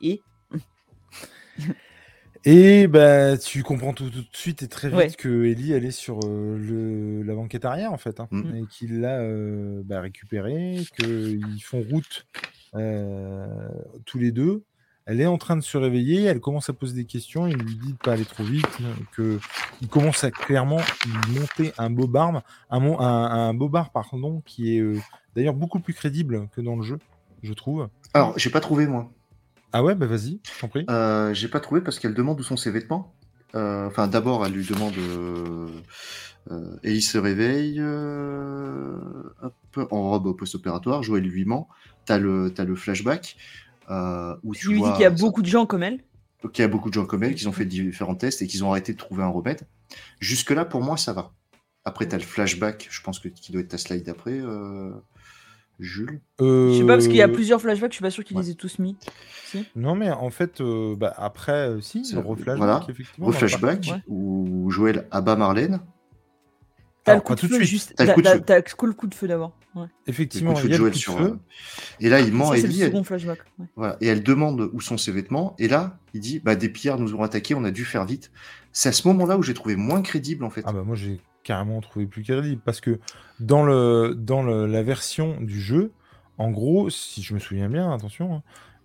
et, et- bah, tu comprends tout, tout de suite et très vite Ouais. que Ellie elle est sur euh, le, la banquette arrière en fait, hein, Mm. et qu'il l'a euh, bah, récupéré, qu'ils font route euh, tous les deux. Elle est en train de se réveiller, elle commence à poser des questions, il lui dit de pas aller trop vite, que il commence à clairement monter un bobard, un, mon- un, un bobard pardon, qui est euh, d'ailleurs beaucoup plus crédible que dans le jeu, je trouve. Alors j'ai pas trouvé moi. Ah ouais, bah vas-y, je t'en prie. Euh, j'ai pas trouvé parce qu'elle demande où sont ses vêtements. Euh, Enfin, d'abord, elle lui demande. Euh, euh, Ellie se réveille en robe post-opératoire. Joël lui ment. T'as le, t'as le flashback euh, où Tu tu lui dis vois qu'il y a ça- beaucoup de gens comme elle. qu'il y a beaucoup de gens comme elle qui ont fait différents tests et qu'ils ont arrêté de trouver un remède. Jusque-là, pour moi, ça va. Après, tu as le flashback, je pense que qui doit être ta slide d'après, euh, Jules. Je sais pas, parce qu'il y a Euh, plusieurs flashbacks, je suis pas sûr qu'il Ouais. les ait tous mis. Si Non, mais en fait, euh, bah, après, euh, si, C'est- le reflashback, voilà. effectivement. Reflashback, où Joël abat Marlène. T'as le coup de tout de feu suite. juste. T'as le coup de T'as feu. t'as le coup de feu d'abord. Ouais. Effectivement, il y a de le Joël coup de sur. feu. euh, Et là, il ment Ça, à c'est le Ellie. elle- second flashback. ouais. Voilà. Et elle demande où sont ses vêtements. Et là, il dit bah, Des pillards nous ont attaqués, on a dû faire vite. C'est à ce moment-là où j'ai trouvé moins crédible, en fait. Ah bah moi j'ai carrément trouvé plus crédible parce que dans le dans le- la version du jeu, en gros, si je me souviens bien, attention, hein,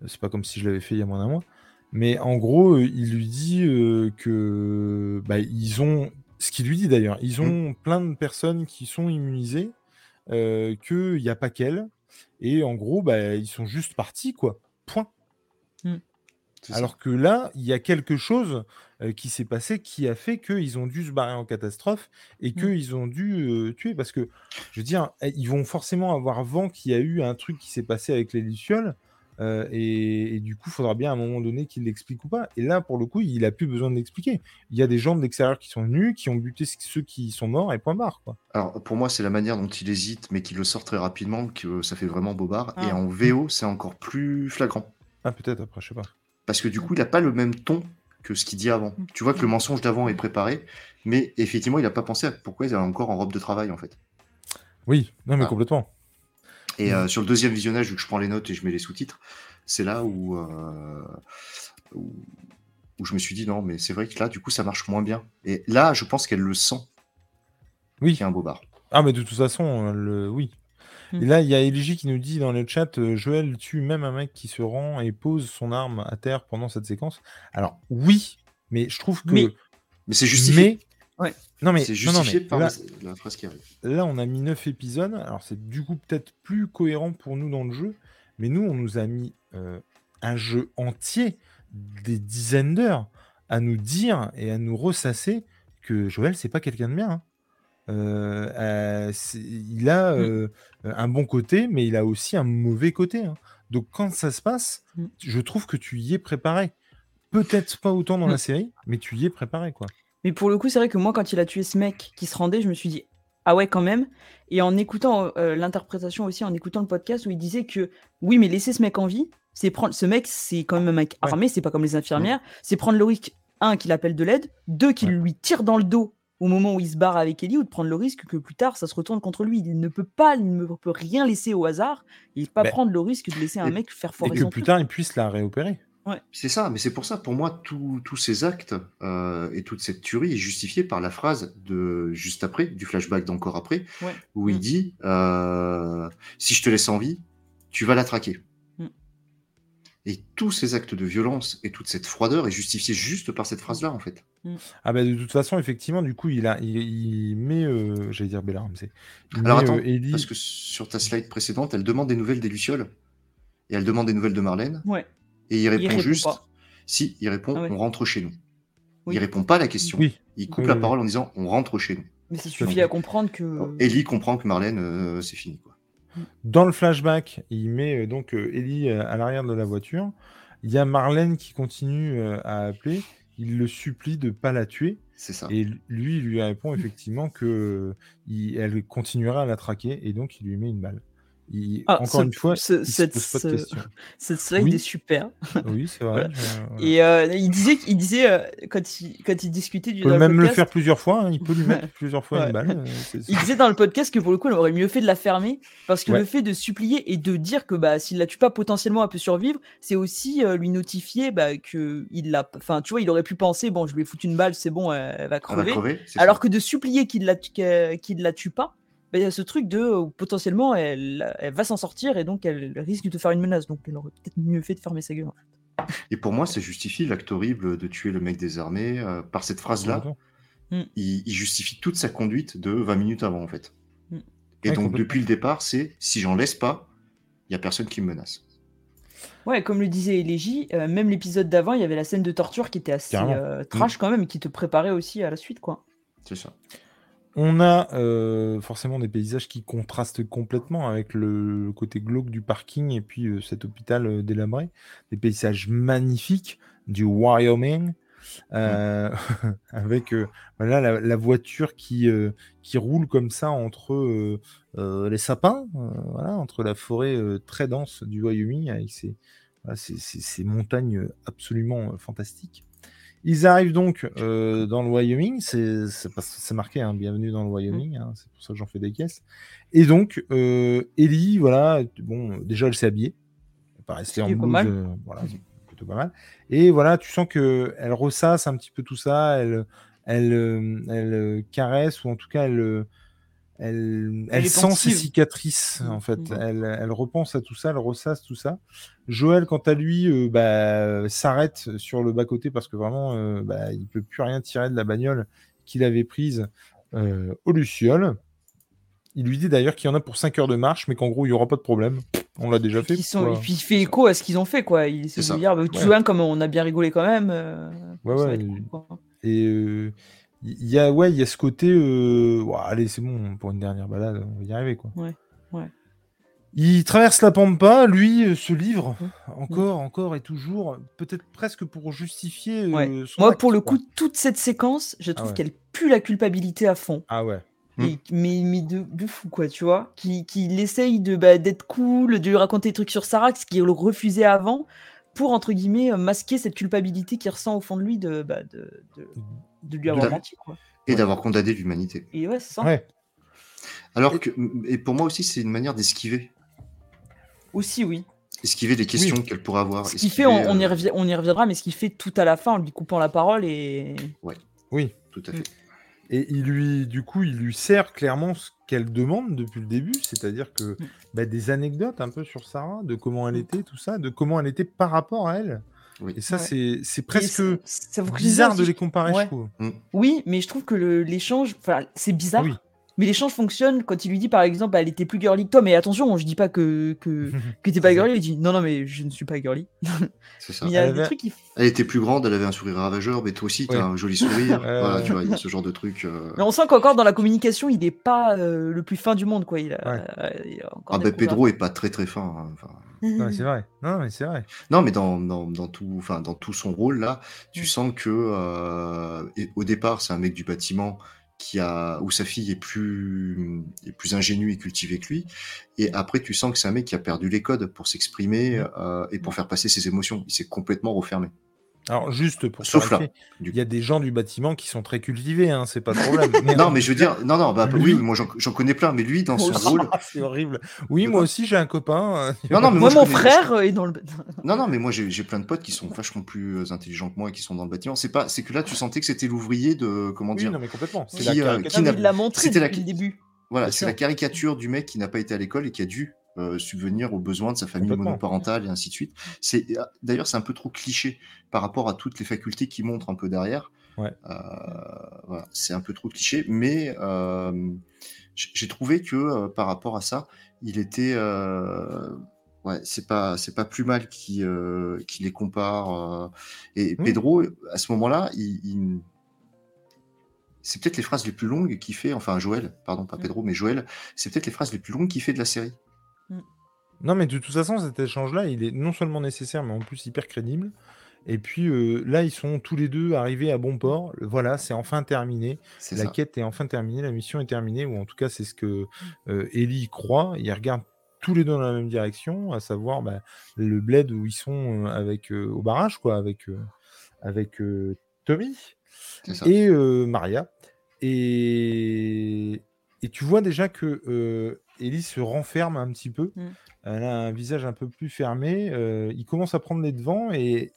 c'est pas comme si je l'avais fait il y a moins d'un mois, mais en gros, euh, il lui dit euh, que bah, ils ont ce qu'il lui dit d'ailleurs, ils ont plein de personnes qui sont immunisées, euh, qu'il n'y a pas qu'elle, et en gros, bah, ils sont juste partis quoi. Point. Ça. Alors que là, il y a quelque chose euh, qui s'est passé qui a fait qu'ils ont dû se barrer en catastrophe et qu'ils ont dû euh, tuer. Parce que, je veux dire, eh, ils vont forcément avoir vent qu'il y a eu un truc qui s'est passé avec les Lucioles. Euh, et, et du coup, il faudra bien à un moment donné qu'il l'explique ou pas. Et là, pour le coup, il a plus besoin de l'expliquer. Il y a des gens de l'extérieur qui sont venus, qui ont buté ceux qui sont morts, et point barre. Quoi. Alors, pour moi, c'est la manière dont il hésite, mais qu'il le sort très rapidement, que ça fait vraiment bobard. Et Ah. en VO, c'est encore plus flagrant. Ah, peut-être après, je sais pas. Parce que du coup, il n'a pas le même ton que ce qu'il dit avant. Tu vois que le mensonge d'avant est préparé, mais effectivement, il n'a pas pensé à pourquoi il est encore en robe de travail, en fait. Oui, non, mais Ah. complètement. Et euh, sur le deuxième visionnage, vu que je prends les notes et je mets les sous-titres, c'est là où, euh, où, où je me suis dit non, mais c'est vrai que là, du coup, ça marche moins bien. Et là, je pense qu'elle le sent Oui. qu'il y a un bobard. Ah, mais de toute façon, euh, le... oui. Hmm. Et là, il y a Eligi qui nous dit dans le chat Joël tue même un mec qui se rend et pose son arme à terre pendant cette séquence. Alors, oui, mais je trouve que. Mais- Mais c'est justifié. Mais- Ouais. Non, mais, C'est non, non, justifié mais par là, la, phrase qui arrive. là, on a mis 9 épisodes. Alors, c'est du coup peut-être plus cohérent pour nous dans le jeu. Mais nous, on nous a mis euh, un jeu entier, des dizaines d'heures, à nous dire et à nous ressasser que Joël, c'est pas quelqu'un de bien. hein. Euh, euh, il a Mm. un bon côté, mais il a aussi un mauvais côté. hein. Donc, quand ça se passe, Mm. je trouve que tu y es préparé. Peut-être pas autant dans Mm. la série, mais tu y es préparé, quoi. Mais pour le coup, c'est vrai que moi, quand il a tué ce mec qui se rendait, je me suis dit ah ouais, quand même. Et en écoutant euh, l'interprétation aussi, en écoutant le podcast où il disait que oui, mais laisser ce mec en vie, c'est prendre ce mec, c'est quand même un mec Ouais. armé, c'est pas comme les infirmières, c'est prendre le risque un qu'il appelle de l'aide, deux qu'il Ouais. lui tire dans le dos au moment où il se barre avec Ellie, ou de prendre le risque que plus tard ça se retourne contre lui. Il ne peut pas, il ne peut rien laisser au hasard, et pas Ben, prendre le risque de laisser un et- mec faire Et foirer que son plus tard, il puisse la réopérer. C'est ça, mais c'est pour ça, pour moi, tous tous ces actes euh, et toute cette tuerie est justifiée par la phrase de juste après, du flashback d'encore après, Ouais. où il Mm. dit euh, Si je te laisse en vie, tu vas la traquer. Mm. Et tous ces actes de violence et toute cette froideur est justifiée juste par cette phrase-là, en fait. Ah bah de toute façon, effectivement, du coup, il a, il, il met, euh, j'allais dire Bella Ramsey. Il Alors met, attends, euh, Ellie- parce que sur ta slide précédente, elle demande des nouvelles des Lucioles. Et elle demande des nouvelles de Marlène. Ouais. Et il répond, répond juste pas. Si, il répond Ah ouais. On rentre chez nous. Oui. Il répond pas à la question. Oui. Il coupe Oui, la oui, parole en disant On rentre chez nous. Mais ça suffit à comprendre que. Ellie comprend que Marlène, euh, c'est fini. Quoi. Dans le flashback, il met euh, donc euh, Ellie à l'arrière de la voiture. Il y a Marlène qui continue à appeler. Il le supplie de pas la tuer. C'est ça. Et lui, il lui répond effectivement que il- elle continuera à la traquer et donc il lui met une balle. Il- Ah, encore ce- une fois, ce- il se cette- pose pas de ce- questions. Cette slide Oui. est super. Oui, c'est Voilà. vrai. je-. Et euh, il disait, il disait euh, quand, il, quand il discutait du Il peut dans même le podcast, faire plusieurs fois. hein, Il peut lui mettre plusieurs fois Ouais. une balle. euh, Il disait dans le podcast que pour le coup, elle aurait mieux fait de la fermer parce que Ouais. le fait de supplier et de dire que bah s'il la tue pas potentiellement, elle peut survivre, c'est aussi euh, lui notifier bah, que il l'a. Enfin, tu vois, il aurait pu penser bon, je lui ai foutu une balle, c'est bon, elle, elle va Elle va crever. Alors ça. que de supplier qu'il la qu'il la tue pas, il y a ce truc de euh, potentiellement elle, elle va s'en sortir et donc elle risque de faire une menace. Donc elle aurait peut-être mieux fait de fermer sa gueule. en fait. Et pour moi, ça justifie l'acte horrible de tuer le mec désarmé. euh, par cette phrase-là, Complètement. il, il justifie toute sa conduite de 20 minutes avant, en fait. Mm. Et Ouais, donc, depuis le départ, c'est si j'en laisse pas, il y a personne qui me menace. Ouais, comme le disait Elégie, euh, même l'épisode d'avant, il y avait la scène de torture qui était assez euh, trash quand même, et qui te préparait aussi à la suite, quoi. C'est ça. On a euh, forcément des paysages qui contrastent complètement avec le côté glauque du parking et puis euh, cet hôpital euh, délabré. Des paysages magnifiques du Wyoming, avec voilà, la, voiture qui, qui roule comme ça entre les sapins, voilà, entre la forêt très dense du Wyoming avec ces, ces, montagnes absolument fantastiques. Ils arrivent donc euh, dans le Wyoming, c'est marqué, hein, bienvenue dans le Wyoming, hein, c'est pour ça que j'en fais des caisses. Et donc, euh, Ellie, voilà, bon, déjà elle s'est habillée, elle pas restée Ce en blouse, euh, voilà, plutôt pas mal. Et voilà, tu sens que elle ressasse un petit peu tout ça, elle, elle, euh, elle euh, caresse ou en tout cas elle, elle, sent ses cicatrices en Mm, fait. mm. Elle, elle repense à tout ça, elle ressasse tout ça. Joël, quant à lui, euh, bah, s'arrête sur le bas côté parce que vraiment, euh, bah, il peut plus rien tirer de la bagnole qu'il avait prise euh, au Luciole. Il lui dit d'ailleurs qu'il y en a pour 5 heures de marche, mais qu'en gros, il n'y aura pas de problème. On l'a déjà fait. Sont, et pourquoi- puis il fait écho à ce qu'ils ont fait, quoi. Il ça. dire, bah, tu Ouais. souviens comme on a bien rigolé quand même. euh, Ouais, ça ouais, va être il- cool, quoi. Et euh, il y a, ouais, il y a ce côté. euh, ouah, allez, c'est bon, pour une dernière balade, on va y arriver, quoi. Ouais, ouais. Il traverse la pampa, lui, euh, se livre Mmh. encore, encore et toujours, peut-être presque pour justifier euh, Ouais. son Moi, acte, pour le quoi. coup, toute cette séquence, je trouve ouais. qu'elle pue la culpabilité à fond. Ah ouais. Mm. Et- mais mais de, de fou, quoi, tu vois. Qui, qui essaye de, bah, d'être cool, de lui raconter des trucs sur Sarah, ce qu'il refusait avant, pour, entre guillemets, euh, masquer cette culpabilité qu'il ressent au fond de lui de, bah, de, de, de lui avoir De- menti, quoi. Et Ouais. d'avoir condamné l'humanité. Et ouais, c'est ça. Ouais. Alors Et- que, et pour moi aussi, c'est une manière d'esquiver. Aussi, oui. Esquiver les questions qu'elle pourrait avoir. Ce qui fait, esquiver, on, on y euh, revi- on y reviendra, mais ce qu'il fait tout à la fin en lui coupant la parole et. Oui. Tout à fait. Et il lui, du coup, il lui sert clairement ce qu'elle demande depuis le début, c'est-à-dire que Mm. bah, des anecdotes un peu sur Sarah, de comment elle était, tout ça, de comment elle était par rapport à elle. Oui. Et ça, Ouais. c'est presque ça- bizarre de les comparer, Ouais. je trouve. Oui, mais je trouve que l'échange, enfin, c'est bizarre, Oui. mais l'échange fonctionne quand il lui dit par exemple, bah, elle était plus girly que toi, mais attention, je dis pas que, que, que t'es pas girly, il dit non, non, mais je ne suis pas girly. C'est ça. Il y a Elle des avait- trucs qui. Elle était plus grande, elle avait un sourire ravageur, mais toi aussi, t'as Ouais. un joli sourire. Voilà, tu vois, il y a ce genre de truc. euh. Mais on sent qu'encore dans la communication, il n'est pas euh, le plus fin du monde, quoi. Il a, Ouais. euh, il a encore Ah ben. Pedro est pas très très fin. hein, enfin. Non, mais c'est vrai. Non, mais c'est vrai. Non, mais dans, dans, dans tout, enfin, dans tout son rôle là, tu Mm. sens que euh, et au départ, c'est un mec du bâtiment qui a où sa fille est plus est plus ingénue et cultivée que lui. Et après, tu sens que c'est un mec qui a perdu les codes pour s'exprimer Mm. euh, et pour faire passer ses émotions. Il s'est complètement refermé. Alors, juste pour Sauf là, clarifier, il y a des gens du bâtiment qui sont très cultivés, hein, c'est pas de problème. Mais Non, mais je veux dire, non, non, bah lui- oui, moi j'en connais plein, mais lui dans son rôle, c'est horrible. Oui, moi aussi, j'ai un copain. euh, Non, non, mais Moi, mon connais- frère euh, est dans le. Non, non, mais moi j'ai j'ai plein de potes qui sont vachement plus euh, intelligents que moi et qui sont dans le bâtiment. C'est pas, c'est que là tu sentais que c'était l'ouvrier de comment Oui, dire. non, mais complètement. C'est Qui, la euh, caricature. qui n'a- il l'a montré c'était la- depuis le début. Voilà, c'est la caricature du mec qui n'a pas été à l'école et qui a dû euh, subvenir aux besoins de sa famille monoparentale et ainsi de suite. C'est d'ailleurs c'est un peu trop cliché par rapport à toutes les facultés qui montrent un peu derrière. Ouais. Euh, voilà, c'est un peu trop cliché, mais euh, j'ai trouvé que euh, par rapport à ça, il était euh, ouais, c'est pas c'est pas plus mal qui euh, qui les compare. euh, et Oui. Pedro à ce moment-là, il, il- c'est peut-être les phrases les plus longues qu'il fait, enfin Joël, pardon, pas Mm. Pedro, mais Joël, c'est peut-être les phrases les plus longues qu'il fait de la série. Non, mais de toute façon, cet échange-là, il est non seulement nécessaire, mais en plus hyper crédible. Et puis euh, là, ils sont tous les deux arrivés à bon port. Voilà, c'est enfin terminé. C'est La ça. quête est enfin terminée, la mission est terminée, ou en tout cas, c'est ce que euh, Ellie croit. Ils regardent tous les deux dans la même direction, à savoir bah, le bled où ils sont euh, avec euh, au barrage, quoi, avec, euh, avec euh, Tommy et euh, Maria. Et, et tu vois déjà que euh, Ellie se renferme un petit peu. Mm. Elle a un visage un peu plus fermé. euh, il commence à prendre les devants et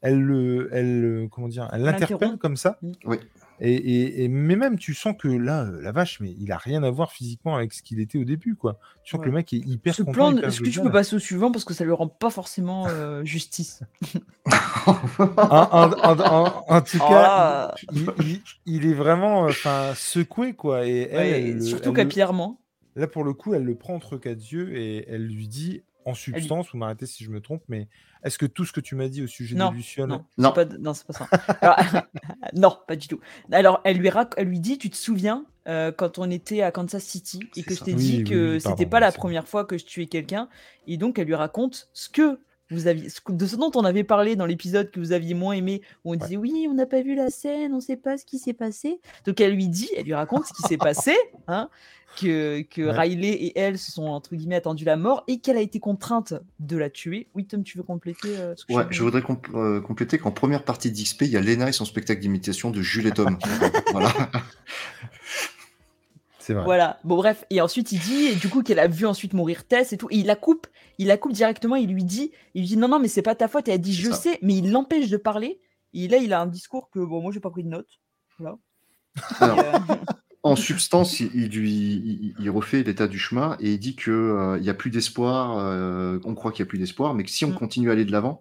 elle le, elle, le- comment dire, elle l'interpelle comme ça. Oui. Et, et- et- mais même tu sens que là, euh, la vache, mais il a rien à voir physiquement avec ce qu'il était au début, quoi. Tu sens que le mec est hyper Ce content. plan, est-ce que tu peux passer au suivant parce que ça lui rend pas forcément euh, justice En, en- en- en- en tout cas, Ah. il, il- il est vraiment, enfin, secoué, quoi. Et elle, Ouais, elle Surtout elle capillairement. Là, pour le coup, elle le prend entre quatre yeux et elle lui dit en substance, vous m'arrêtez si je me trompe, mais est-ce que tout ce que tu m'as dit au sujet Non, des Lucioles non, Non. c'est pas, non, c'est pas ça. Alors, non, pas du tout. Alors, elle lui, rac- elle lui dit, tu te souviens, euh, quand on était à Kansas City et que je t'ai Oui, dit oui, que oui, c'était pas la première fois que je tuais quelqu'un, et donc elle lui raconte ce que vous aviez, de ce dont on avait parlé dans l'épisode que vous aviez moins aimé, où on Ouais. disait oui, on n'a pas vu la scène, on sait pas ce qui s'est passé. Donc elle lui dit, elle lui raconte ce qui s'est passé, hein, que, que Ouais. Riley et elle se sont entre guillemets attendu la mort et qu'elle a été contrainte de la tuer. Oui, Tom, tu veux compléter euh, ce que Ouais, je voudrais compl- euh, compléter qu'en première partie d'XP, il y a Lena et son spectacle d'imitation de Jules et Tom. voilà. C'est vrai. Voilà. Bon bref, et ensuite il dit et du coup qu'elle a vu ensuite mourir Tess et tout, et il la coupe, il la coupe directement, il lui dit, il lui dit non non mais c'est pas ta faute, et elle dit je ça. sais, mais il l'empêche de parler. Et là il a un discours que bon moi j'ai pas pris de notes. Voilà. Alors, Et, euh, En substance, il, il lui, il, il refait l'état du chemin et il dit que euh, il y a plus d'espoir. euh, on croit qu'il y a plus d'espoir, mais que si on Mm. continue à aller de l'avant,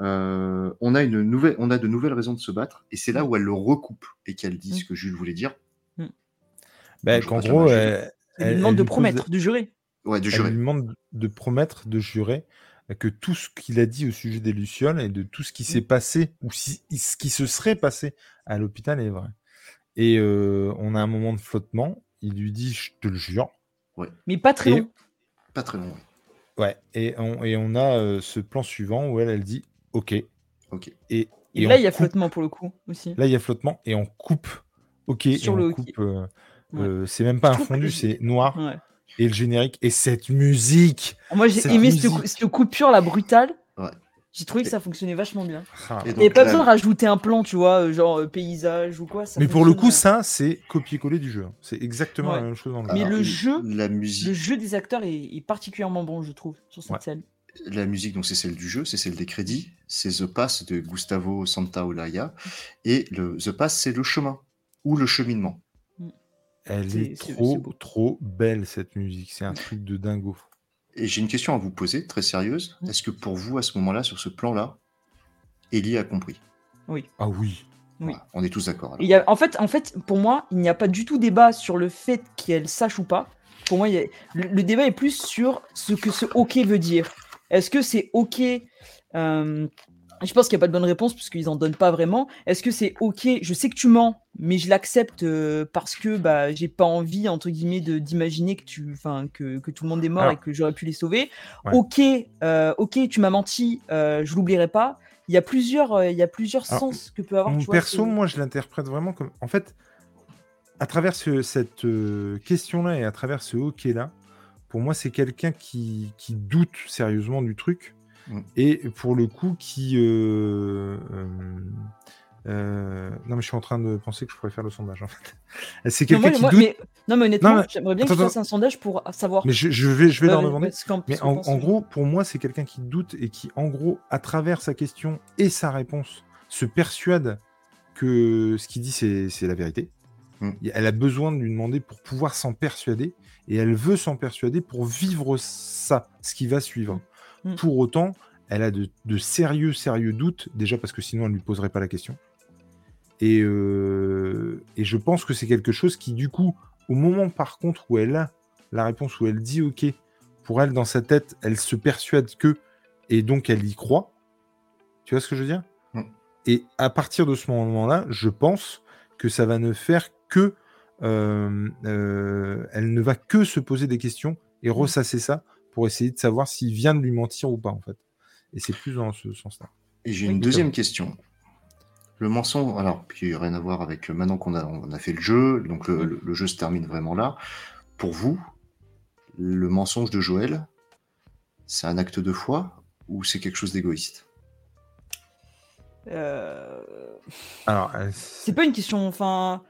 euh, on a une nouvelle, on a de nouvelles raisons de se battre. Et c'est là où elle le recoupe et qu'elle dit ce Mm. que Jules voulait dire. Ben, qu'en gros, la juger. elle, lui elle- demande elle de lui pose- promettre, de jurer. Ouais, de elle lui demande de promettre, de jurer que tout ce qu'il a dit au sujet des Lucioles et de tout ce qui s'est passé ou si, ce qui se serait passé à l'hôpital est vrai. Et euh, on a un moment de flottement. Il lui dit, je te le jure. Mais pas très Et- long. Pas très long. ouais. Ouais. Et on, et on a euh, ce plan suivant où elle, elle dit, ok. Et, Ok. Et, et là il y a coupe- flottement pour le coup aussi. Là, il y a flottement et on coupe. Ok. Sur et le on coupe. euh, Ouais. euh, c'est même pas Je un fondu, c'est noir. Ouais. Et le générique. Et cette musique. Moi j'ai aimé cette, cou- cette coupure là brutale. Ouais. J'ai trouvé que ça fonctionnait vachement bien. Ah. Et Il n'y avait donc, pas la- besoin de rajouter un plan, tu vois, euh, genre euh, paysage ou quoi. ça Mais pour le coup, bien. ça, c'est copier-coller du jeu. C'est exactement Ouais. la même chose dans le Mais le jeu- la musique, Le jeu des acteurs est, est particulièrement bon, je trouve, sur cette Ouais. scène. la musique, donc c'est celle du jeu, c'est celle des crédits, c'est The Pass de Gustavo Santaolalla, et le The Pass, c'est le chemin ou le cheminement. Elle est trop, trop belle, cette musique. C'est un truc de dingo. Et j'ai une question à vous poser, très sérieuse. Est-ce que pour vous, à ce moment-là, sur ce plan-là, Ellie a compris? Ah oui. Oui. Voilà, On est tous d'accord. alors. Il y a- en, fait, en fait, pour moi, il n'y a pas du tout débat sur le fait qu'elle sache ou pas. Pour moi, il y a- le, le débat est plus sur ce que ce OK veut dire. Est-ce que c'est OK euh, Je pense qu'il n'y a pas de bonne réponse puisqu'ils n'en donnent pas vraiment. Est-ce que c'est OK? Je sais que tu mens, mais je l'accepte euh, parce que bah, j'ai pas envie, entre guillemets, d'imaginer que, tu, que, que tout le monde est mort Alors- et que j'aurais pu les sauver. Ouais. OK, euh, OK, tu m'as menti, euh, je l'oublierai pas. Il y a plusieurs, euh, il y a plusieurs Alors, sens que peut avoir. Mon tu vois, perso, moi, je l'interprète vraiment comme. En fait, à travers ce- cette question-là et à travers ce hockey-là, pour moi, c'est quelqu'un qui, qui doute sérieusement du truc Mm. et pour le coup, qui. euh, euh, euh, non, mais je suis en train de penser que je pourrais faire le sondage, en fait. C'est Non, quelqu'un qui moi, doute. mais, non, mais honnêtement, mais- j'aimerais bien que tu fasses un sondage pour savoir. Mais je, je vais, je vais Ouais, leur demander. Mais en, gros, pour moi, c'est quelqu'un qui doute et qui, en gros, à travers sa question et sa réponse, se persuade que ce qu'il dit, c'est c'est la vérité. Mm. Elle a besoin de lui demander pour pouvoir s'en persuader et elle veut s'en persuader pour vivre ça, ce qui va suivre. Mm. Pour autant, elle a de, de sérieux, sérieux doutes, déjà parce que sinon elle ne lui poserait pas la question. Et, euh, et je pense que c'est quelque chose qui, du coup, au moment par contre où elle a la réponse, où elle dit OK, pour elle, dans sa tête, elle se persuade que, et donc elle y croit. Tu vois ce que je veux dire? Mm. Et à partir de ce moment-là, je pense que ça va ne faire que. euh, euh, elle ne va que se poser des questions et ressasser ça pour essayer de savoir s'il vient de lui mentir ou pas, en fait. Et c'est plus dans ce sens-là. Et j'ai une deuxième question. Le mensonge, alors, puis rien à voir avec euh, maintenant qu'on a, on a fait le jeu, donc le, le- le jeu se termine vraiment là. Pour vous, le mensonge de Joël, c'est un acte de foi ou c'est quelque chose d'égoïste? Euh, Alors, euh, C'est pas une question. Enfin,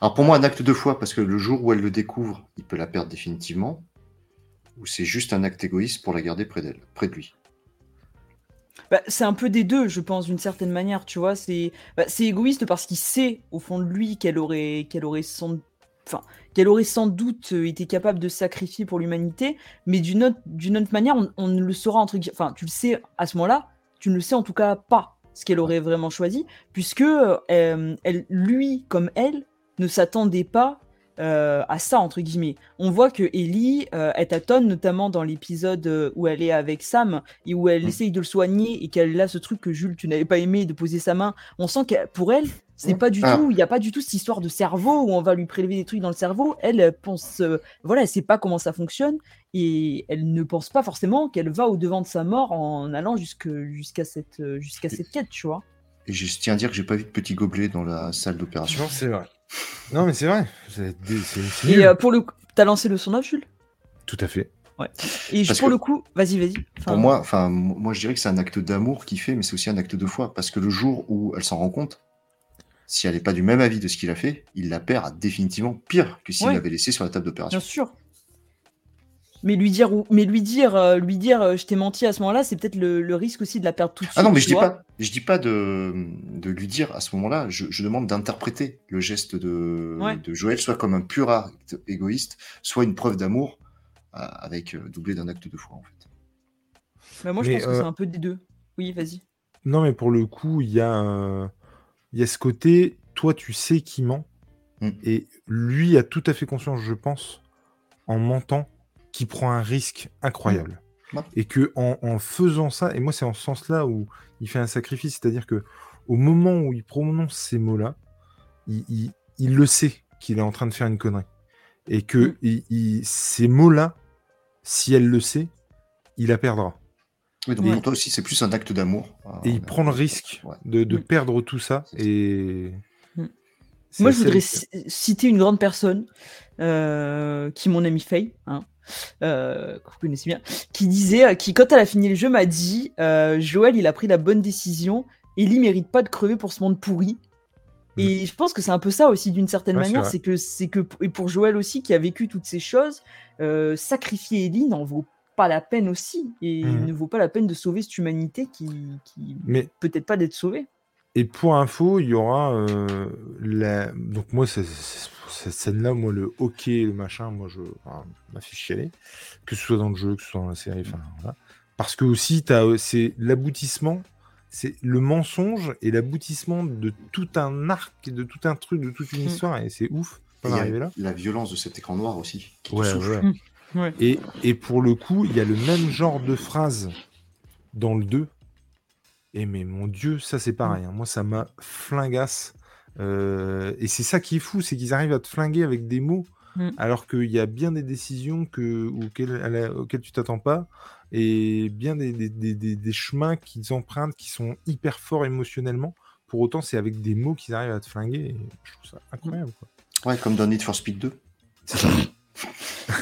Alors pour moi, un acte de foi, parce que le jour où elle le découvre, il peut la perdre définitivement, ou c'est juste un acte égoïste pour la garder près d'elle, près de lui? bah, c'est un peu des deux, je pense, d'une certaine manière. Tu vois, c'est bah, c'est égoïste parce qu'il sait au fond de lui qu'elle aurait, qu'elle aurait sans, enfin, qu'elle aurait sans doute euh, été capable de sacrifier pour l'humanité, mais d'une autre, manière, on, on ne le saura entre guillemets- Enfin, tu le sais à ce moment-là, tu ne le sais en tout cas pas ce qu'elle aurait vraiment choisi, puisque euh, elle, lui comme elle ne s'attendait pas euh, à ça, entre guillemets. On voit que Ellie, euh, elle tâtonne, notamment dans l'épisode euh, où elle est avec Sam et où elle Mm. essaye de le soigner et qu'elle a ce truc que Jules, tu n'avais pas aimé, de poser sa main. On sent que pour elle, c'est Mm. pas du Ah. tout, il n'y a pas du tout cette histoire de cerveau où on va lui prélever des trucs dans le cerveau. Elle pense, euh, voilà, elle sait pas comment ça fonctionne et elle ne pense pas forcément qu'elle va au devant de sa mort en allant jusque- jusqu'à cette, jusqu'à cette quête, tu vois. Et je tiens à dire que j'ai pas vu de petit gobelet dans la salle d'opération. Non, c'est vrai. Non, mais c'est vrai. C'est c'est- c'est Et euh, pour le coup, t'as lancé le son off, Jules? Tout à fait. Et je- Parce pour le coup, vas-y, vas-y. Enfin, Pour moi, enfin, moi, je dirais que c'est un acte d'amour qu'il fait, mais c'est aussi un acte de foi. Parce que le jour où elle s'en rend compte, si elle n'est pas du même avis de ce qu'il a fait, il la perd définitivement pire que s'il Ouais. l'avait laissé sur la table d'opération. Bien sûr. Mais lui dire, mais lui dire, euh, lui dire, euh, je t'ai menti à ce moment-là, c'est peut-être le, le risque aussi de la perdre tout de suite. Ah non, mais je dis pas, je dis pas de, de lui dire à ce moment-là. Je, je demande d'interpréter le geste de, Ouais. de Joël, soit comme un pur acte égoïste, soit une preuve d'amour, euh, avec euh, doublé d'un acte de foi en fait. Bah, moi, je Mais, pense que c'est un peu des deux. Oui, vas-y. Non, mais pour le coup, il y, a il y a ce côté, toi, tu sais qu'il ment. Mm. Et lui a tout à fait conscience, je pense, en mentant, qu'il prend un risque incroyable. Ouais. Et que en, en faisant ça, et moi, c'est en ce sens-là où il fait un sacrifice, c'est-à-dire que au moment où il prononce ces mots-là, il, il- il le sait qu'il est en train de faire une connerie. Et que Mm. il- il- ces mots-là, si elle le sait, il la perdra. Oui, donc Ouais. pour toi aussi, c'est plus un acte d'amour. Et il prend le risque ouais. de, de Mm. perdre tout ça. Et. Mm. Moi, je voudrais citer une grande personne, euh, qui est mon ami Faye, hein, euh, que vous connaissez bien, qui disait, euh, qui quand elle a fini le jeu m'a dit, euh, Joël, il a pris la bonne décision, Ellie mérite pas de crever pour ce monde pourri. Et je pense que c'est un peu ça aussi d'une certaine Mm. Ouais, manière, c'est que c'est que et pour Joël aussi qui a vécu toutes ces choses, euh, sacrifier Ellie n'en vaut pas la peine aussi et Mhm. ne vaut pas la peine de sauver cette humanité qui, qui Mais peut-être pas d'être sauvée. Et pour info, il y aura euh, la. Donc moi, c'est- c'est- cette scène-là, moi, le hockey, le machin, moi, je enfin, m'a fait chialer. Que ce soit dans le jeu, que ce soit dans la série, enfin voilà. Parce que aussi, t'as, euh, c'est l'aboutissement, c'est le mensonge et l'aboutissement de tout un arc, de tout un truc, de toute une Mhm. histoire, et c'est ouf Et d'en il y a arriver là. la violence de cet écran noir aussi. Qui te Ouais, souffle. ouais. Ouais. Et, et pour le coup, il y a le même genre de phrase dans le 2. Et mais mon Dieu, ça c'est pareil. hein. Moi, ça m'a flingasse. Euh, et c'est ça qui est fou, c'est qu'ils arrivent à te flinguer avec des mots, Mm. alors qu'il y a bien des décisions que, auxquelles, à la- auxquelles tu t'attends pas, et bien des, des- des- des- des chemins qu'ils empruntent qui sont hyper forts émotionnellement. Pour autant, c'est avec des mots qu'ils arrivent à te flinguer. Et je trouve ça incroyable. quoi. Ouais, comme dans Need for Speed 2.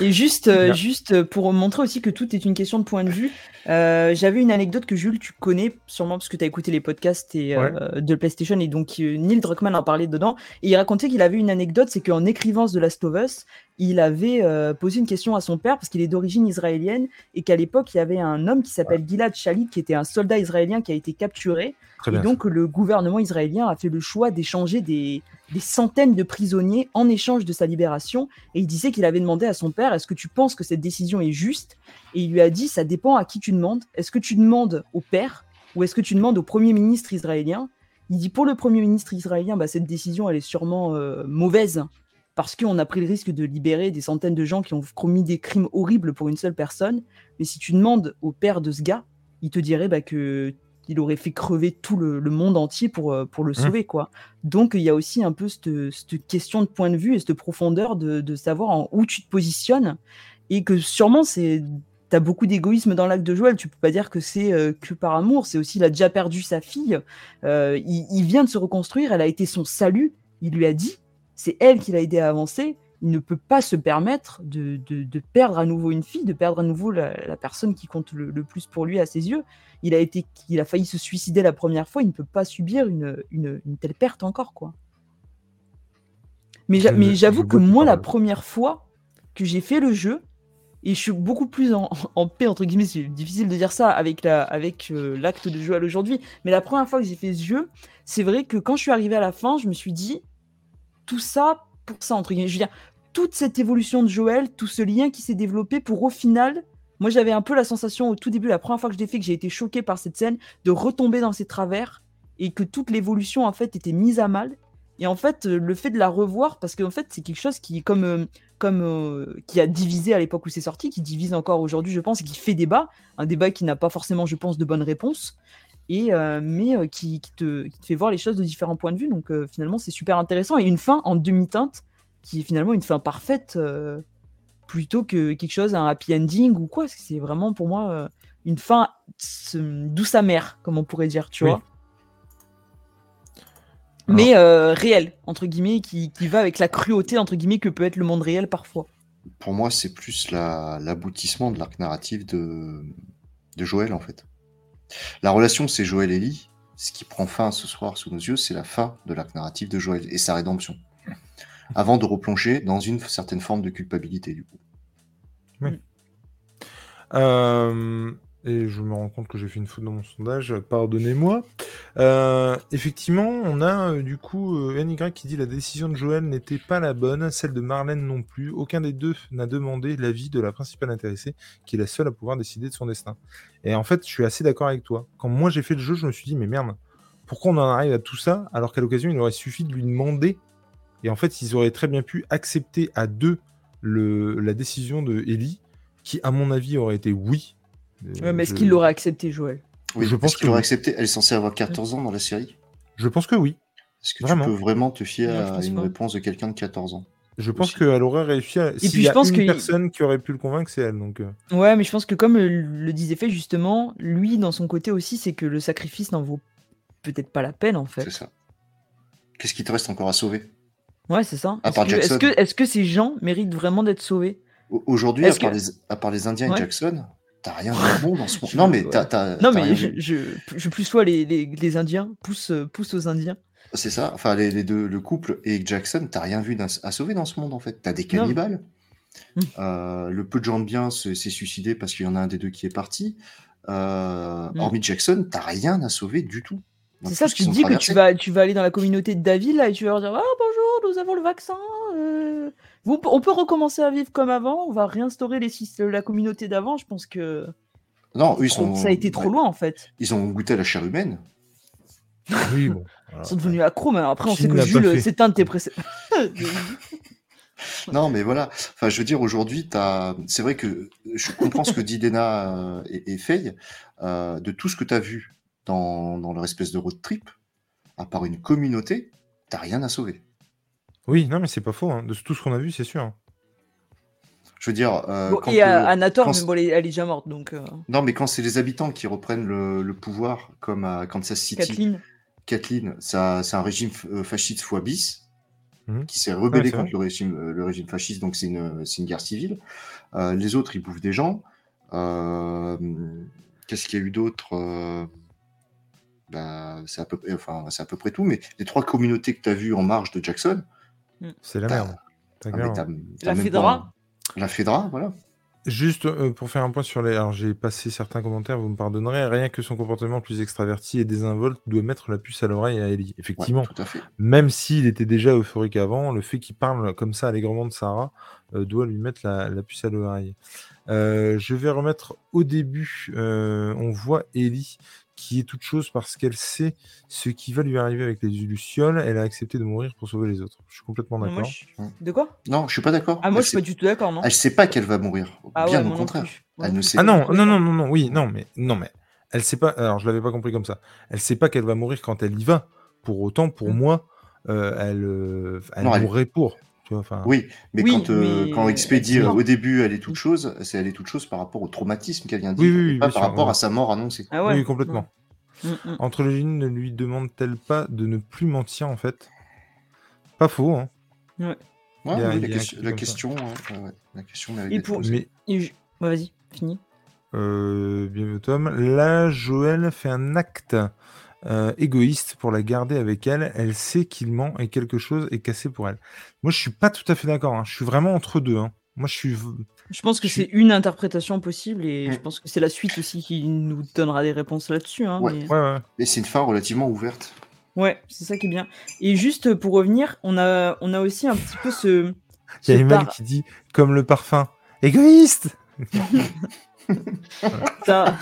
Et juste, euh, juste pour montrer aussi que tout est une question de point de vue, euh, j'avais une anecdote que Jules, tu connais sûrement parce que tu as écouté les podcasts et, euh, de PlayStation et donc euh, Neil Druckmann en parlait dedans. Et il racontait qu'il avait une anecdote, c'est qu'en écrivant The Last of Us, il avait euh, posé une question à son père parce qu'il est d'origine israélienne et qu'à l'époque, il y avait un homme qui s'appelle Gilad Shalit qui était un soldat israélien qui a été capturé. Très Et donc, le gouvernement israélien a fait le choix d'échanger des, des centaines de prisonniers en échange de sa libération. Et il disait qu'il avait demandé à son père Est-ce que tu penses que cette décision est juste? Et il lui a dit Ça dépend à qui tu demandes. Est-ce que tu demandes au père ou est-ce que tu demandes au premier ministre israélien? Il dit Pour le premier ministre israélien, bah, cette décision, elle est sûrement euh, mauvaise. Parce qu'on a pris le risque de libérer des centaines de gens qui ont commis des crimes horribles pour une seule personne. Mais si tu demandes au père de ce gars, il te dirait bah, que il aurait fait crever tout le, le monde entier pour, euh, pour le sauver, quoi. Donc, il y a aussi un peu cette, cette question de point de vue et cette profondeur de, de savoir en où tu te positionnes. Et que sûrement, c'est. T'as beaucoup d'égoïsme dans l'acte de Joël. Tu peux pas dire que c'est euh, que par amour. C'est aussi, il a déjà perdu sa fille. Euh, il, il vient de se reconstruire. Elle a été son salut. Il lui a dit. C'est elle qui l'a aidé à avancer. Il ne peut pas se permettre de, de- de perdre à nouveau une fille, de perdre à nouveau la, la personne qui compte le, le plus pour lui à ses yeux. Il a, été, il a failli se suicider la première fois. Il ne peut pas subir une, une- une telle perte encore. quoi. Mais, j'avoue que moi, la première fois que j'ai fait le jeu, et je suis beaucoup plus en, en paix, entre guillemets, c'est difficile de dire ça avec la- avec euh, l'acte de Joël aujourd'hui, mais la première fois que j'ai fait ce jeu, c'est vrai que quand je suis arrivé à la fin, je me suis dit, tout ça pour ça, entre guillemets. Je veux dire, toute cette évolution de Joël, tout ce lien qui s'est développé pour au final, moi j'avais un peu la sensation au tout début, la première fois que je l'ai fait, que j'ai été choqué par cette scène, de retomber dans ses travers et que toute l'évolution en fait était mise à mal. Et en fait, le fait de la revoir, parce qu'en fait, c'est quelque chose qui, comme, comme qui a divisé à l'époque où c'est sorti, qui divise encore aujourd'hui, je pense, et qui fait débat, un débat qui n'a pas forcément, je pense, de bonnes réponses, et mais qui, qui, te, fait voir les choses de différents points de vue. Donc finalement, c'est super intéressant et une fin en demi-teinte qui est finalement une fin parfaite plutôt que quelque chose, un happy ending ou quoi. C'est vraiment pour moi une fin douce amère, comme on pourrait dire, tu vois. Mais euh, réel, entre guillemets, qui, va avec la cruauté, entre guillemets, que peut être le monde réel parfois. Pour moi, c'est plus l'aboutissement de l'arc narratif de, de Joël, en fait. La relation, c'est Joël et Ellie. Ce qui prend fin ce soir sous nos yeux, c'est la fin de l'arc narratif de Joël et sa rédemption. Avant de replonger dans une certaine forme de culpabilité, du coup. Oui. Euh, et je me rends compte que j'ai fait une faute dans mon sondage, pardonnez-moi. Euh, effectivement, on a euh, du coup euh, NY qui dit la décision de Joël n'était pas la bonne, celle de Marlène non plus. Aucun des deux n'a demandé l'avis de la principale intéressée, qui est la seule à pouvoir décider de son destin. Et en fait, je suis assez d'accord avec toi. Quand moi j'ai fait le jeu, je me suis dit, mais merde, pourquoi on en arrive à tout ça alors qu'à l'occasion, il aurait suffi de lui demander. Et en fait, ils auraient très bien pu accepter à deux le, la décision de Ellie, qui, à mon avis, aurait été oui mais est-ce qu'il l'aurait accepté, Joël? Oui, je pense qu'il l'aurait accepté? Elle est censée avoir 14 ans dans la série? Je pense que oui. Est-ce que tu peux vraiment te fier à une réponse de quelqu'un de 14 ans? Je pense qu'elle aurait réussi à. Et puis je pense une personne qui aurait pu le convaincre, c'est elle. Donc. Euh. Ouais, mais je pense que comme le disait fait justement, lui dans son côté aussi, c'est que le sacrifice n'en vaut peut-être pas la peine en fait. C'est ça. Qu'est-ce qui te reste encore à sauver? Ouais, c'est ça. Est-ce que, est que, ces gens méritent vraiment d'être sauvés? Aujourd'hui, à, part les Indiens et Jackson, T'as rien de bon dans ce monde. Non, mais t'as. Non, mais je, je, je, plus sois les, les, les, Indiens, pousse, pousse aux Indiens. C'est ça. Enfin, les, les, deux, le couple et Jackson, t'as rien vu à sauver dans ce monde, en fait. T'as des cannibales. Hum. Euh, le peu de gens de bien s'est suicidé parce qu'il y en a un des deux qui est parti. Euh, hum. Hormis Jackson, t'as rien à sauver du tout. C'est ça, tu te dis que tu vas, tu vas aller dans la communauté de David là, et tu vas leur dire Ah bonjour, nous avons le vaccin. Euh, on peut recommencer à vivre comme avant, on va réinstaurer les, la communauté d'avant. Je pense que. Non, ils sont... ça a été trop loin en fait. Ils ont goûté à la chair humaine. Oui, bon. ils sont devenus accros, mais après, on sait que Jules, c'est un de tes précédents. non, mais voilà. Enfin, je veux dire, aujourd'hui, c'est vrai que je comprends ce que dit Dena euh, et, et Faye. Euh, de tout ce que tu as vu dans, dans leur espèce de road trip, à part une communauté, t'as rien à sauver. Oui, non, mais c'est pas faux. Hein. De tout ce qu'on a vu, c'est sûr. Je veux dire. Euh, et Anator, mais bon, elle, est, déjà morte. donc. Euh. Non, mais quand c'est les habitants qui reprennent le, pouvoir, comme à Kansas City. Kathleen. Kathleen, c'est un régime euh, fasciste fois bis. Mhm. qui s'est rebellé contre le régime, le régime fasciste, donc c'est une, une, guerre civile. les autres, ils bouffent des gens. Qu'est-ce qu'il y a eu d'autre bah, c'est à, peu, enfin, à peu près tout, mais les trois communautés que tu as vues en marge de Jackson, Mm. C'est la merde. Ah, la Fedra La Fedra, voilà. Juste euh, pour faire un point sur les. Alors j'ai passé certains commentaires, vous me pardonnerez. Rien que son comportement plus extraverti et désinvolte doit mettre la puce à l'oreille à Ellie. Effectivement, même s'il était déjà euphorique avant, le fait qu'il parle comme ça allègrement de Sarah euh, doit lui mettre la, puce à l'oreille. Euh, je vais remettre au début, on voit Ellie qui est toute chose parce qu'elle sait ce qui va lui arriver avec les Lucioles. Elle a accepté de mourir pour sauver les autres. Je suis complètement d'accord. De quoi? Non, je suis pas d'accord. Ah, moi, je suis pas du tout d'accord, non? Elle sait pas qu'elle va mourir. Ah Bien au contraire. Elle ne sait ah non, non, non, non, non, oui, non, mais non, mais elle sait pas. Alors, je l'avais pas compris comme ça. Elle sait pas qu'elle va mourir quand elle y va. Pour autant, pour mm. moi, euh, elle, euh, elle mourrait pour. Oui, mais quand, euh, quand Expédie, au début, elle est toute chose, c'est elle est toute chose par rapport au traumatisme qu'elle vient de vivre, pas par rapport à sa mort annoncée. Ah oui, complètement. Mm, mm. Entre les lignes, ne lui demande-t-elle pas de ne plus mentir, en fait? Pas faux, hein. Ouais. la, question, la, question, hein, la question, Et pour... mais... vas-y, fini. Euh, bien Tom. Là, Joël fait un acte euh, égoïste pour la garder avec elle. Elle sait qu'il ment et quelque chose est cassé pour elle. Moi, je suis pas tout à fait d'accord. Hein. Je suis vraiment entre deux. Hein. Moi, je suis. Je pense que c'est une interprétation possible et je pense que c'est la suite aussi qui nous donnera des réponses là-dessus. Hein, ouais. mais... c'est une fin relativement ouverte. Ouais, c'est ça qui est bien. Et juste pour revenir, on a, on a aussi un petit peu ce. Il y a Emmanuel qui dit comme le parfum. Égoïste ça...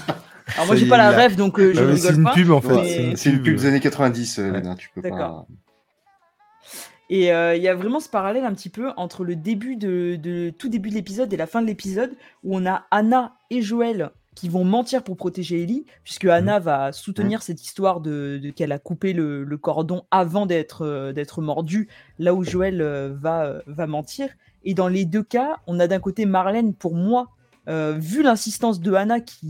Alors moi j'ai pas la rêve donc euh, je C'est une pub en fait. C'est une, pub des années 90, euh, tu peux pas. Et il y a vraiment ce parallèle un petit peu entre le début de, de tout début de l'épisode et la fin de l'épisode où on a Anna et Joël qui vont mentir pour protéger Ellie, puisque Anna va soutenir cette histoire de, qu'elle a coupé le, cordon avant d'être d'être mordue, là où Joël va, va mentir. Et dans les deux cas, on a d'un côté Marlène, pour moi, euh, vu l'insistance de Hannah qui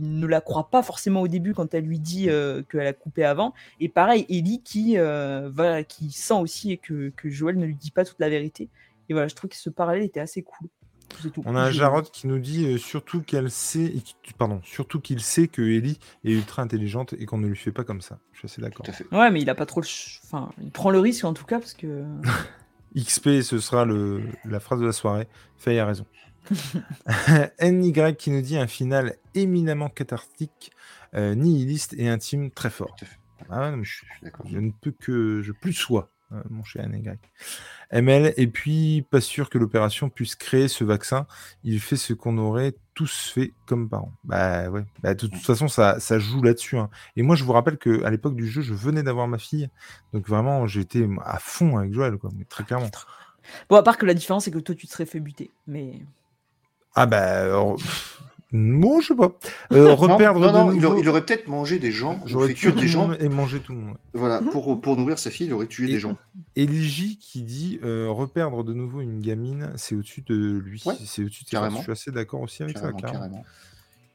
ne la croit pas forcément au début quand elle lui dit euh, qu'elle a coupé avant, et pareil, Ellie qui, euh, qui sent aussi que, que Joël ne lui dit pas toute la vérité. Et voilà, je trouve que ce parallèle était assez cool. On a un Jarod qui nous dit surtout qu'elle sait, pardon, surtout qu'il sait que Ellie est ultra intelligente et qu'on ne lui fait pas comme ça. Je suis assez d'accord. Ouais, mais il a pas trop, enfin, il prend le risque en tout cas parce que. XP, ce sera le... la phrase de la soirée. Faye a raison. NY qui nous dit un final éminemment cathartique, euh, nihiliste et intime très fort. Ah je, ne peux que. Je plus sois, euh, mon cher NY. ML, et puis pas sûr que l'opération puisse créer ce vaccin. Il fait ce qu'on aurait tous fait comme parents. Bah ouais. Bah, de toute façon, ça, ça joue là-dessus. Hein. Et moi, je vous rappelle qu'à l'époque du jeu, je venais d'avoir ma fille. Donc vraiment, j'étais à fond avec Joël, quoi. Mais très clairement. Bon, à part que la différence, c'est que toi, tu te serais fait buter. Mais. Ah bah. Non, je sais pas. Euh, reperdre non, non, il, aurait, peut-être mangé des gens. J'aurais tué des gens et mangé tout le monde. Voilà, pour, pour nourrir sa fille, il aurait tué des gens. Eligi qui dit euh, reperdre de nouveau une gamine, c'est au-dessus de lui. c'est au-dessus de carrément. Je suis assez d'accord aussi avec ça. Carrément.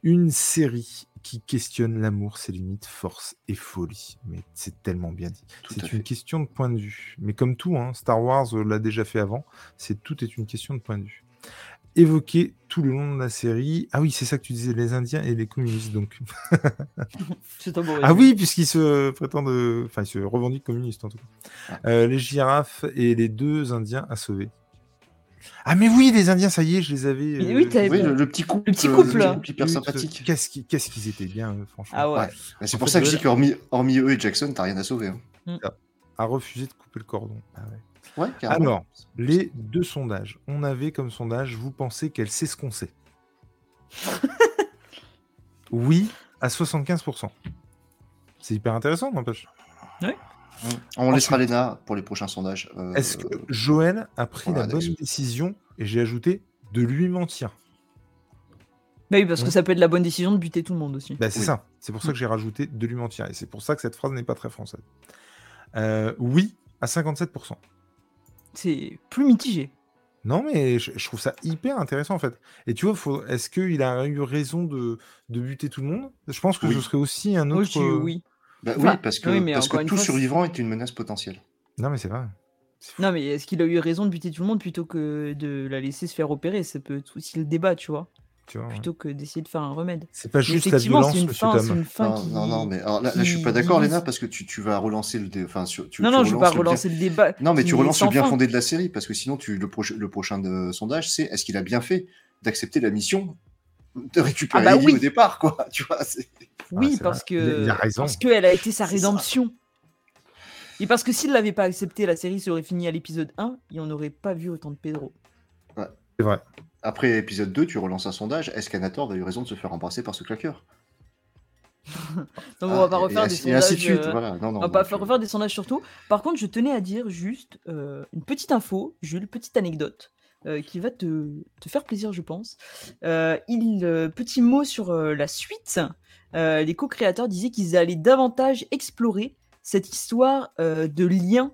Une série qui questionne l'amour, ses limites, force et folie. Mais c'est tellement bien dit. C'est une question de point de vue. Mais comme tout, hein, Star Wars l'a déjà fait avant. C'est tout est une question de point de vue évoqué tout le long de la série. Ah oui, c'est ça que tu disais, les Indiens et les communistes, donc. ah oui, puisqu'ils se prétendent, enfin, ils se revendiquent communistes en tout cas. Euh, les girafes et les deux Indiens à sauver. Ah mais oui, les Indiens, ça y est, je les avais. Euh, oui, le, petit couple, le petit couple, euh, hyper sympathique. Qu'est-ce qu'ils étaient bien, franchement. Ah ouais. C'est pour ça que je dis qu'hormis hormis eux et Jackson, t'as rien à sauver. Hein. Mm. A refusé de couper le cordon. Ah ouais. Alors, les deux sondages. On avait comme sondage, vous pensez qu'elle sait ce qu'on sait Oui, à 75%. C'est hyper intéressant, n'empêche. Oui. On laissera Léna pour les prochains sondages. Euh, Est-ce que Joël a pris la bonne décision, et j'ai ajouté, de lui mentir? Bah oui, parce que ça peut être la bonne décision de buter tout le monde aussi. Bah, c'est ça. C'est pour ça que j'ai rajouté de lui mentir. Et c'est pour ça que cette phrase n'est pas très française. Euh, oui, à 57% c'est plus mitigé. Non, mais je, trouve ça hyper intéressant en fait. Et tu vois, est-ce qu'il a eu raison de, de, buter tout le monde? Je pense que ce serait aussi un autre. Euh, oui, bah oui. parce que, parce que tout survivant est une menace potentielle. Non, mais c'est vrai. Non, mais est-ce qu'il a eu raison de buter tout le monde plutôt que de la laisser se faire opérer? Ça peut être aussi le débat, tu vois plutôt que d'essayer de faire un remède. C'est pas juste la violence, une fin, une fin non, qui... non, non, mais alors là, là, je suis pas d'accord, Léna, parce que tu, tu, vas relancer le débat. Enfin, tu, non, non, je veux pas relancer le, débat. Non, mais tu relances le bien fondé de la série, parce que sinon, tu, le, le prochain de, sondage, c'est est-ce qu'il a bien fait d'accepter la mission de récupérer ah bah oui. au départ, quoi. Tu vois, oui, ah, parce que parce qu'elle a été sa rédemption. Et parce que s'il l'avait pas accepté, la série serait finie à l'épisode 1 et on n'aurait pas vu autant de Pedro. Ouais. C'est vrai. Après épisode 2, tu relances un sondage. Est-ce qu'Anator a eu raison de se faire embrasser par ce claqueur? Donc on va pas refaire des sondages. on va pas refaire des sondages surtout. Par contre, je tenais à dire juste euh, une petite info, Jules, petite anecdote. Euh, qui va te, te, faire plaisir, je pense. Euh, il, petit mot sur la suite. les co-créateurs disaient qu'ils allaient davantage explorer cette histoire de lien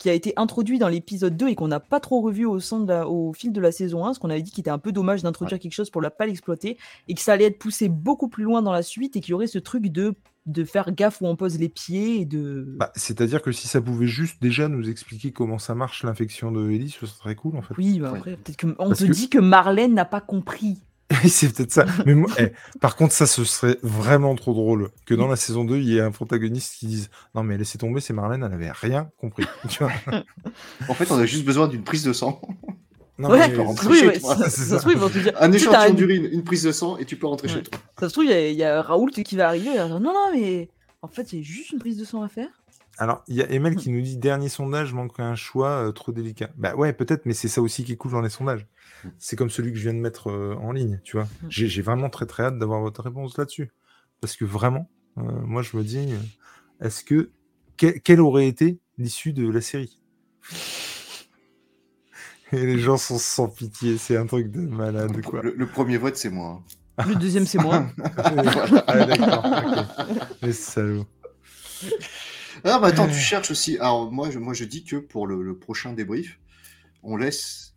qui a été introduit dans l'épisode 2 et qu'on n'a pas trop revu au, au fil de la saison 1, ce qu'on avait dit qu'il était un peu dommage d'introduire quelque chose pour ne pas l'exploiter, et que ça allait être poussé beaucoup plus loin dans la suite, et qu'il y aurait ce truc de, de faire gaffe où on pose les pieds, et de... Bah, C'est-à-dire que si ça pouvait juste déjà nous expliquer comment ça marche l'infection de Ellie, ce serait cool en fait. Oui, bah après, peut-être qu'on te dit que Marlène n'a pas compris. c'est peut-être ça. Mais eh, par contre, ça, ce serait vraiment trop drôle que dans la saison 2, il y ait un protagoniste qui dise Non, mais laissez tomber, c'est Marlène, elle n'avait rien compris. en fait, on a juste besoin d'une prise de sang. Non, ouais, mais oui, chez toi. Ça, ça, se trouve, ils vont te dire Un échantillon d'urine, une prise de sang, et tu peux rentrer chez toi. Ça se trouve, il y, a Raoult qui va arriver. non, non, mais en fait, il y a juste une prise de sang à faire. Alors, il y a Emel qui nous dit Dernier sondage, manque un choix euh, trop délicat. Bah ouais, peut-être, mais c'est ça aussi qui est cool dans les sondages. C'est comme celui que je viens de mettre euh, en ligne, tu vois. Mm. J'ai vraiment très très hâte d'avoir votre réponse là-dessus. Parce que vraiment, euh, moi je me dis, est-ce que quelle aurait été l'issue de la série? Et les gens sont sans pitié, c'est un truc de malade, Le, quoi. le- le premier vote, c'est moi. hein. Le deuxième, c'est moi. ah, d'accord, ok. Les salauds. Ah, mais attends, tu cherches aussi. Alors, moi, je, moi, je dis que pour le, le prochain débrief, on laisse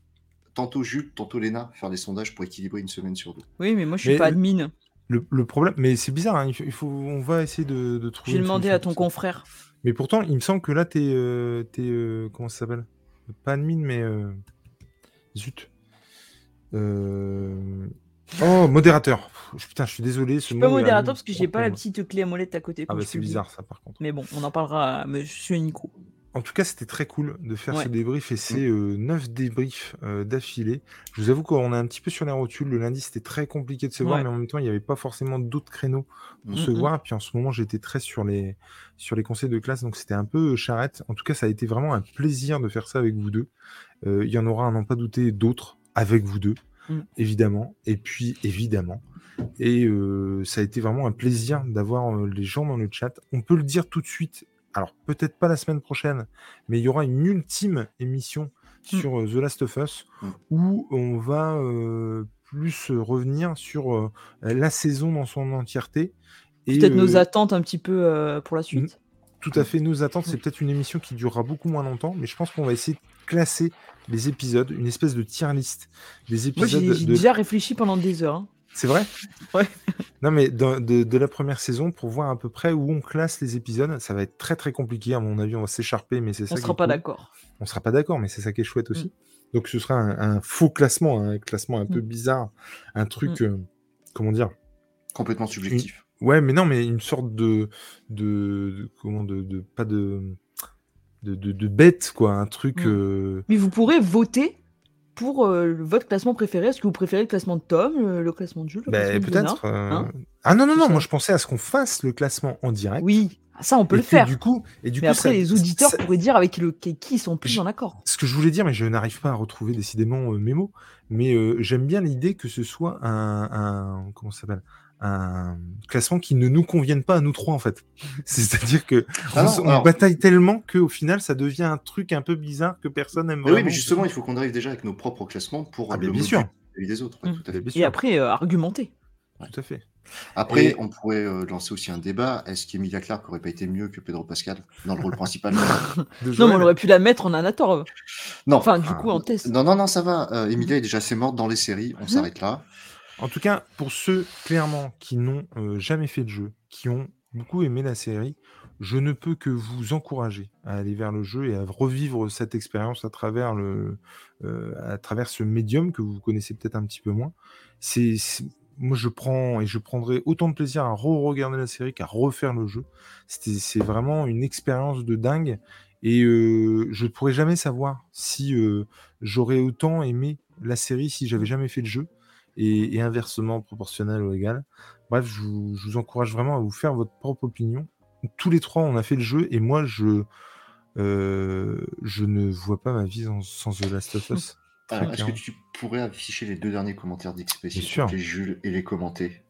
tantôt Jules, tantôt Léna faire des sondages pour équilibrer une semaine sur deux. Oui, mais moi, je suis Mais pas admin. Le, le problème, mais c'est bizarre, hein, il faut, on va essayer de, de trouver. J'ai demandé à ton confrère. Mais pourtant, il me semble que là, t'es. euh, t'es, euh, comment ça s'appelle? Pas admin, mais. euh, Zut. Oh, modérateur. Putain, je suis désolé. Ce Je suis pas modérateur parce que j'ai pas la petite clé à molette à côté. Ah bah je c'est bizarre ça par contre. Mais bon, on en parlera à Monsieur Nico. En tout cas, c'était très cool de faire Ouais. ce débrief et c'est euh, 9 débriefs euh, d'affilée. Je vous avoue qu'on est un petit peu sur les rotules. Le lundi, c'était très compliqué de se voir, Ouais. mais en même temps, il n'y avait pas forcément d'autres créneaux pour se Mm, mm. voir. Puis en ce moment, j'étais très sur les, sur les conseils de classe, donc c'était un peu euh, charrette. En tout cas, ça a été vraiment un plaisir de faire ça avec vous deux. Euh, Il y en aura, à n'en pas douter, d'autres avec vous deux, Mm. évidemment. Et puis, évidemment. Et euh, ça a été vraiment un plaisir d'avoir euh, les gens dans le chat. On peut le dire tout de suite. Alors, peut-être pas la semaine prochaine, mais il y aura une ultime émission Mm. sur euh, The Last of Us Mm. où on va plus revenir sur la saison dans son entièreté. Et, Peut-être nos attentes un petit peu pour la suite. tout à fait nos attentes. C'est peut-être une émission qui durera beaucoup moins longtemps, mais je pense qu'on va essayer de classer les épisodes, une espèce de tier list des Moi, épisodes j'ai j'ai de déjà réfléchi pendant des heures. hein. c'est vrai? Ouais. Non, mais de, de- de la première saison, pour voir à peu près où on classe les épisodes, ça va être très très compliqué. À mon avis, on va s'écharper, mais c'est ça On qui sera pas cool. d'accord. On sera pas d'accord, mais c'est ça qui est chouette Mm. aussi. Donc ce sera un, un faux classement, un classement un peu Mm. bizarre, un truc, euh, comment dire? Complètement subjectif. Ouais, mais non, mais une sorte de, de, de- comment de, de- pas de, de, de, de bête quoi, un truc. Mm. euh, Mais vous pourrez voter pour euh, votre classement préféré. Est-ce que vous préférez le classement de Tom, le, le classement de Jules, le bah, classement de Léna peut-être. euh, hein ah non non non, moi je pensais à ce qu'on fasse le classement en direct. Oui, ça, on peut et le que faire. Du coup, et du mais coup, après, ça- les auditeurs ça- pourraient dire avec le, qui ils sont plus Je- en accord. ce que je voulais dire, mais je n'arrive pas à retrouver décidément euh, mes mots, mais euh, j'aime bien l'idée que ce soit un, un- comment ça s'appelle? Un classement qui ne nous convienne pas à nous trois en fait. C'est-à-dire que Ah on, alors- bataille tellement qu'au final ça devient un truc un peu bizarre que personne n'aime Mais oui, vraiment. mais justement, il faut qu'on arrive déjà avec nos propres classements pour Ah, euh, le bien sûr. des autres. ouais, Mm. tout à fait. Bien Et après, euh, argumenter. tout à fait. Après, Et- on pourrait euh, lancer aussi un débat. Est-ce qu'Emilia Clarke aurait pas été mieux que Pedro Pascal dans le rôle principal? De Non, mais on aurait pu la mettre en Anator. Non. Enfin, du Ah. coup, en test. Non, non, non, ça va. Euh, Emilia est déjà assez morte dans les séries. On Mhm. s'arrête là. En tout cas, pour ceux clairement qui n'ont euh, jamais fait de jeu, qui ont beaucoup aimé la série, je ne peux que vous encourager à aller vers le jeu et à revivre cette expérience à travers euh, ce médium que vous connaissez peut-être un petit peu moins. C'est, moi, je prends et je prendrai autant de plaisir à re-regarder la série qu'à refaire le jeu. C'est vraiment une expérience de dingue. Et euh, je ne pourrais jamais savoir si j'aurais autant aimé la série si j'avais jamais fait le jeu et, et inversement proportionnel ou égal. Bref, je vous, je vous encourage vraiment à vous faire votre propre opinion. Tous les trois, on a fait le jeu et moi, je, euh, je ne vois pas ma vie sans, sans The Last of Us. Alors, Est-ce que tu pourrais afficher les deux derniers commentaires d'XP, plaît, Jules, et les commenter?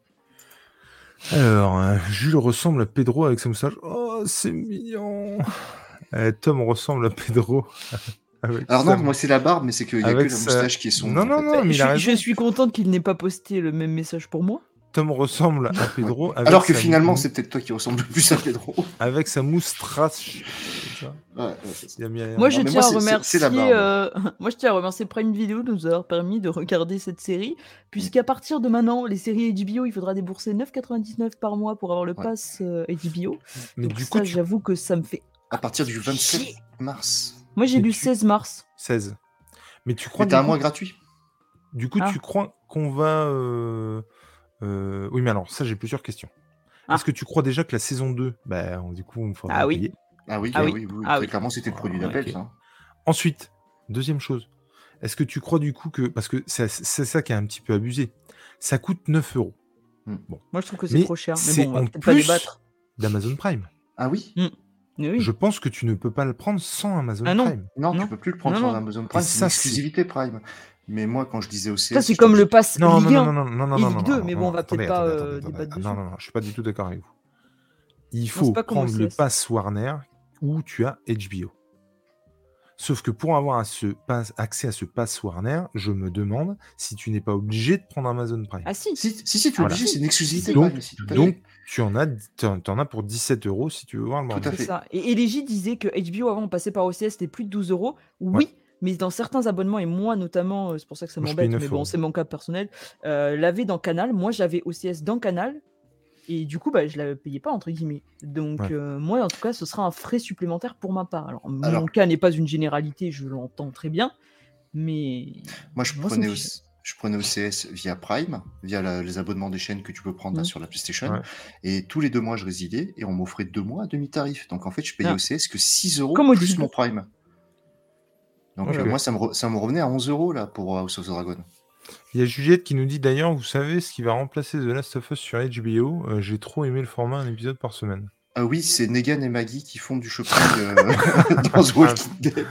Alors, euh, Jules ressemble à Pedro avec sa moustache. Oh, c'est mignon. Euh, Tom ressemble à Pedro. Avec Alors sa- non, moi c'est la barbe, mais c'est qu'il n'y a que Avec la moustache qui est sombre. Non, non, non, mais il je, suis contente qu'il n'ait pas posté le même message pour moi. Tom ressemble à Pedro. Avec Alors que sa finalement, mou- c'est peut-être toi qui ressemble le plus à Pedro. Avec sa moustache. C'est ça Ouais, ouais, c'est ça. Il y a Myriam. Moi, je mais tiens moi, à c'est- remercier. c'est la barbe. euh, moi, je tiens à remercier Prime Video de nous avoir permis de regarder cette série, puisqu'à partir de maintenant, les séries HBO, il faudra débourser 9,99 par mois pour avoir le Ouais. pass euh, HBO. Mais Donc du ça, coup, tu... j'avoue que ça me fait. À partir du 27 Chier. mars. Moi, j'ai lu tu- 16 mars. 16. Mais tu crois Mais t'as du un coup- mois gratuit. Du coup, Ah. tu crois qu'on va. euh, euh, Oui, mais alors, ça, j'ai plusieurs questions. Ah. Est-ce que tu crois déjà que la saison 2, bah, on- du coup, il faudra Ah oui. payer Ah oui, Ah ah oui. oui, Ah très oui. clairement, c'était le produit Ah, d'appel. ça. hein. Ensuite, deuxième chose, est-ce que tu crois du coup que. Parce que c'est c'est ça qui est un petit peu abusé. Ça coûte 9 euros Moi, je trouve que c'est Mais trop cher. c'est Mais bon, on va en peut-être pas plus débattre. d'Amazon Prime. Ah oui Mais oui. Je pense que tu ne peux pas le prendre sans Amazon Ah non. Prime. Non, Non. tu peux plus le prendre Non, non. Amazon Prime, c'est ça, une c'est- exclusivité Prime. Mais moi, quand je disais au CS, Ça, c'est comme le pass Non, Ligue non, 1. non, non, non, non, non, Ligue non, 2, non, mais non, bon, on va peut-être pas, euh, débattre. Non, non, non, je suis pas du tout d'accord avec vous. Il faut prendre le pass Warner où tu as HBO. Sauf que pour avoir à ce pass- accès à ce pass Warner, je me demande si tu n'es pas obligé de prendre Amazon Prime. Ah si. Si, si, si, tu es Voilà. obligé, c'est une exclusivité. Donc, Prime, si, tu en as, t'en t'en as pour 17 euros si tu veux voir le Tout à fait. Ça. Et, et Légie disait que HBO avant on passait par OCS c'était plus de 12 euros. Oui, mais dans certains abonnements et moi notamment, euh, c'est pour ça que ça m'embête, 9 mais bon c'est mon cas personnel. Euh, l'avait dans Canal, moi j'avais OCS dans Canal et du coup bah je la payais pas entre guillemets. Donc Ouais. euh, moi en tout cas ce sera un frais supplémentaire pour ma part. Alors mon cas n'est pas une généralité, je l'entends très bien, mais Moi, je Moi, prenais, je prenais OCS via Prime, via la- les abonnements des chaînes que tu peux prendre là, Mhm. sur la PlayStation. Ouais. Et tous les deux mois, je résiliais et on m'offrait deux mois à demi-tarif. Donc en fait, je payais Ah. OCS que 6 euros Comme plus mon Prime. Donc euh, moi, ça me, re- ça me revenait à 11 euros là pour House of the Dragon. Il y a Juliette qui nous dit d'ailleurs, vous savez ce qui va remplacer The Last of Us sur HBO Euh, J'ai trop aimé le format un épisode par semaine. Ah oui, c'est Negan et Maggie qui font du shopping euh, dans The Walking Dead.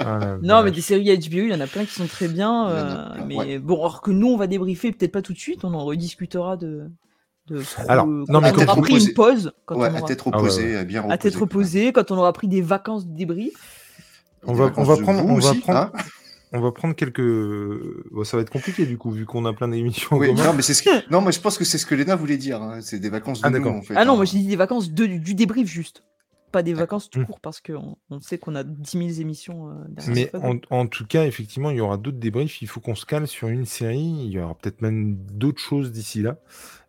Ah, Non, mais des séries HBO, il y en a plein qui sont très bien. Euh, plein, mais ouais. bon, alors que nous, on va débriefer, peut-être pas tout de suite, on en rediscutera de. de Alors, euh, non, quand mais on aura pris une pause, quand Ouais, on à aura, Ah ouais, bien reposée. à tête reposée, quand on aura pris des vacances de débrief. On va- on va prendre- vous on va prendre- hein On va prendre quelques. Bon, ça va être compliqué du coup, vu qu'on a plein d'émissions Oui, non, mais c'est ce que... non, mais je pense que c'est ce que Léna voulait dire. hein. C'est des vacances de Ah, nous, d'accord. en fait. Ah non, hein. moi j'ai dit des vacances de, du débrief juste. Pas des D'accord. vacances tout Mm. court parce qu'on on sait qu'on a 10 000 émissions. euh, derrière Mais en, en tout cas, effectivement, il y aura d'autres débriefs. Il faut qu'on se cale sur une série. Il y aura peut-être même d'autres choses d'ici là.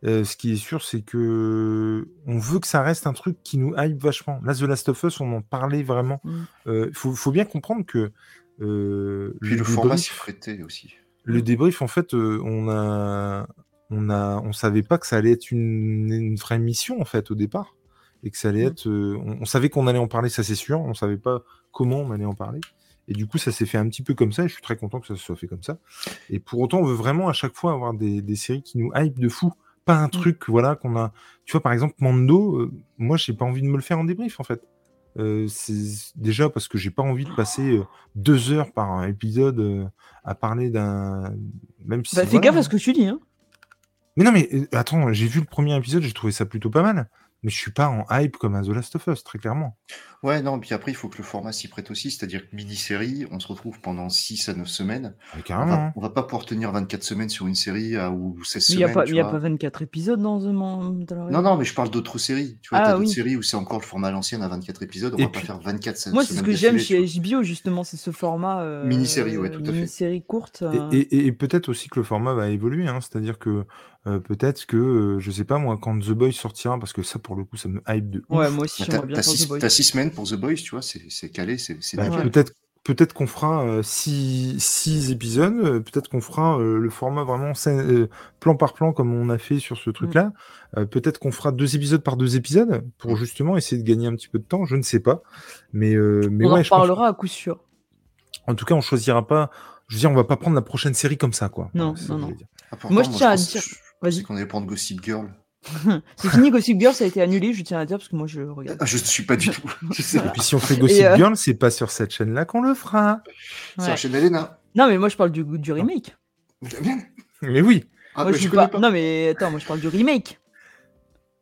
Euh, ce qui est sûr, c'est que on veut que ça reste un truc qui nous hype vachement. Là, The Last of Us, on en parlait vraiment. Mm. Il faut, faut bien comprendre que euh, Puis le format prêtait aussi. le débrief, en fait, euh, on a, on a, on savait pas que ça allait être une, une vraie mission en fait au départ, et que ça allait Mm. être. euh, on, on savait qu'on allait en parler, ça c'est sûr. On savait pas comment on allait en parler. Et du coup, ça s'est fait un petit peu comme ça, et je suis très content que ça se soit fait comme ça. Et pour autant, on veut vraiment à chaque fois avoir des, des séries qui nous hype de fou. Pas un truc, voilà, qu'on a. Tu vois, par exemple, Mando, euh, moi, j'ai pas envie de me le faire en débrief, en fait. Euh, c'est déjà parce que j'ai pas envie de passer deux heures par épisode euh, à parler d'un. Même si. Bah, fais voilà, gaffe hein. à ce que tu dis. Hein. Mais non, mais attends, j'ai vu le premier épisode, j'ai trouvé ça plutôt pas mal. Mais je suis pas en hype comme un The Last of Us, très clairement. Ouais, non, puis après, il faut que le format s'y prête aussi, c'est-à-dire que mini-série, on se retrouve pendant 6 à 9 semaines. Mais On carrément. va, hein. on va pas pouvoir tenir 24 semaines sur une série à, ou 16 Mais il n'y a, semaines. pas- tu y a vois. pas 24 épisodes dans The Man- dans la Non, non, mais je parle d'autres séries. Tu vois, Ah, t'as d'autres oui. séries où c'est encore le format à l'ancienne à 24 épisodes. On Et va puis- pas faire 24 se- Moi, c'est ce semaines que j'aime chez. HBO, justement, c'est ce format. euh, Mini-série, ouais, tout à fait. Mini-série courte. Et, euh, et- et- et peut-être aussi que le format va évoluer, hein, c'est-à-dire que euh, peut-être que, euh, je sais pas moi, quand The Boys sortira, parce que ça pour le coup ça me hype de ouf, Ouais, moi aussi, Bah, j'aimerais T'as bien t'as faire six, The Boys. semaines pour The Boys, tu vois, c'est c'est calé, c'est c'est bah, nickel. peut-être peut-être qu'on fera euh, six, six épisodes, euh, peut-être qu'on fera euh, le format vraiment euh, plan par plan comme on a fait sur ce truc-là, Euh, peut-être qu'on fera deux épisodes par deux épisodes pour Mm. justement essayer de gagner un petit peu de temps, je ne sais pas, mais, euh, mais On ouais, en je pense reparlera à coup sûr. En tout cas, on choisira pas. Je veux dire, on va pas prendre la prochaine série comme ça, quoi. Non, Voilà, c'est ça non, que je non. voulais dire. Ah, pourtant, Moi, je tiens à pense- dire- je Vas-y. qu'on allait prendre Gossip Girl. C'est fini, Gossip Girl, ça a été annulé, je tiens à dire, parce que moi je regarde. Ah, je ne suis pas du tout. Et puis si on fait Gossip euh, Girl, c'est pas sur cette chaîne-là qu'on le fera. C'est Ouais. la chaîne Elena. Non, mais moi je parle du, du remake. Mais oui. Ah, moi, bah, je je pas... pas. Non, mais attends, moi je parle du remake.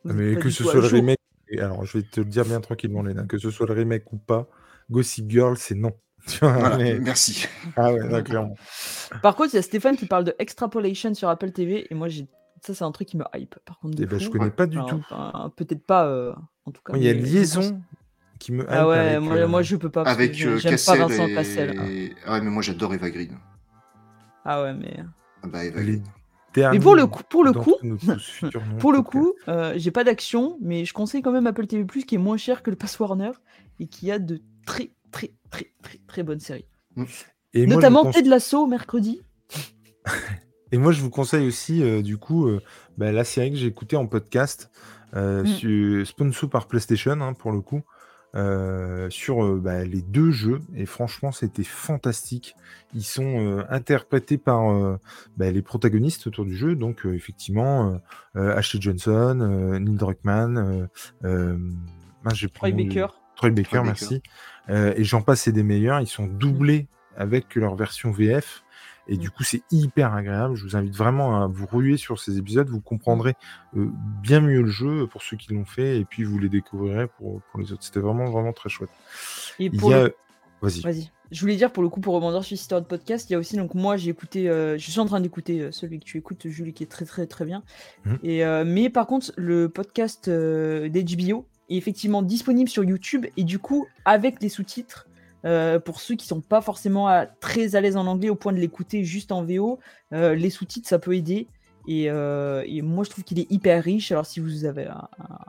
Vous êtes Mais que ce soit le remake. et Alors, je vais te le dire bien tranquillement, Léna. Que ce soit le remake ou pas, Gossip Girl, c'est non. Voilà, mais- merci. Ah ouais, clairement. Par contre, il y a Stéphane qui parle de Extrapolation sur Apple TV, et moi j'ai. Ça, c'est un truc qui me hype. Par contre, de Eh ben, je connais pas du Alors, tout. enfin, Peut-être pas, euh, en tout cas. Moi, Il y a mais Liaison qui me hype Ah ouais, avec, moi, euh, moi je peux pas. parce que Avec euh, J'aime pas Cassel Vincent et... Cassel. Ah ouais, mais moi j'adore Eva Green. Ah ouais, mais. Ah bah, Eva les Green. derniers Mais pour le coup, pour le d'entre coup, tous Pour le coup, euh, j'ai pas d'action, mais je conseille quand même Apple TV+, qui est moins cher que le Pass Warner et qui a de très très très très très bonnes séries. Et moi, je Notamment Ted Lasso mercredi. Et moi, je vous conseille aussi, euh, du coup, euh, bah, la série que j'ai écoutée en podcast, euh, Mm. sponsor par PlayStation, hein, pour le coup, euh, sur euh, bah, les deux jeux. Et franchement, c'était fantastique. Ils sont euh, interprétés par bah, les protagonistes autour du jeu. Donc, effectivement, Ashley Johnson, euh, Neil Druckmann, plus Troy Baker. Troy Baker, Troy Baker. merci. Euh, et j'en passe et des meilleurs. Ils sont doublés avec leur version VF. Et Mm. du coup, c'est hyper agréable. Je vous invite vraiment à vous ruer sur ces épisodes. Vous comprendrez euh, bien mieux le jeu pour ceux qui l'ont fait. Et puis, vous les découvrirez pour, pour les autres. C'était vraiment, vraiment très chouette. Et Il pour y a... le... Vas-y. Vas-y. Je voulais dire pour le coup, pour rebondir sur cette histoire de podcast, il y a aussi, donc moi j'ai écouté, euh, je suis en train d'écouter euh, celui que tu écoutes, Julie, qui est très très très bien. Mhm. Et, euh, mais par contre, le podcast d'HBO est effectivement disponible sur YouTube et du coup, avec des sous-titres, euh, pour ceux qui sont pas forcément à- très à l'aise en anglais au point de l'écouter juste en VO, euh, les sous-titres ça peut aider. Et, euh, moi je trouve qu'il est hyper riche. Alors si vous avez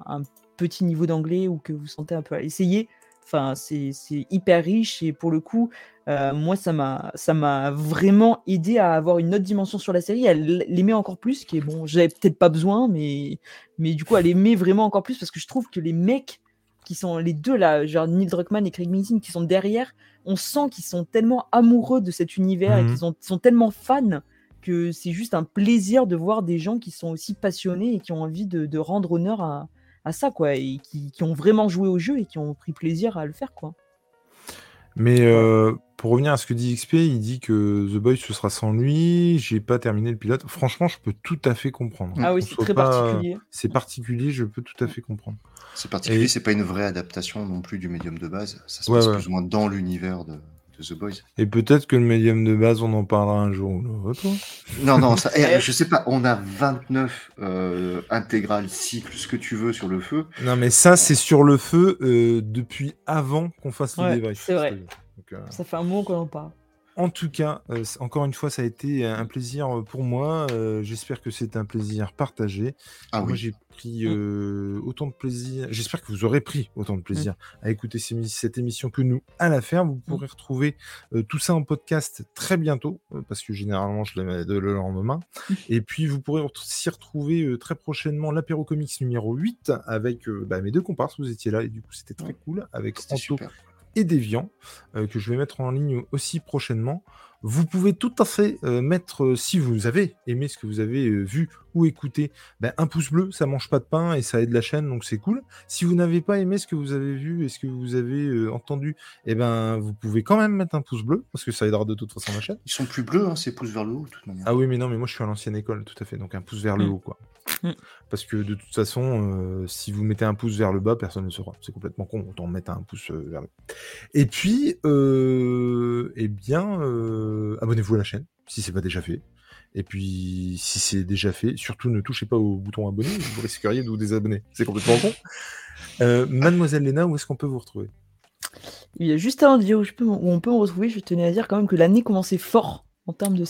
un, petit niveau d'anglais ou que vous sentez un peu à essayer, enfin c'est hyper riche et pour le coup, euh, moi ça m'a vraiment aidé à avoir une autre dimension sur la série. Elle l'aimait encore plus, qui est bon, j'avais peut-être pas besoin, mais mais du coup elle aimait vraiment encore plus parce que je trouve que les mecs qui sont les deux là, genre Neil Druckmann et Craig Mazin qui sont derrière, on sent qu'ils sont tellement amoureux de cet univers et Mhm. qu'ils sont, sont tellement fans que c'est juste un plaisir de voir des gens qui sont aussi passionnés et qui ont envie de, de rendre honneur à, à ça quoi et qui, qui ont vraiment joué au jeu et qui ont pris plaisir à le faire quoi. Mais euh, pour revenir à ce que dit XP, il dit que The Boys ce sera sans lui. J'ai pas terminé le pilote. Franchement, je peux tout à fait comprendre. Ah oui, c'est très pas- particulier. C'est particulier, je peux tout à fait comprendre. C'est particulier, Et- c'est pas une vraie adaptation non plus du médium de base. Ça se Ouais, passe ouais. plus ou moins dans l'univers de, de The Boys. Et peut-être que le médium de base, on en parlera un jour ou l'autre. Non, non, ça, eh, Euh, je sais pas, on a 29 euh, intégrales, cycles, ce que tu veux sur le feu. Non, mais ça, c'est sur le feu euh, depuis avant qu'on fasse le Ouais, débrief. c'est vrai. Donc, euh, Ça fait un moment qu'on en parle. En tout cas, euh, encore une fois, ça a été un plaisir pour moi. Euh, J'espère que c'est un plaisir partagé. Ah moi, oui, j'ai pris Mm. euh, autant de plaisir. J'espère que vous aurez pris autant de plaisir à écouter ces cette émission que nous à la faire. Vous pourrez retrouver euh, tout ça en podcast très bientôt, euh, parce que généralement, je les mets de le lendemain. Et puis, vous pourrez aussi retrouver très prochainement l'apéro comics numéro 8 avec bah, mes deux comparses. Vous étiez là et du coup, c'était très cool avec Anto super. et Deviant, euh, que je vais mettre en ligne aussi prochainement. Vous pouvez tout à fait mettre, si vous avez aimé ce que vous avez vu ou écouté, ben, un pouce bleu, ça mange pas de pain et ça aide la chaîne, donc c'est cool. Si vous n'avez pas aimé ce que vous avez vu et ce que vous avez euh, entendu, eh ben, vous pouvez quand même mettre un pouce bleu, parce que ça aidera de toute façon la chaîne. Ils sont plus bleus, hein, c'est pouces vers le haut, de toute manière. Ah oui, mais non, mais moi je suis à l'ancienne école, tout à fait, donc un pouce vers le Mm. haut, quoi. Mm. Parce que de toute façon, euh, si vous mettez un pouce vers le bas, personne ne le saura. C'est complètement con, autant mettre un pouce euh, vers le bas. Et puis, euh, eh bien, euh, abonnez-vous à la chaîne, si c'est pas déjà fait. Et puis, si c'est déjà fait, surtout ne touchez pas au bouton abonner, vous risqueriez de vous désabonner. C'est complètement con. Euh, Mademoiselle Léna, où est-ce qu'on peut vous retrouver? Il y a juste de dire où, je peux, où on peut me retrouver, je tenais à dire quand même que l'année commençait fort en termes de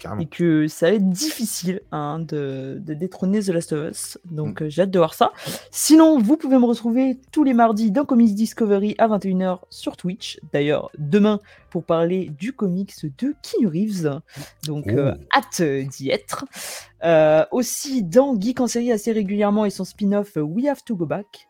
carrément. et que ça va être difficile hein, de, de détrôner The Last of Us. Mm. Donc euh, j'ai hâte de voir ça. Sinon, vous pouvez me retrouver tous les mardis dans Comics Discovery à 21h sur Twitch. D'ailleurs, demain pour parler du comics de Keanu Reeves. Donc Oh. euh, hâte d'y être. Euh, aussi dans Geek en série assez régulièrement et son spin-off We Have to Go Back.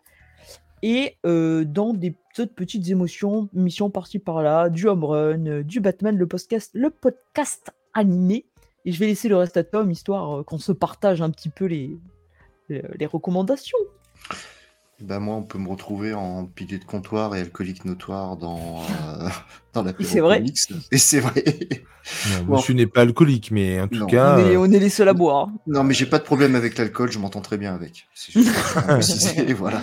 Et euh, dans des petites petites émotions, missions par-ci par-là, du home run, euh, du Batman, le podcast, le podcast animé. Et je vais laisser le reste à Tom, histoire euh, qu'on se partage un petit peu les, les recommandations. Ben moi, on peut me retrouver en pilier de comptoir et alcoolique notoire dans, euh, dans la c'est vrai. Et c'est vrai. Non, Bon. monsieur n'est pas alcoolique, mais en tout Non. cas, on, est, euh, on est les seuls à boire. Non, mais j'ai pas de problème avec l'alcool, je m'entends très bien avec. C'est juste pour préciser, voilà.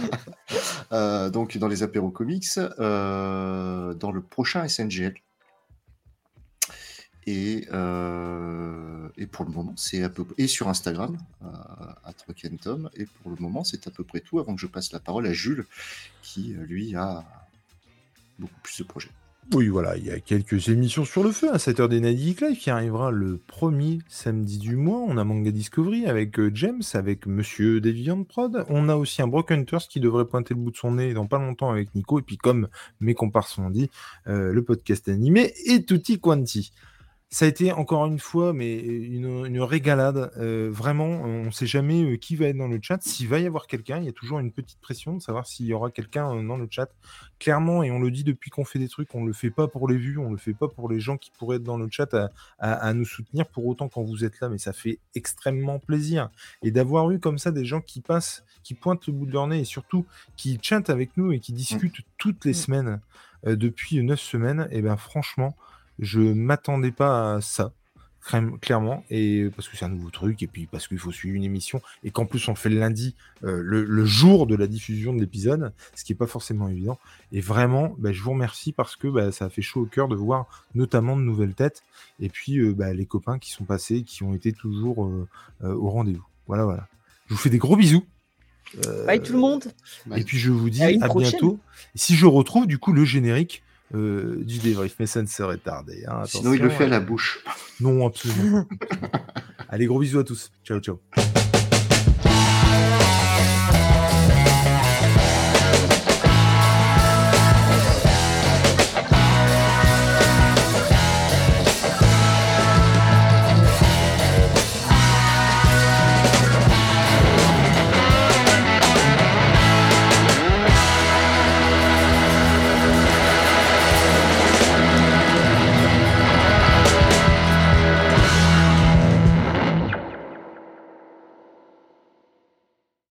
Euh, donc, dans les apéros comics, euh, dans le prochain SNGL. Et, euh, et pour le moment, c'est à peu et sur Instagram, euh, à Tom. Et pour le moment, c'est à peu près tout avant que je passe la parole à Jules, qui euh, lui a beaucoup plus de projets. Oui, voilà, il y a quelques émissions sur le feu. À 7h des Night Live qui arrivera le premier samedi du mois. On a Manga Discovery avec James, avec Monsieur Deviant Prod. On a aussi un Brock Hunters qui devrait pointer le bout de son nez dans pas longtemps avec Nico. Et puis, comme mes comparses l'ont dit, le podcast animé et tutti quanti. Ça a été encore une fois, mais une, une régalade. Euh, vraiment, on ne sait jamais euh, qui va être dans le chat. S'il va y avoir quelqu'un, il y a toujours une petite pression de savoir s'il y aura quelqu'un euh, dans le chat. Clairement, et on le dit depuis qu'on fait des trucs, on ne le fait pas pour les vues, on ne le fait pas pour les gens qui pourraient être dans le chat à, à- à nous soutenir pour autant quand vous êtes là, mais ça fait extrêmement plaisir. Et d'avoir eu comme ça des gens qui passent, qui pointent le bout de leur nez et surtout qui chantent avec nous et qui discutent toutes les Mm. semaines euh, depuis neuf semaines, et ben franchement, je m'attendais pas à ça. clairement, et parce que c'est un nouveau truc, et puis parce qu'il faut suivre une émission, et qu'en plus on le fait le lundi, euh, le, jour de la diffusion de l'épisode, ce qui n'est pas forcément évident. Et vraiment, bah, je vous remercie parce que bah, ça a fait chaud au cœur de voir notamment de nouvelles têtes, et puis euh, bah, les copains qui sont passés, qui ont été toujours euh, au rendez-vous. Voilà, voilà. Je vous fais des gros bisous. Bye tout le monde. Et puis je vous dis à, bientôt. si je retrouve du coup le générique euh, du débrief, mais ça ne serait tardé. Hein, Sinon, il le fait à la bouche. Non, absolument. Allez, gros bisous à tous. Ciao, ciao.